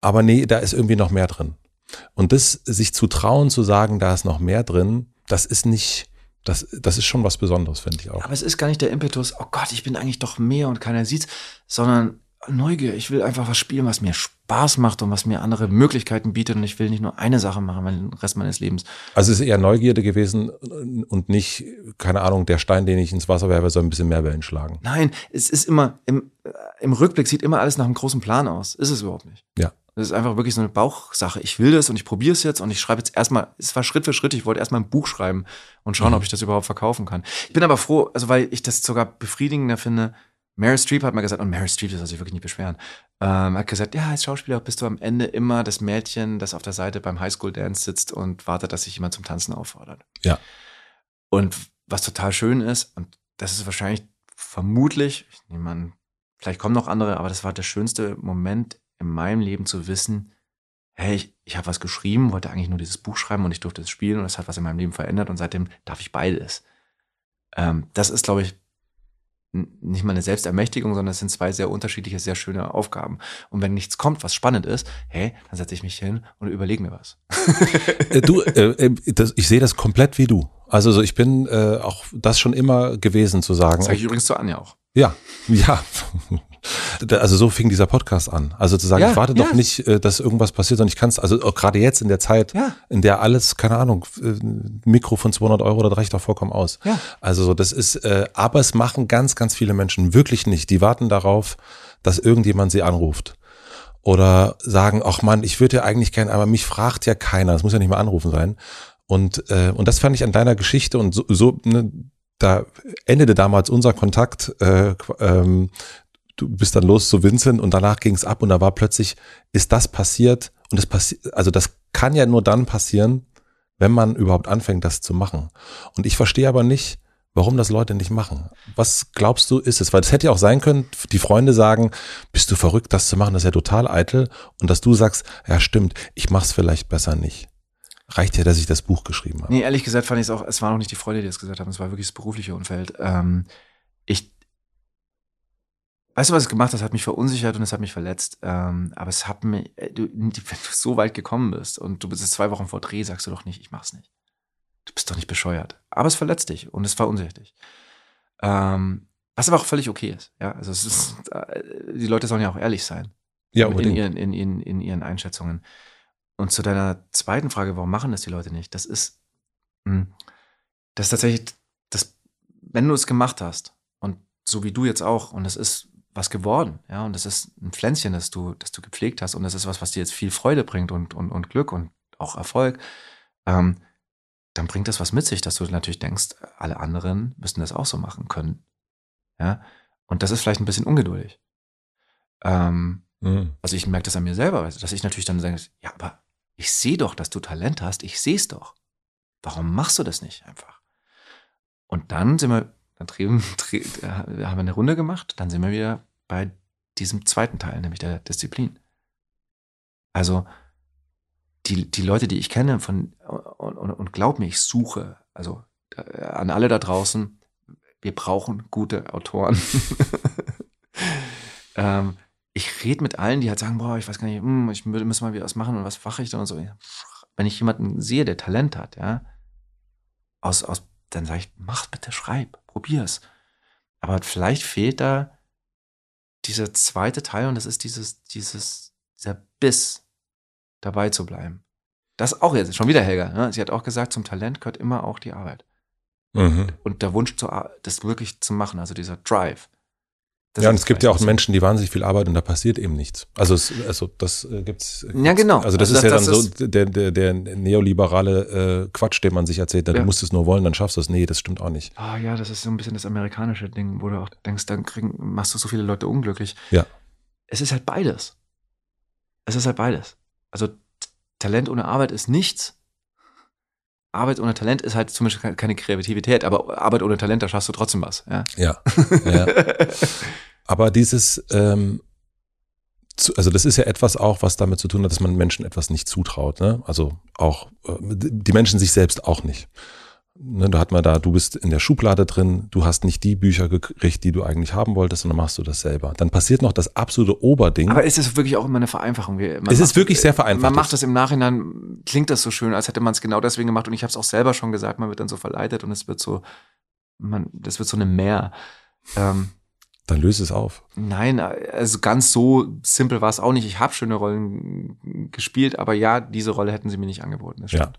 Aber nee, da ist irgendwie noch mehr drin. Und das, sich zu trauen, zu sagen, da ist noch mehr drin, das ist nicht, das, das ist schon was Besonderes, finde ich auch. Aber es ist gar nicht der Impetus, oh Gott, ich bin eigentlich doch mehr und keiner sieht's, sondern Neugier. Ich will einfach was spielen, was mir Spaß macht und was mir andere Möglichkeiten bietet. Und ich will nicht nur eine Sache machen, den Rest meines Lebens. Also es ist eher Neugierde gewesen und nicht, keine Ahnung, der Stein, den ich ins Wasser werfe, soll ein bisschen mehr Wellen schlagen. Nein, es ist immer, im, äh, im Rückblick sieht immer alles nach einem großen Plan aus. Ist es überhaupt nicht. Ja. Das ist einfach wirklich so eine Bauchsache. Ich will das und ich probiere es jetzt und ich schreibe jetzt erstmal, es war Schritt für Schritt, ich wollte erstmal ein Buch schreiben und schauen, Mhm. ob ich das überhaupt verkaufen kann. Ich bin aber froh, also weil ich das sogar befriedigender finde. Meryl Streep hat mal gesagt, und Meryl Streep, das soll sich wirklich nicht beschweren, ähm, hat gesagt, ja, als Schauspieler bist du am Ende immer das Mädchen, das auf der Seite beim Highschool-Dance sitzt und wartet, dass sich jemand zum Tanzen auffordert. Ja. Und was total schön ist, und das ist wahrscheinlich vermutlich, ich nehme an, vielleicht kommen noch andere, aber das war der schönste Moment in meinem Leben zu wissen, hey, ich, ich habe was geschrieben, wollte eigentlich nur dieses Buch schreiben und ich durfte es spielen und das hat was in meinem Leben verändert und seitdem darf ich beides. Ähm, das ist, glaube ich, nicht mal eine Selbstermächtigung, sondern es sind zwei sehr unterschiedliche, sehr schöne Aufgaben. Und wenn nichts kommt, was spannend ist, hey, dann setze ich mich hin und überlege mir was. Äh, du, äh, äh, das, ich sehe das komplett wie du. Also so, ich bin äh, auch das schon immer gewesen zu sagen. Das sage ich übrigens zu Anja auch. Ja, ja. Also so fing dieser Podcast an. Also zu sagen, Ja, ich warte ja. doch nicht, äh, dass irgendwas passiert, sondern ich kann es, also auch gerade jetzt in der Zeit, Ja. in der alles, keine Ahnung, äh, Mikro von 200 Euro, da reicht doch vollkommen aus. Also so, das ist, äh, aber es machen ganz, ganz viele Menschen wirklich nicht. Die warten darauf, dass irgendjemand sie anruft. oder sagen, ach Mann, ich würde ja eigentlich gerne, aber mich fragt ja keiner, das muss ja nicht mal anrufen sein. Und, äh, und das fand ich an deiner Geschichte und so, so ne, da endete damals unser Kontakt. Äh, ähm, du bist dann los zu Vincent und danach ging es ab und da war plötzlich, ist das passiert und das passiert, also das kann ja nur dann passieren, wenn man überhaupt anfängt, das zu machen. Und ich verstehe aber nicht, warum das Leute nicht machen. Was glaubst du, ist es? Weil es hätte ja auch sein können, die Freunde sagen, bist du verrückt, das zu machen, das ist ja total eitel. Und dass du sagst, ja stimmt, ich mach's vielleicht besser nicht. Reicht ja, dass ich das Buch geschrieben habe. Nee, ehrlich gesagt fand ich es auch, es war noch nicht die Freunde, die das gesagt haben, es war wirklich das berufliche Umfeld. Ähm, weißt du, was es gemacht hat? Es hat mich verunsichert und es hat mich verletzt. Ähm, aber es hat mich, äh, du, wenn du so weit gekommen bist und du bist jetzt zwei Wochen vor Dreh, sagst du doch nicht, ich mach's nicht. Du bist doch nicht bescheuert. Aber es verletzt dich und es verunsichert dich. Ähm, was aber auch völlig okay ist. Ja, also es ist, äh, die Leute sollen ja auch ehrlich sein. Ja, in, unbedingt. ihren, in, in, in ihren Einschätzungen. Und zu deiner zweiten Frage, warum machen das die Leute nicht? Das ist, mh, das ist tatsächlich, das, wenn du es gemacht hast und so wie du jetzt auch, und es ist was geworden, ja, und das ist ein Pflänzchen, das du, das du gepflegt hast, und das ist was, was dir jetzt viel Freude bringt und, und, und Glück und auch Erfolg, ähm, dann bringt das was mit sich, dass du natürlich denkst, alle anderen müssten das auch so machen können. Ja, und das ist vielleicht ein bisschen ungeduldig. Ähm, Mhm. also ich merke das an mir selber, dass ich natürlich dann denke, ja, aber ich sehe doch, dass du Talent hast, ich sehe es doch. Warum machst du das nicht einfach? Und dann sind wir, dann drehen, äh, haben wir eine Runde gemacht, dann sind wir wieder bei diesem zweiten Teil, nämlich der Disziplin. Also die, die Leute, die ich kenne von, und, und, und glaub mir, ich suche, also äh, an alle da draußen, wir brauchen gute Autoren. ähm, ich rede mit allen, die halt sagen, boah, ich weiß gar nicht, hm, ich müssen mal wieder was machen und was mache ich dann und so. Wenn ich jemanden sehe, der Talent hat, ja, aus, aus, dann sage ich, mach bitte, schreib, probier's. Aber vielleicht fehlt da dieser zweite Teil und das ist dieses, dieses, dieser Biss, dabei zu bleiben. Das auch jetzt, schon wieder Helga, ne? sie hat auch gesagt, zum Talent gehört immer auch die Arbeit. Mhm. Und der Wunsch, zu, das wirklich zu machen, also dieser Drive. Das Ja, und es gibt ja auch Menschen, die wahnsinnig viel arbeiten und da passiert eben nichts. Also, es, also das äh, gibt's. Ja, genau. Also das Also ist ja das- dann das so der, der, der neoliberale äh, Quatsch, den man sich erzählt. Du Ja. musst es nur wollen, dann schaffst du es. Nee, das stimmt auch nicht. Ah ja, das ist so ein bisschen das amerikanische Ding, wo du auch denkst, dann kriegen, machst du so viele Leute unglücklich. Ja. Es ist halt beides. Es ist halt beides. Also Talent ohne Arbeit ist nichts. Arbeit ohne Talent ist halt zum Beispiel keine Kreativität, aber Arbeit ohne Talent, da schaffst du trotzdem was. Ja. Ja. ja. Aber dieses, ähm, zu, also das ist ja etwas auch, was damit zu tun hat, dass man Menschen etwas nicht zutraut. Ne? Also auch äh, die Menschen sich selbst auch nicht. Ne, da hat man da, du bist in der Schublade drin, du hast nicht die Bücher gekriegt, die du eigentlich haben wolltest, sondern machst du das selber. Dann passiert noch das absolute Oberding. Aber ist es wirklich auch immer eine Vereinfachung? Man Es ist wirklich sehr vereinfacht. Man macht das im Nachhinein, klingt das so schön, als hätte man es genau deswegen gemacht. Und ich habe es auch selber schon gesagt, man wird dann so verleitet und es wird so, man, das wird so eine Mehr. Ähm, Dann löse es auf. Nein, also ganz so simpel war es auch nicht. Ich habe schöne Rollen gespielt, aber ja, diese Rolle hätten sie mir nicht angeboten. Das Ja.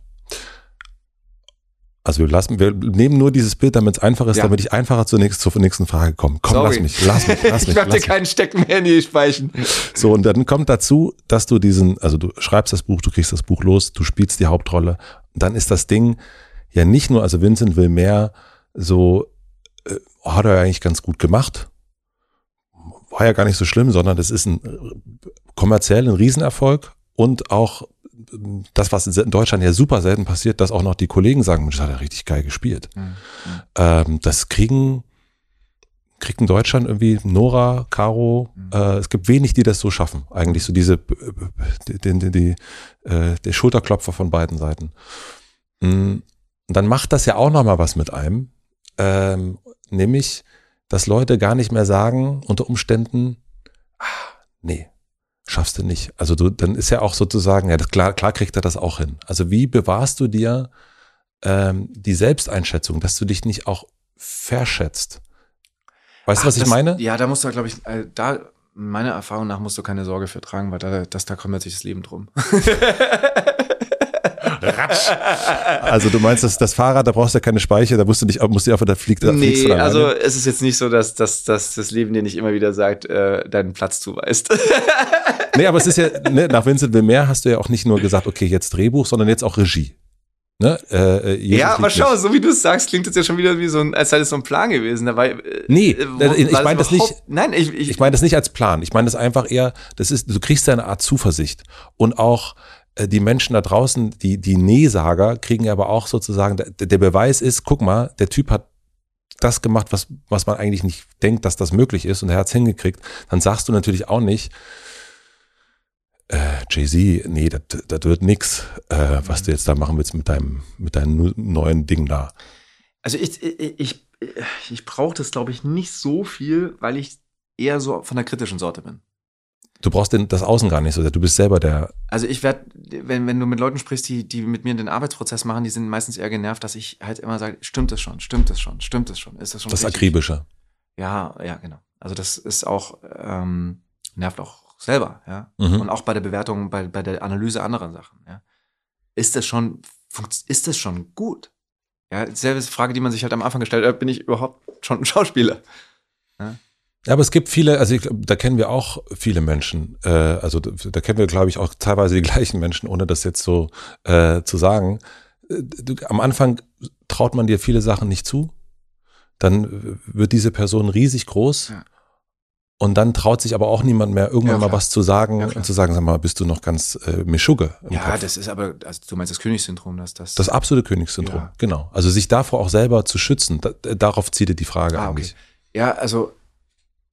Also wir lassen, wir nehmen nur dieses Bild, damit es einfach ist, Ja. damit ich einfacher zur nächsten, zur nächsten Frage komme. Komm, Sorry. lass mich, lass mich, lass mich. ich mach dir keinen Stecken mehr in die Speichen. So, und dann kommt dazu, dass du diesen, also du schreibst das Buch, du kriegst das Buch los, du spielst die Hauptrolle. Dann ist das Ding ja nicht nur, also Vincent will mehr so, äh, hat er ja eigentlich ganz gut gemacht. War ja gar nicht so schlimm, sondern das ist ein äh, kommerziell ein Riesenerfolg und auch das, was in Deutschland ja super selten passiert, dass auch noch die Kollegen sagen, das hat er richtig geil gespielt. Ähm, das kriegen, kriegt in Deutschland irgendwie Nora, Caro, Mhm. äh, es gibt wenig, die das so schaffen. Eigentlich so diese, die, die, die, die, äh, der Schulterklopfer von beiden Seiten. Mm, Und dann macht das ja auch nochmal was mit einem, ähm, nämlich, dass Leute gar nicht mehr sagen, unter Umständen, ah, nee, schaffst du nicht. Also du, dann ist ja auch sozusagen, ja, das, klar, klar kriegt er das auch hin. Also wie bewahrst du dir ähm, die Selbsteinschätzung, dass du dich nicht auch verschätzt? Weißt du, was Ach, ich das, meine? Ja, da musst du, glaube ich, äh, da, meiner Erfahrung nach, musst du keine Sorge für tragen, weil da, das, da kümmert sich das Leben drum. Ratsch. Also du meinst, dass das Fahrrad, da brauchst du ja keine Speicher, da musst du nicht, musst du einfach, da fliegt, da Nee, du alleine. also es ist jetzt nicht so, dass, dass, dass das Leben dir nicht immer wieder sagt, äh, deinen Platz zuweist. Nee, aber es ist ja, ne, nach Vincent Wilmer hast du ja auch nicht nur gesagt, okay, jetzt Drehbuch, sondern jetzt auch Regie. Ne? Äh, äh, ja, aber schau, so wie du es sagst, klingt das ja schon wieder wie so ein, als sei das so ein Plan gewesen. Dabei, äh, Nee, äh, äh, ich war mein das nicht- Nein, ich, ich, Ich meine das nicht als Plan. Ich meine das einfach eher, das ist, du kriegst ja eine Art Zuversicht. Und auch die Menschen da draußen, die, die Nee-Sager, kriegen aber auch sozusagen, der, der Beweis ist, guck mal, der Typ hat das gemacht, was, was man eigentlich nicht denkt, dass das möglich ist und er hat es hingekriegt. Dann sagst du natürlich auch nicht, äh, Jay-Z, nee, das wird nix, äh, was du jetzt da machen willst mit deinem, mit deinem neuen Ding da. Also ich, ich, ich, ich brauche das, glaube ich, nicht so viel, weil ich eher so von der kritischen Sorte bin. Du brauchst den, das Außen gar nicht so sehr. Du bist selber der, Also ich werde, wenn, wenn du mit Leuten sprichst, die, die mit mir den Arbeitsprozess machen, die sind meistens eher genervt, dass ich halt immer sage, stimmt es schon, stimmt es schon, stimmt es schon, ist das schon das richtig? Akribische. Ja, ja, genau. Also das ist auch, ähm, nervt auch selber, ja. Mhm. Und auch bei der Bewertung, bei, bei der Analyse anderer Sachen, ja. Ist das schon, ist das schon gut? Ja, selbe Frage, die man sich halt am Anfang gestellt hat, bin ich überhaupt schon ein Schauspieler? Ja, aber es gibt viele, also ich, da kennen wir auch viele Menschen. Äh, also da, da kennen wir, glaube ich, auch teilweise die gleichen Menschen, ohne das jetzt so äh, zu sagen. Äh, Du, am Anfang traut man dir viele Sachen nicht zu. Dann wird diese Person riesig groß. Ja. Und dann traut sich aber auch niemand mehr, irgendwann Ja, mal was zu sagen Ja, und zu sagen, sag mal, bist du noch ganz äh, Mischugge Ja, Kopf. das ist aber, also du meinst das Königssyndrom, dass das. Das absolute Königssyndrom, Ja. genau. Also sich davor auch selber zu schützen, da, darauf zielte die Frage Ah, okay. eigentlich. Ja, also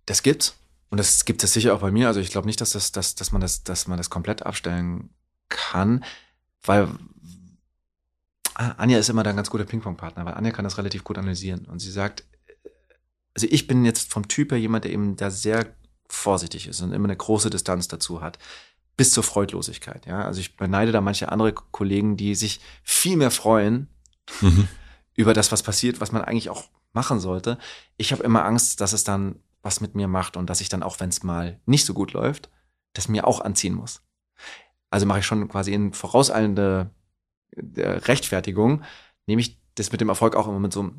das gibt's. Und das gibt es sicher auch bei mir. Also ich glaube nicht, dass, das, dass, dass, man das, dass man das komplett abstellen kann, weil Ah, Anja ist immer da ein ganz guter Ping-Pong-Partner, weil Anja kann das relativ gut analysieren. Und sie sagt, also ich bin jetzt vom Typ her jemand, der eben da sehr vorsichtig ist und immer eine große Distanz dazu hat. Bis zur Freudlosigkeit. Ja? Also ich beneide da manche andere Kollegen, die sich viel mehr freuen, Mhm. über das, was passiert, was man eigentlich auch machen sollte. Ich habe immer Angst, dass es dann was mit mir macht und dass ich dann auch, wenn es mal nicht so gut läuft, das mir auch anziehen muss. Also mache ich schon quasi in vorauseilende äh, Rechtfertigung, nehme ich das mit dem Erfolg auch immer mit so einem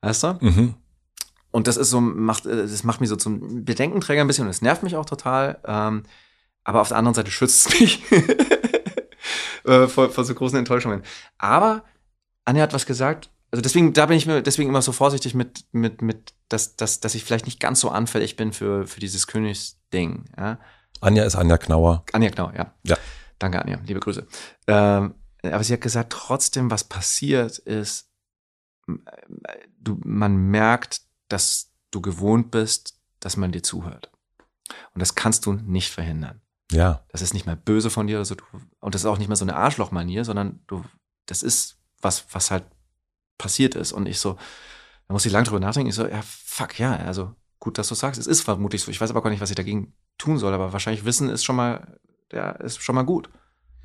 Weißt du? Mhm. Und das ist so, macht, äh, das macht mich so zum Bedenkenträger ein bisschen und es nervt mich auch total. Ähm, aber auf der anderen Seite schützt es mich äh, vor, vor so großen Enttäuschungen. Aber Anja hat was gesagt. Also deswegen, da bin ich mir deswegen immer so vorsichtig mit, mit, mit, dass, dass, dass ich vielleicht nicht ganz so anfällig bin für, für dieses Königsding. Ja? Anja ist Anja Knauer. Anja, genau, ja. Ja. Danke, Anja. Liebe Grüße. Ähm, aber sie hat gesagt, trotzdem, was passiert ist, äh, du, man merkt, dass du gewohnt bist, dass man dir zuhört. Und das kannst du nicht verhindern. Ja. Das ist nicht mehr böse von dir. Also du, und das ist auch nicht mehr so eine Arschlochmanier, sondern du, das ist was, was halt passiert ist. Und ich so, da muss ich lange drüber nachdenken. Ich so, ja, fuck, ja, also gut, dass du sagst. Es ist vermutlich so. Ich weiß aber gar nicht, was ich dagegen tun soll, aber wahrscheinlich Wissen ist schon mal, ja, ist schon mal gut.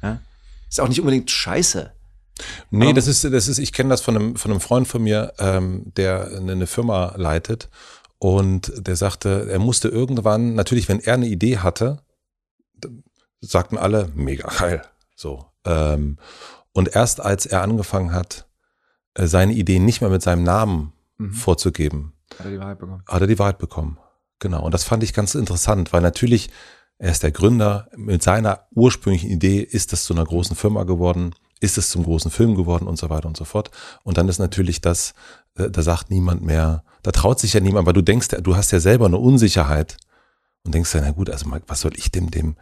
Ja? Ist auch nicht unbedingt scheiße. Nee, Aber- das ist, das ist, ich kenne das von einem, von einem Freund von mir, ähm, der eine, eine Firma leitet und der sagte, er musste irgendwann, natürlich, wenn er eine Idee hatte, sagten alle, mega geil. So. Ähm, und erst als er angefangen hat, seine Ideen nicht mehr mit seinem Namen Mhm. vorzugeben, Hat er die Wahrheit bekommen. hat er die Wahrheit bekommen. Genau. Und das fand ich ganz interessant, weil natürlich, er ist der Gründer, mit seiner ursprünglichen Idee ist das zu einer großen Firma geworden, ist es zum großen Film geworden und so weiter und so fort. Und dann ist natürlich das, äh, da sagt niemand mehr, da traut sich ja niemand, weil du denkst, du hast ja selber eine Unsicherheit und denkst ja, na gut, also was soll ich dem, dem,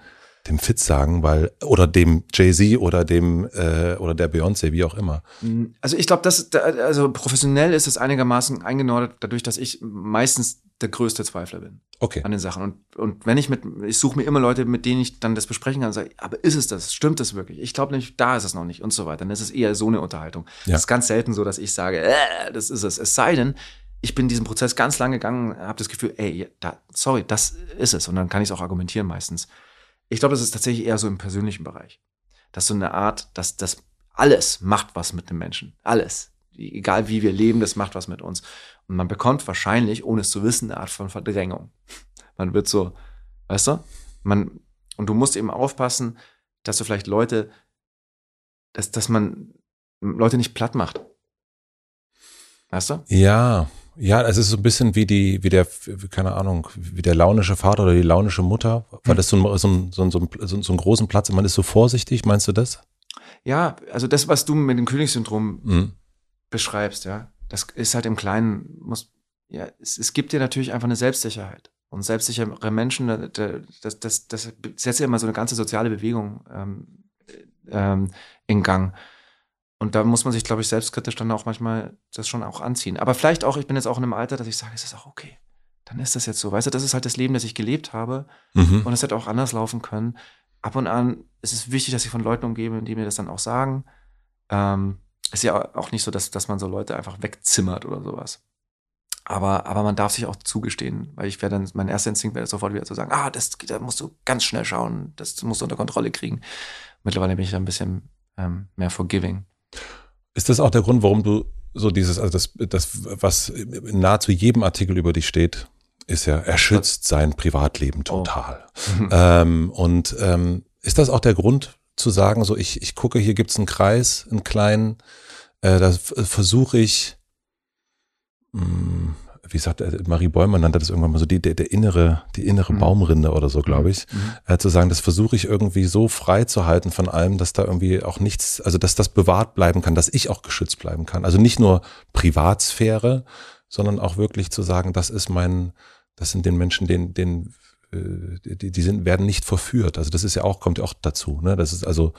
dem Fitz sagen, weil, oder dem Jay-Z oder dem, äh, oder der Beyoncé, wie auch immer. Also ich glaube, das, da- also professionell ist es einigermaßen eingenordet, dadurch, dass ich meistens der größte Zweifler bin. Okay. an den Sachen. Und, und wenn ich mit, ich suche mir immer Leute, mit denen ich dann das besprechen kann und sage, aber ist es das? Stimmt das wirklich? Ich glaube nicht, da ist es noch nicht und so weiter. Dann ist es eher so eine Unterhaltung. Ja. Es ist ganz selten so, dass ich sage, äh, das ist es. Es sei denn, ich bin diesen Prozess ganz lang gegangen, habe das Gefühl, ey, ja, da, sorry, das ist es. Und dann kann ich es auch argumentieren meistens. Ich glaube, das ist tatsächlich eher so im persönlichen Bereich. Das ist so eine Art, dass das alles macht was mit dem Menschen. Alles. Egal wie wir leben, das macht was mit uns. Und man bekommt wahrscheinlich, ohne es zu wissen, eine Art von Verdrängung. Man wird so, weißt du? Man, und du musst eben aufpassen, dass du vielleicht Leute dass, dass man Leute nicht platt macht. Weißt du? Ja, ja, es ist so ein bisschen wie die, wie der, keine Ahnung, wie der launische Vater oder die launische Mutter, weil das so, ein, so, ein, so, ein, so, ein, so einen großen Platz und man ist so vorsichtig, meinst du das? Ja, also das, was du mit dem Königssyndrom mhm. beschreibst, ja, das ist halt im Kleinen, muss, ja, es, es gibt dir natürlich einfach eine Selbstsicherheit. Und selbstsichere Menschen, das, das, das setzt ja immer so eine ganze soziale Bewegung ähm, ähm, in Gang. Und da muss man sich, glaube ich, selbstkritisch dann auch manchmal das schon auch anziehen. Aber vielleicht auch, ich bin jetzt auch in einem Alter, dass ich sage, es ist auch okay. Dann ist das jetzt so. Weißt du, das ist halt das Leben, das ich gelebt habe. Mhm. Und es hätte auch anders laufen können. Ab und an ist es wichtig, dass ich von Leuten umgebe, die mir das dann auch sagen. Ähm, ist ja auch nicht so, dass, dass man so Leute einfach wegzimmert oder sowas. Aber, aber man darf sich auch zugestehen, weil ich wäre dann, mein erster Instinkt wäre sofort wieder zu sagen, ah, das, da musst du ganz schnell schauen, das musst du unter Kontrolle kriegen. Mittlerweile bin ich da ein bisschen ähm, mehr forgiving. Ist das auch der Grund, warum du so dieses, also das, das, was in nahezu jedem Artikel über dich steht, ist ja, er schützt sein Privatleben oh. total. Oh. ähm, und ähm, ist das auch der Grund zu sagen, so ich, ich gucke, hier gibt's einen Kreis, einen kleinen, äh, da versuche ich, mh, hm, wie sagt er, Marie Bäumer nannte das irgendwann mal so, die, der, der innere, die innere mhm. Baumrinde oder so, glaube ich. Mhm. Äh, zu sagen, das versuche ich irgendwie so frei zu halten von allem, dass da irgendwie auch nichts, also dass das bewahrt bleiben kann, dass ich auch geschützt bleiben kann. Also nicht nur Privatsphäre, sondern auch wirklich zu sagen, das ist mein, das sind den Menschen, den, den, äh, die, die sind, werden nicht verführt. Also das ist ja auch, kommt ja auch dazu. Ne? Das ist also,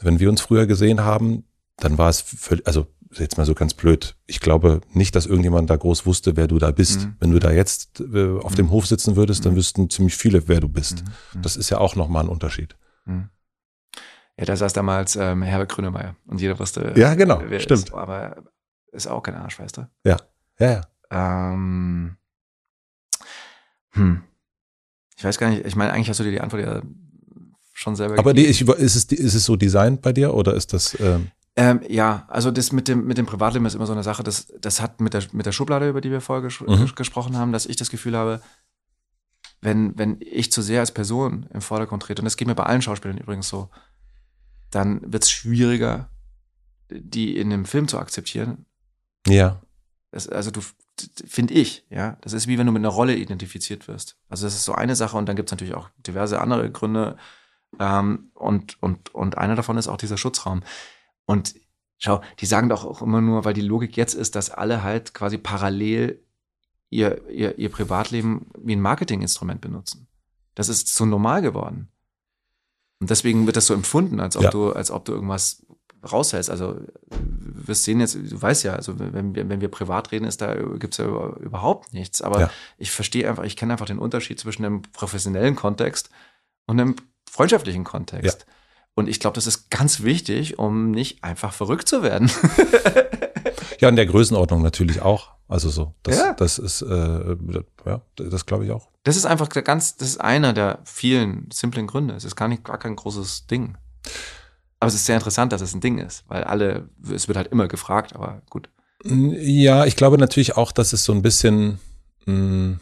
wenn wir uns früher gesehen haben, dann war es völlig, also jetzt mal so ganz blöd, ich glaube nicht, dass irgendjemand da groß wusste, wer du da bist. Mhm. Wenn du da jetzt äh, auf mhm. dem Hof sitzen würdest, dann mhm. wüssten ziemlich viele, wer du bist. Mhm. Mhm. Das ist ja auch nochmal ein Unterschied. Mhm. Ja, da saß damals ähm, Herbert Grünemeyer und jeder wusste, ja, genau, wer stimmt. Ist, aber ist auch kein Arsch, weißt du? Ja, ja, ja. Ähm, hm. Ich weiß gar nicht, ich meine, eigentlich hast du dir die Antwort ja schon selber Aber die, ich, ist, es, ist es so designt bei dir oder ist das. Ähm ähm, ja, also das mit dem, mit dem Privatleben ist immer so eine Sache, das, das hat mit der, mit der Schublade, über die wir vorher ges mhm. gesprochen haben, dass ich das Gefühl habe, wenn, wenn ich zu sehr als Person im Vordergrund trete, und das geht mir bei allen Schauspielern übrigens so, dann wird es schwieriger, die in dem Film zu akzeptieren. Ja. Das, also du, finde ich, ja, das ist wie wenn du mit einer Rolle identifiziert wirst. Also das ist so eine Sache und dann gibt es natürlich auch diverse andere Gründe. Ähm, und, und, und einer davon ist auch dieser Schutzraum. Und schau, die sagen doch auch immer nur, weil die Logik jetzt ist, dass alle halt quasi parallel ihr, ihr, ihr Privatleben wie ein Marketinginstrument benutzen. Das ist so normal geworden. Und deswegen wird das so empfunden, als ob ja. du, als ob du irgendwas raushältst. Also wir wirst sehen jetzt, du weißt ja, also wenn wir, wenn wir privat reden, ist da gibt's ja überhaupt nichts. Aber ja. ich verstehe einfach, ich kenne einfach den Unterschied zwischen einem professionellen Kontext und einem freundschaftlichen Kontext. Ja. Und ich glaube, das ist ganz wichtig, um nicht einfach verrückt zu werden. ja, in der Größenordnung natürlich auch. Also so, das, ja. das ist, äh, ja, das glaube ich auch. Das ist einfach ganz, das ist einer der vielen simplen Gründe. Es ist gar nicht gar kein großes Ding. Aber es ist sehr interessant, dass es ein Ding ist, weil alle, es wird halt immer gefragt, aber gut. Ja, ich glaube natürlich auch, dass es so ein bisschen, mh,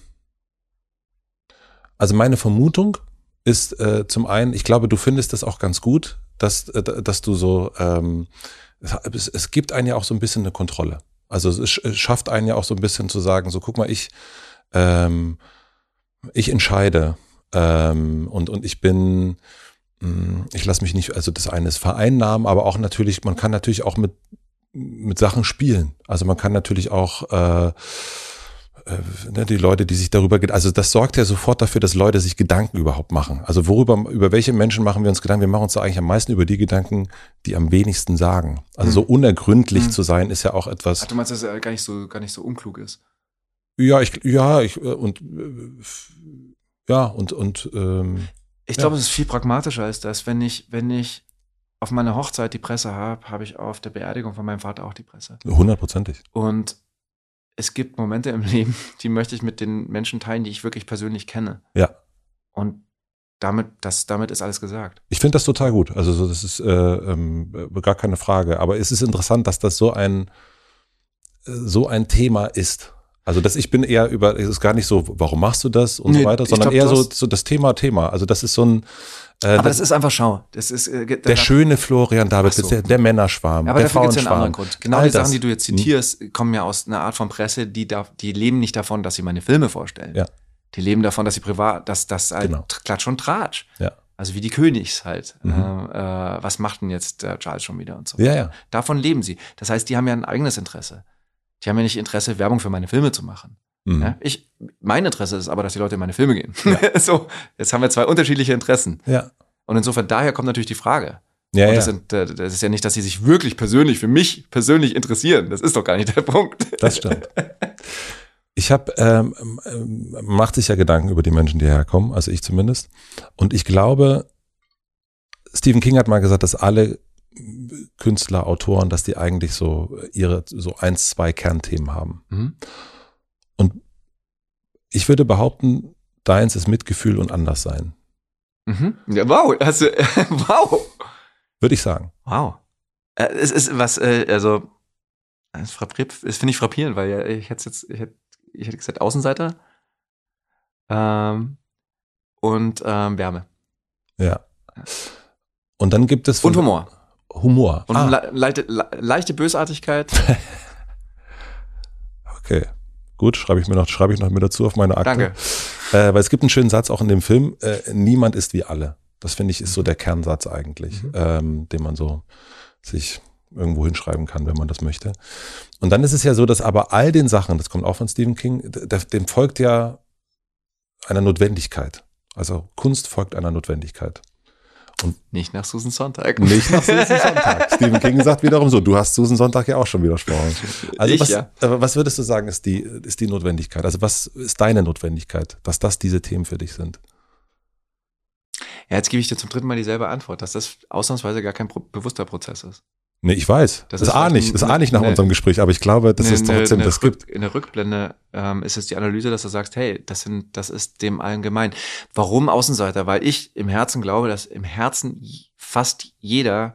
also meine Vermutung ist äh, zum einen, ich glaube, du findest das auch ganz gut, dass, äh, dass du so, ähm, es, es gibt einen ja auch so ein bisschen eine Kontrolle. Also es, es schafft einen ja auch so ein bisschen zu sagen, so guck mal, ich, ähm, ich entscheide ähm, und, und ich bin, mh, hm, ich lasse mich nicht, also das eine ist vereinnahmen, aber auch natürlich, man kann natürlich auch mit, mit Sachen spielen. Also man kann natürlich auch äh, ne, die Leute, die sich darüber, also das sorgt ja sofort dafür, dass Leute sich Gedanken überhaupt machen. Also worüber, über welche Menschen machen wir uns Gedanken? Wir machen uns eigentlich am meisten über die Gedanken, die am wenigsten sagen. Also hm. so unergründlich hm. zu sein, ist ja auch etwas. Ach, du meinst, dass er gar nicht so, gar nicht so unklug ist? Ja, ich, ja, ich, äh, und, äh, ja, und, und, ähm, Ich glaube, ja. es ist viel pragmatischer als das, wenn ich, wenn ich auf meiner Hochzeit die Presse habe, habe ich auf der Beerdigung von meinem Vater auch die Presse. Hundertprozentig. Und es gibt Momente im Leben, die möchte ich mit den Menschen teilen, die ich wirklich persönlich kenne. Ja. Und damit, das, damit ist alles gesagt. Ich finde das total gut. Also so, das ist äh, ähm, gar keine Frage. Aber es ist interessant, dass das so ein so ein Thema ist. Also das, ich bin eher über, es ist gar nicht so, warum machst du das und Nee, so weiter, sondern glaub, eher so, so das Thema, Thema. Also das ist so ein, äh, Aber das, das ist einfach Schau. Das ist äh, der schöne Florian David, so. der, der Männerschwarm, Aber der dafür gibt es ja einen Frauenschwarm. anderen Grund. Genau All die Sachen, das. die du jetzt zitierst, kommen ja aus einer Art von Presse, die, da, die leben nicht davon, dass sie meine Filme vorstellen. Ja. Die leben davon, dass sie privat, dass das halt Genau. Klatsch und Tratsch. Ja. Also wie die Königs halt. Mhm. Äh, äh, was macht denn jetzt der Charles schon wieder und so. Ja, ja. Davon leben sie. Das heißt, die haben ja ein eigenes Interesse. Die haben ja nicht Interesse, Werbung für meine Filme zu machen. Mhm. Ja? Ich, mein Interesse ist aber, dass die Leute in meine Filme gehen. so, jetzt haben wir zwei unterschiedliche Interessen. Ja, Und insofern, daher kommt natürlich die Frage. ja, und ja. das, sind, äh, das ist ja nicht, dass sie sich wirklich persönlich für mich persönlich interessieren. Das ist doch gar nicht der Punkt. Das stimmt. Ich habe, ähm, ähm, macht sich ja Gedanken über die Menschen, die herkommen, also ich zumindest. Und ich glaube, Stephen King hat mal gesagt, dass alle Künstler, Autoren, dass die eigentlich so ihre so eins, zwei Kernthemen haben. Mhm. Ich würde behaupten, deins ist Mitgefühl und Anderssein. Mhm. Ja, wow, hast du, wow. Würde ich sagen. Wow. Äh, es ist was, äh, also, es frappiert, das finde ich frappierend, weil ja, ich hätte jetzt, ich hätte, ich hätte gesagt Außenseiter ähm, und ähm, Wärme. Ja. Und dann gibt es Und Humor. Humor. Und ah, le leichte, le leichte Bösartigkeit. okay. Gut, schreibe ich mir noch, schreibe ich noch mit dazu auf meine Akte. Danke. Äh, weil es gibt einen schönen Satz auch in dem Film, äh, niemand ist wie alle. Das finde ich ist so der Kernsatz eigentlich, Mhm. ähm, den man so sich irgendwo hinschreiben kann, wenn man das möchte. Und dann ist es ja so, dass aber all den Sachen, das kommt auch von Stephen King, dem folgt ja einer Notwendigkeit. Also Kunst folgt einer Notwendigkeit. Nicht nach Susan Sonntag. Nicht nach Susan Sonntag. Stephen King sagt wiederum so, du hast Susan Sonntag ja auch schon widersprochen. Also Ich, was, ja. aber was würdest du sagen, ist die, ist die Notwendigkeit? Also was ist deine Notwendigkeit, dass das diese Themen für dich sind? Ja, jetzt gebe ich dir zum dritten Mal dieselbe Antwort, dass das ausnahmsweise gar kein bewusster Prozess ist. Nee, ich weiß. Das Das, ist ist ahne ich. vielleicht Das ahne ich nach ne- unserem Gespräch, aber ich glaube, dass es Ne- ne- trotzdem ne das Rück- gibt. In der Rückblende ähm, ist es die Analyse, dass du sagst, hey, das sind, das ist dem allgemein. Warum Außenseiter? Weil ich im Herzen glaube, dass im Herzen fast jeder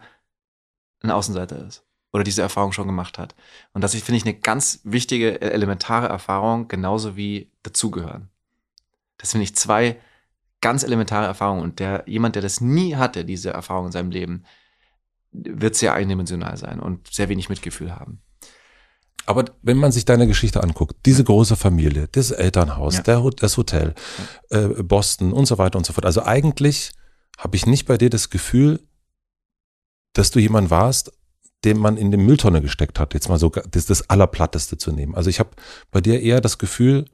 ein Außenseiter ist oder diese Erfahrung schon gemacht hat. Und das ist, finde ich, eine ganz wichtige, e- elementare Erfahrung, genauso wie dazugehören. Das finde ich zwei ganz elementare Erfahrungen. Und der, jemand, der das nie hatte, diese Erfahrung in seinem Leben, wird sehr eindimensional sein und sehr wenig Mitgefühl haben. Aber wenn man sich deine Geschichte anguckt, diese große Familie, das Elternhaus, Ja. der, das Hotel, äh, Boston und so weiter und so fort. Also eigentlich habe ich nicht bei dir das Gefühl, dass du jemand warst, den man in die Mülltonne gesteckt hat. Jetzt mal so das, das Allerplatteste zu nehmen. Also ich habe bei dir eher das Gefühl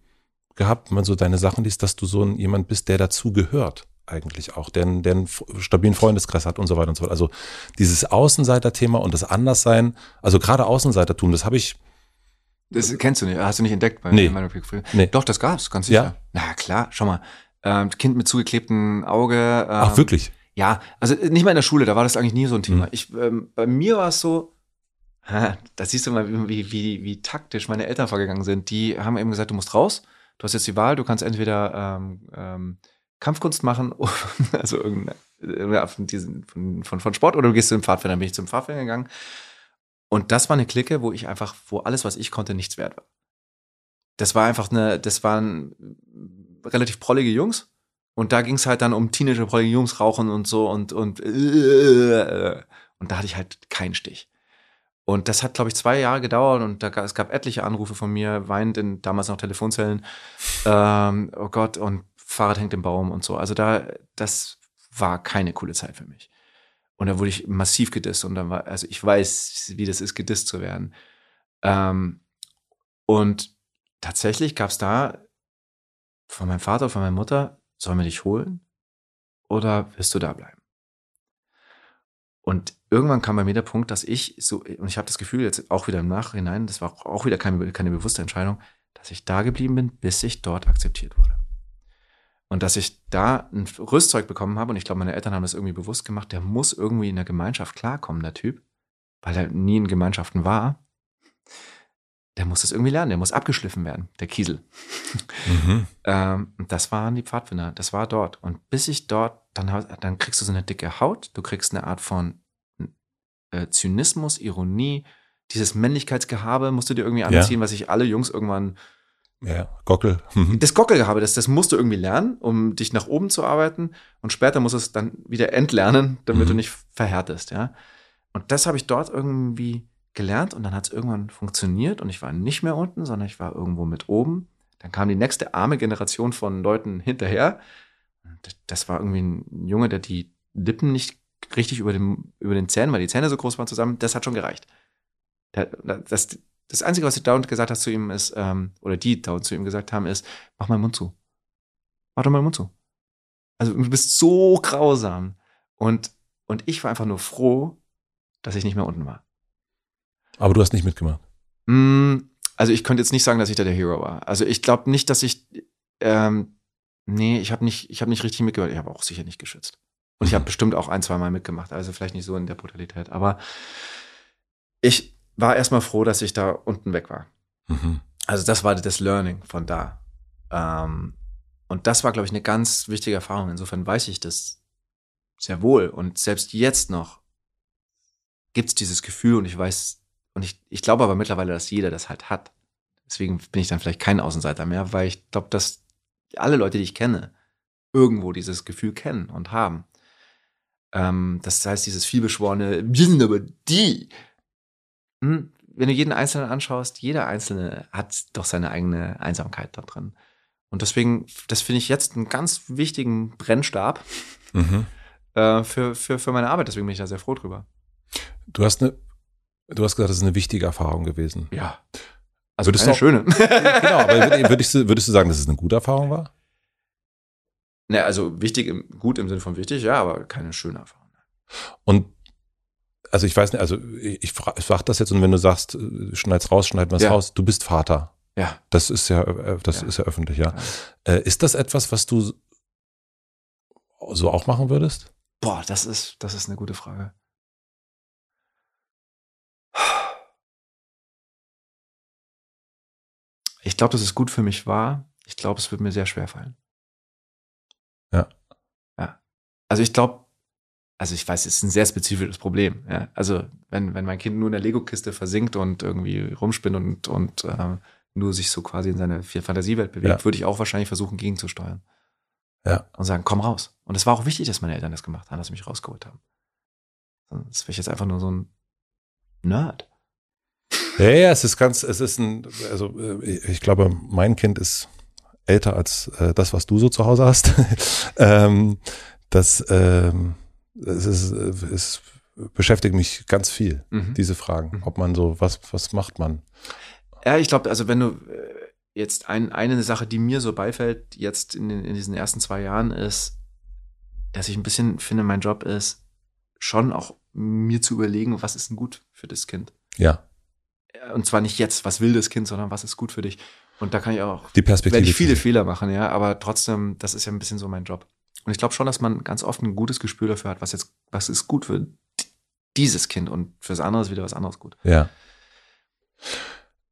gehabt, wenn man so deine Sachen liest, dass du so ein, jemand bist, der dazu gehört eigentlich auch, der, einen- der einen stabilen Freundeskreis hat und so weiter und so fort. Also dieses Außenseiter-Thema und das Anderssein, also gerade Außenseitertum, das habe ich, Das kennst du nicht, hast du nicht entdeckt bei Nee. in meiner? Nee. Doch, das gab's, ganz sicher. Ja? Na klar, schau mal. Ähm, Kind mit zugeklebtem Auge. Ähm, ach wirklich, Ja, also nicht mal in der Schule, da war das eigentlich nie so ein Thema. Mhm. Ich, ähm, bei mir war es so, da siehst du mal, wie, wie, wie taktisch meine Eltern vorgegangen sind. Die haben eben gesagt, du musst raus, du hast jetzt die Wahl, du kannst entweder ähm, ähm, Kampfkunst machen, also irgendeine, Art von, diesen, von, von, von Sport, oder du gehst zu den Pfadfinder. Dann bin ich zum Pfadfinder gegangen. Und das war eine Clique, wo ich einfach, wo alles, was ich konnte, nichts wert war. Das war einfach eine, das waren relativ prollige Jungs. Und da ging es halt dann um Teenager, prollige Jungs rauchen und so und, und, äh, und da hatte ich halt keinen Stich. Und das hat, glaube ich, zwei Jahre gedauert und da, es gab etliche Anrufe von mir, weinend in damals noch Telefonzellen. Ähm, oh Gott, und Fahrrad hängt im Baum und so. Also da, das war keine coole Zeit für mich. Und da wurde ich massiv gedisst und dann war, also ich weiß, wie das ist, gedisst zu werden. Ähm, und tatsächlich gab es da von meinem Vater, von meiner Mutter, sollen wir dich holen oder wirst du da bleiben? Und irgendwann kam bei mir der Punkt, dass ich so, und ich habe das Gefühl jetzt auch wieder im Nachhinein, das war auch wieder keine, keine bewusste Entscheidung, dass ich da geblieben bin, bis ich dort akzeptiert wurde. Und dass ich da ein Rüstzeug bekommen habe, und ich glaube, meine Eltern haben das irgendwie bewusst gemacht, der muss irgendwie in der Gemeinschaft klarkommen, der Typ, weil er nie in Gemeinschaften war. Der muss das irgendwie lernen, der muss abgeschliffen werden, der Kiesel. Mhm. Ähm, das waren die Pfadfinder, das war dort. Und bis ich dort, dann, dann kriegst du so eine dicke Haut, du kriegst eine Art von äh, Zynismus, Ironie, dieses Männlichkeitsgehabe musst du dir irgendwie Ja. anziehen, was sich alle Jungs irgendwann Ja, Gockel. Mhm. Das Gockelgehabe, das, das musst du irgendwie lernen, um dich nach oben zu arbeiten. Und später musst du es dann wieder entlernen, damit Mhm. du nicht verhärtest, ja. Und das habe ich dort irgendwie gelernt und dann hat es irgendwann funktioniert und ich war nicht mehr unten, sondern ich war irgendwo mit oben. Dann kam die nächste arme Generation von Leuten hinterher. Das- war irgendwie ein Junge, der die Lippen nicht richtig über, dem, über den Zähnen, weil die Zähne so groß waren zusammen, das hat schon gereicht. Das, das Einzige, was die dauernd gesagt hat zu ihm ist, ähm, oder die dauernd zu ihm gesagt haben, ist, mach mal den Mund zu. Mach doch mal den Mund zu. Also du bist so grausam. Und, und ich war einfach nur froh, dass ich nicht mehr unten war. Aber du hast nicht mitgemacht. Mm, Also ich könnte jetzt nicht sagen, dass ich da der Hero war. Also ich glaube nicht, dass ich, ähm, nee, ich habe nicht, ich habe nicht richtig mitgehört. Ich habe auch sicher nicht geschützt. Und ich Mhm. habe bestimmt auch ein, zwei Mal mitgemacht. Also vielleicht nicht so in der Brutalität. Aber ich war erstmal froh, dass ich da unten weg war. Mhm. Also das war das Learning von da. Ähm, und das war, glaube ich, eine ganz wichtige Erfahrung. Insofern weiß ich das sehr wohl. Und selbst jetzt noch gibt es dieses Gefühl und ich weiß, und ich, ich glaube aber mittlerweile, dass jeder das halt hat. Deswegen bin ich dann vielleicht kein Außenseiter mehr, weil ich glaube, dass alle Leute, die ich kenne, irgendwo dieses Gefühl kennen und haben. Ähm, das heißt, dieses vielbeschworene, wir sind aber die. Hm, wenn du jeden Einzelnen anschaust, jeder Einzelne hat doch seine eigene Einsamkeit da drin. Und deswegen, das finde ich jetzt einen ganz wichtigen Brennstab Mhm. äh, für, für, für meine Arbeit. Deswegen bin ich da sehr froh drüber. Du hast eine, du hast gesagt, das ist eine wichtige Erfahrung gewesen. Ja. Also Würdest keine du- schöne. genau, aber würd- würdest du, würdest du sagen, dass es eine gute Erfahrung war? ne, also wichtig, im, gut im Sinne von wichtig, ja, aber keine schöne Erfahrung. Und also ich weiß nicht, also ich, ich fra- ich frage das jetzt und wenn du sagst, äh, schneid's raus, schneid was Ja. raus, du bist Vater. Ja. Das ist ja, äh, das Ja. ist ja öffentlich, ja. klar. Äh, ist das etwas, was du so auch machen würdest? Boah, das ist, das ist eine gute Frage. Ich glaube, dass es gut für mich war. Ich glaube, es wird mir sehr schwer fallen. Ja. Ja. Also ich glaube, also ich weiß, es ist ein sehr spezifisches Problem. Ja. Also wenn, wenn mein Kind nur in der Lego-Kiste versinkt und irgendwie rumspinnt und, und ähm, nur sich so quasi in seine Fantasiewelt bewegt, Ja. würde ich auch wahrscheinlich versuchen, gegenzusteuern. Ja. Und sagen, komm raus. Und es war auch wichtig, dass meine Eltern das gemacht haben, dass sie mich rausgeholt haben. Sonst wäre ich jetzt einfach nur so ein Nerd. Ja, ja, es ist ganz, es ist ein, also äh, ich glaube, mein Kind ist älter als äh, das, was du so zu Hause hast. ähm, das, ähm, es, ist, es beschäftigt mich ganz viel, Mhm. diese Fragen. Mhm. Ob man so, was, was macht man? Ja, ich glaube, also wenn du äh, jetzt ein, eine Sache, die mir so beifällt, jetzt in, den, in diesen ersten zwei Jahren, ist, dass ich ein bisschen finde, mein Job ist, schon auch mir zu überlegen, was ist denn gut für das Kind. Ja, Äh, Und zwar nicht jetzt, was will das Kind, sondern was ist gut für dich. Und da kann ich auch die Perspektive. werde ich viele Fehler machen, ja, aber trotzdem, das ist ja ein bisschen so mein Job. Und ich glaube schon, dass man ganz oft ein gutes Gespür dafür hat, was jetzt, was ist gut für dieses Kind und fürs andere ist wieder was anderes gut. Ja.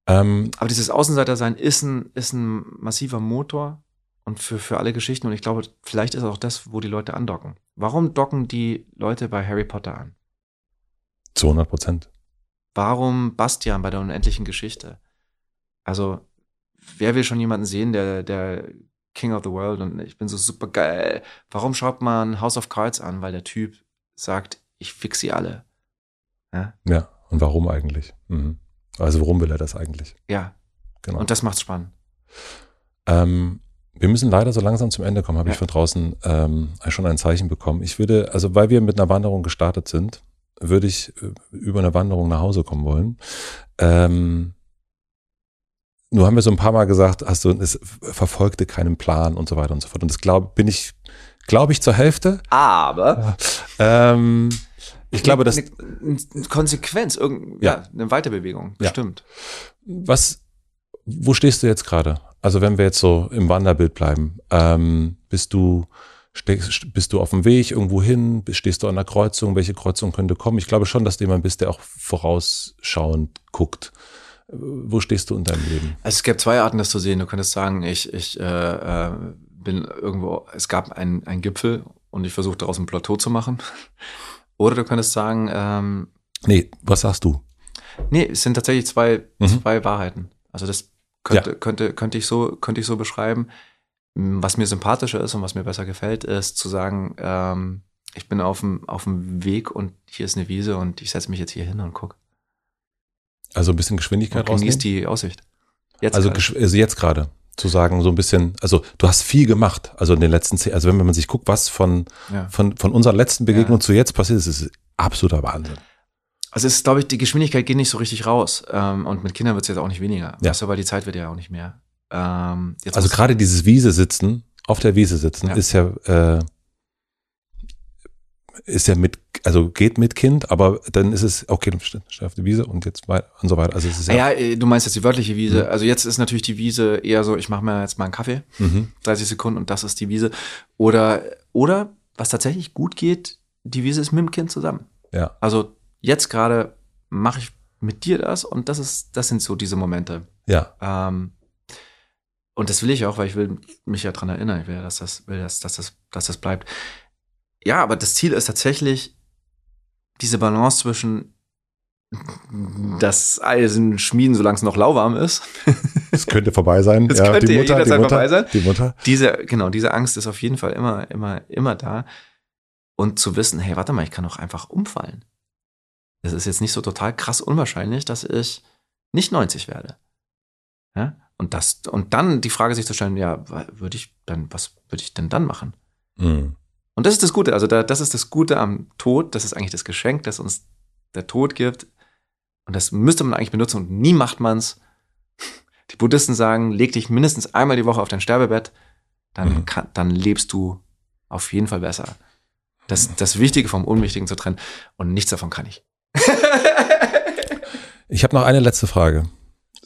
Ähm, Aber dieses Außenseitersein ist ein, ist ein massiver Motor und für, für alle Geschichten und ich glaube, vielleicht ist auch das, wo die Leute andocken. Warum docken die Leute bei Harry Potter an? zu 100 Prozent. Warum Bastian bei der unendlichen Geschichte? Also, wer will schon jemanden sehen, der, der King of the World und ich bin so super geil. Warum schaut man House of Cards an? Weil der Typ sagt, ich fix sie alle. Ja, Ja. Und warum eigentlich? Mhm. Also warum will er das eigentlich? ja. Genau. und das macht's spannend. Ähm, wir müssen leider so langsam zum Ende kommen, habe Ja. ich von draußen ähm, schon ein Zeichen bekommen. Ich würde, also weil wir mit einer Wanderung gestartet sind, würde ich äh, über eine Wanderung nach Hause kommen wollen. Ähm, nur haben wir so ein paar Mal gesagt, hast du, es verfolgte keinen Plan und so weiter und so fort. Und das glaube bin ich, glaube ich, zur Hälfte. Aber Ähm, ich glaube, dass eine, eine Konsequenz, irgend, Ja. ja. eine Weiterbewegung, Ja. stimmt. Was, wo stehst du jetzt gerade? Also wenn wir jetzt so im Wanderbild bleiben, ähm, bist du, steckst, bist du auf dem Weg irgendwo hin? Stehst du an der Kreuzung? Welche Kreuzung könnte kommen? Ich glaube schon, dass du jemand bist, der auch vorausschauend guckt. Wo stehst du in deinem Leben? Also es gäbe zwei Arten, das zu sehen. Du könntest sagen, ich, ich äh, äh, bin irgendwo, es gab einen einen Gipfel und ich versuche daraus ein Plateau zu machen. Oder du könntest sagen, ähm, Nee, was sagst du? nee, es sind tatsächlich zwei, Mhm. zwei Wahrheiten. Also das Könnte, ja. könnte, könnte, ich so, könnte ich so beschreiben. Was mir sympathischer ist und was mir besser gefällt, ist zu sagen, ähm, ich bin auf dem, auf dem Weg und hier ist eine Wiese und ich setze mich jetzt hier hin und gucke. Also ein bisschen Geschwindigkeit und genießt die Aussicht. Jetzt also, also jetzt gerade zu sagen, so ein bisschen, also du hast viel gemacht, also in den letzten zehn, also wenn man sich guckt, was von, ja. von, von unserer letzten Begegnung ja. zu jetzt passiert ist, ist absoluter Wahnsinn. Also es ist, glaube ich, die Geschwindigkeit geht nicht so richtig raus. Ähm, und mit Kindern wird es jetzt auch nicht weniger. Ja. Weißt weil die Zeit wird ja auch nicht mehr. Ähm, also gerade dieses Wiese sitzen, auf der Wiese sitzen, ja. ist ja, äh, ist ja mit, also geht mit Kind, aber dann ist es, okay, dann steht auf der Wiese und jetzt weiter und so weiter. Also es ist ja, ja, äh, du meinst jetzt die wörtliche Wiese. Mhm. Also jetzt ist natürlich die Wiese eher so, ich mache mir jetzt mal einen Kaffee, mhm. 30 Sekunden und das ist die Wiese. Oder, oder was tatsächlich gut geht, die Wiese ist mit dem Kind zusammen. Ja. Also jetzt gerade mache ich mit dir das und das ist, das sind so diese Momente. Ja. Ähm, und das will ich auch, weil ich will mich ja dran erinnern. Ich will, dass das, will, dass, dass das, dass das bleibt. Ja, aber das Ziel ist tatsächlich diese Balance zwischen das Eisen schmieden, solange es noch lauwarm ist. Es könnte vorbei sein. Es ja, könnte die Mutter, jederzeit die Mutter, vorbei sein. Die Mutter. Diese, genau, diese Angst ist auf jeden Fall immer, immer, immer da. Und zu wissen, hey, warte mal, ich kann doch einfach umfallen. Es ist jetzt nicht so total krass unwahrscheinlich, dass ich nicht 90 werde. Ja? Und das, und dann die Frage sich zu stellen, ja, würde ich dann, was würde ich denn dann machen? Mhm. Und das ist das Gute. Also da, das ist das Gute am Tod. Das ist eigentlich das Geschenk, das uns der Tod gibt. Und das müsste man eigentlich benutzen und nie macht man's. Die Buddhisten sagen, leg dich mindestens einmal die Woche auf dein Sterbebett, dann, mhm. kann, dann lebst du auf jeden Fall besser. Das, das Wichtige vom Unwichtigen zu trennen. Und nichts davon kann ich. ich habe noch eine letzte Frage.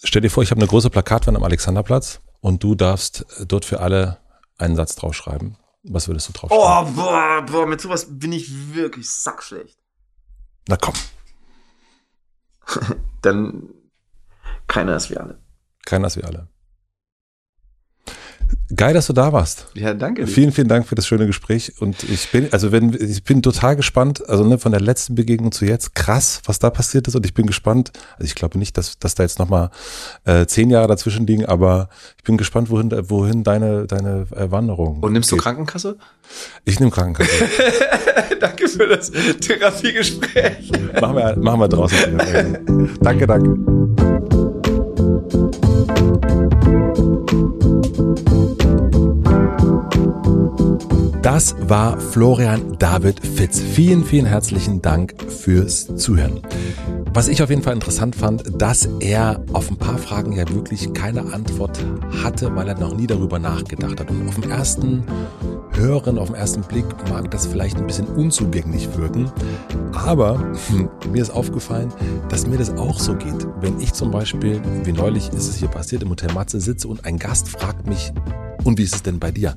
Stell dir vor, ich habe eine große Plakatwand am Alexanderplatz und du darfst dort für alle einen Satz draufschreiben. Was würdest du draufschreiben? Oh, boah, boah, mit sowas bin ich wirklich sackschlecht. Na komm. Dann keiner ist wie alle. Keiner ist wie alle. Geil, dass du da warst. Ja, danke. Vielen, vielen Dank für das schöne Gespräch. Und ich bin, also wenn, ich bin total gespannt, also ne, von der letzten Begegnung zu jetzt, krass, was da passiert ist. Und ich bin gespannt, also ich glaube nicht, dass, dass da jetzt nochmal äh, zehn Jahre dazwischen liegen, aber ich bin gespannt, wohin, wohin deine, deine Wanderung. Und nimmst geht. du Krankenkasse? Ich nehme Krankenkasse. danke für das Therapiegespräch. machen wir, machen wir draußen. danke, danke. Das war Florian David Fitz. Vielen, vielen herzlichen Dank fürs Zuhören. Was ich auf jeden Fall interessant fand, dass er auf ein paar Fragen ja wirklich keine Antwort hatte, weil er noch nie darüber nachgedacht hat. Und auf den ersten Hören, auf den ersten Blick mag das vielleicht ein bisschen unzugänglich wirken. Aber mir ist aufgefallen, dass mir das auch so geht. Wenn ich zum Beispiel, wie neulich ist es hier passiert, im Hotel Matze sitze und ein Gast fragt mich, und wie ist es denn bei dir?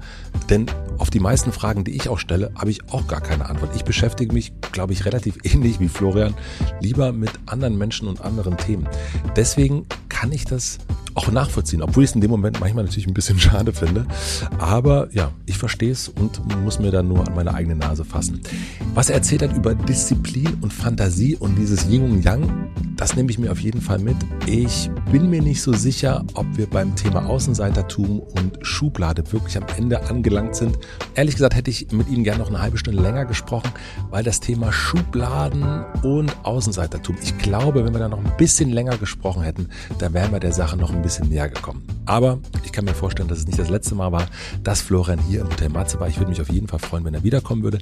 Denn auf die meisten Fragen, die ich auch stelle, habe ich auch gar keine Antwort. Ich beschäftige mich, glaube ich, relativ ähnlich wie Florian, lieber mit anderen Menschen und anderen Themen. Deswegen kann ich das auch nachvollziehen, obwohl ich es in dem Moment manchmal natürlich ein bisschen schade finde. Aber ja, ich verstehe es und muss mir dann nur an meine eigene Nase fassen. Was er erzählt hat über Disziplin und Fantasie und dieses Yin und Yang, das nehme ich mir auf jeden Fall mit. Ich bin mir nicht so sicher, ob wir beim Thema Außenseitertum und Schublade wirklich am Ende angelangt sind. Ehrlich gesagt hätte ich mit ihm gerne noch eine halbe Stunde länger gesprochen, weil das Thema Schubladen und Außenseitertum, ich glaube, wenn wir da noch ein bisschen länger gesprochen hätten, da wären wir der Sache noch ein bisschen näher gekommen. Aber ich kann mir vorstellen, dass es nicht das letzte Mal war, dass Florian hier im Hotel Matze war. Ich würde mich auf jeden Fall freuen, wenn er wiederkommen würde.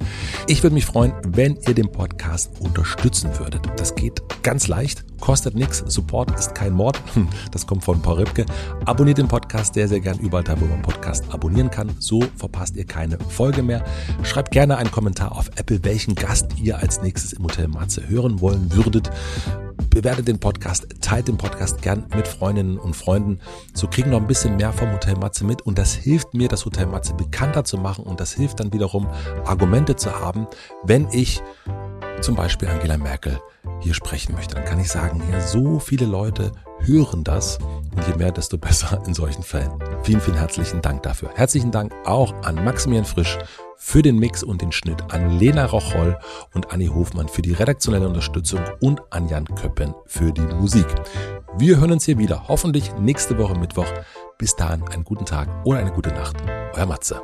Ich würde mich freuen, wenn ihr den Podcast unterstützen würdet. Das geht ganz leicht, kostet nichts. Support ist kein Mord. Das kommt von Paul Ripke. Abonniert den Podcast sehr, sehr gern überall da, wo man Podcast abonnieren kann. So verpasst ihr keine Folge mehr. Schreibt gerne einen Kommentar auf Apple, welchen Gast ihr als nächstes im Hotel Matze hören wollen würdet bewertet den Podcast, teilt den Podcast gern mit Freundinnen und Freunden. So kriegen noch ein bisschen mehr vom Hotel Matze mit und das hilft mir, das Hotel Matze bekannter zu machen und das hilft dann wiederum, Argumente zu haben, wenn ich zum Beispiel Angela Merkel hier sprechen möchte. Dann kann ich sagen, ja, so viele Leute hören das. Und je mehr, desto besser in solchen Fällen. Vielen, vielen herzlichen Dank dafür. Herzlichen Dank auch an Maximilian Frisch für den Mix und den Schnitt, an Lena Rocholl und Anni Hofmann für die redaktionelle Unterstützung und an Jan Köppen für die Musik. Wir hören uns hier wieder, hoffentlich nächste Woche Mittwoch. Bis dahin einen guten Tag oder eine gute Nacht. Euer Matze.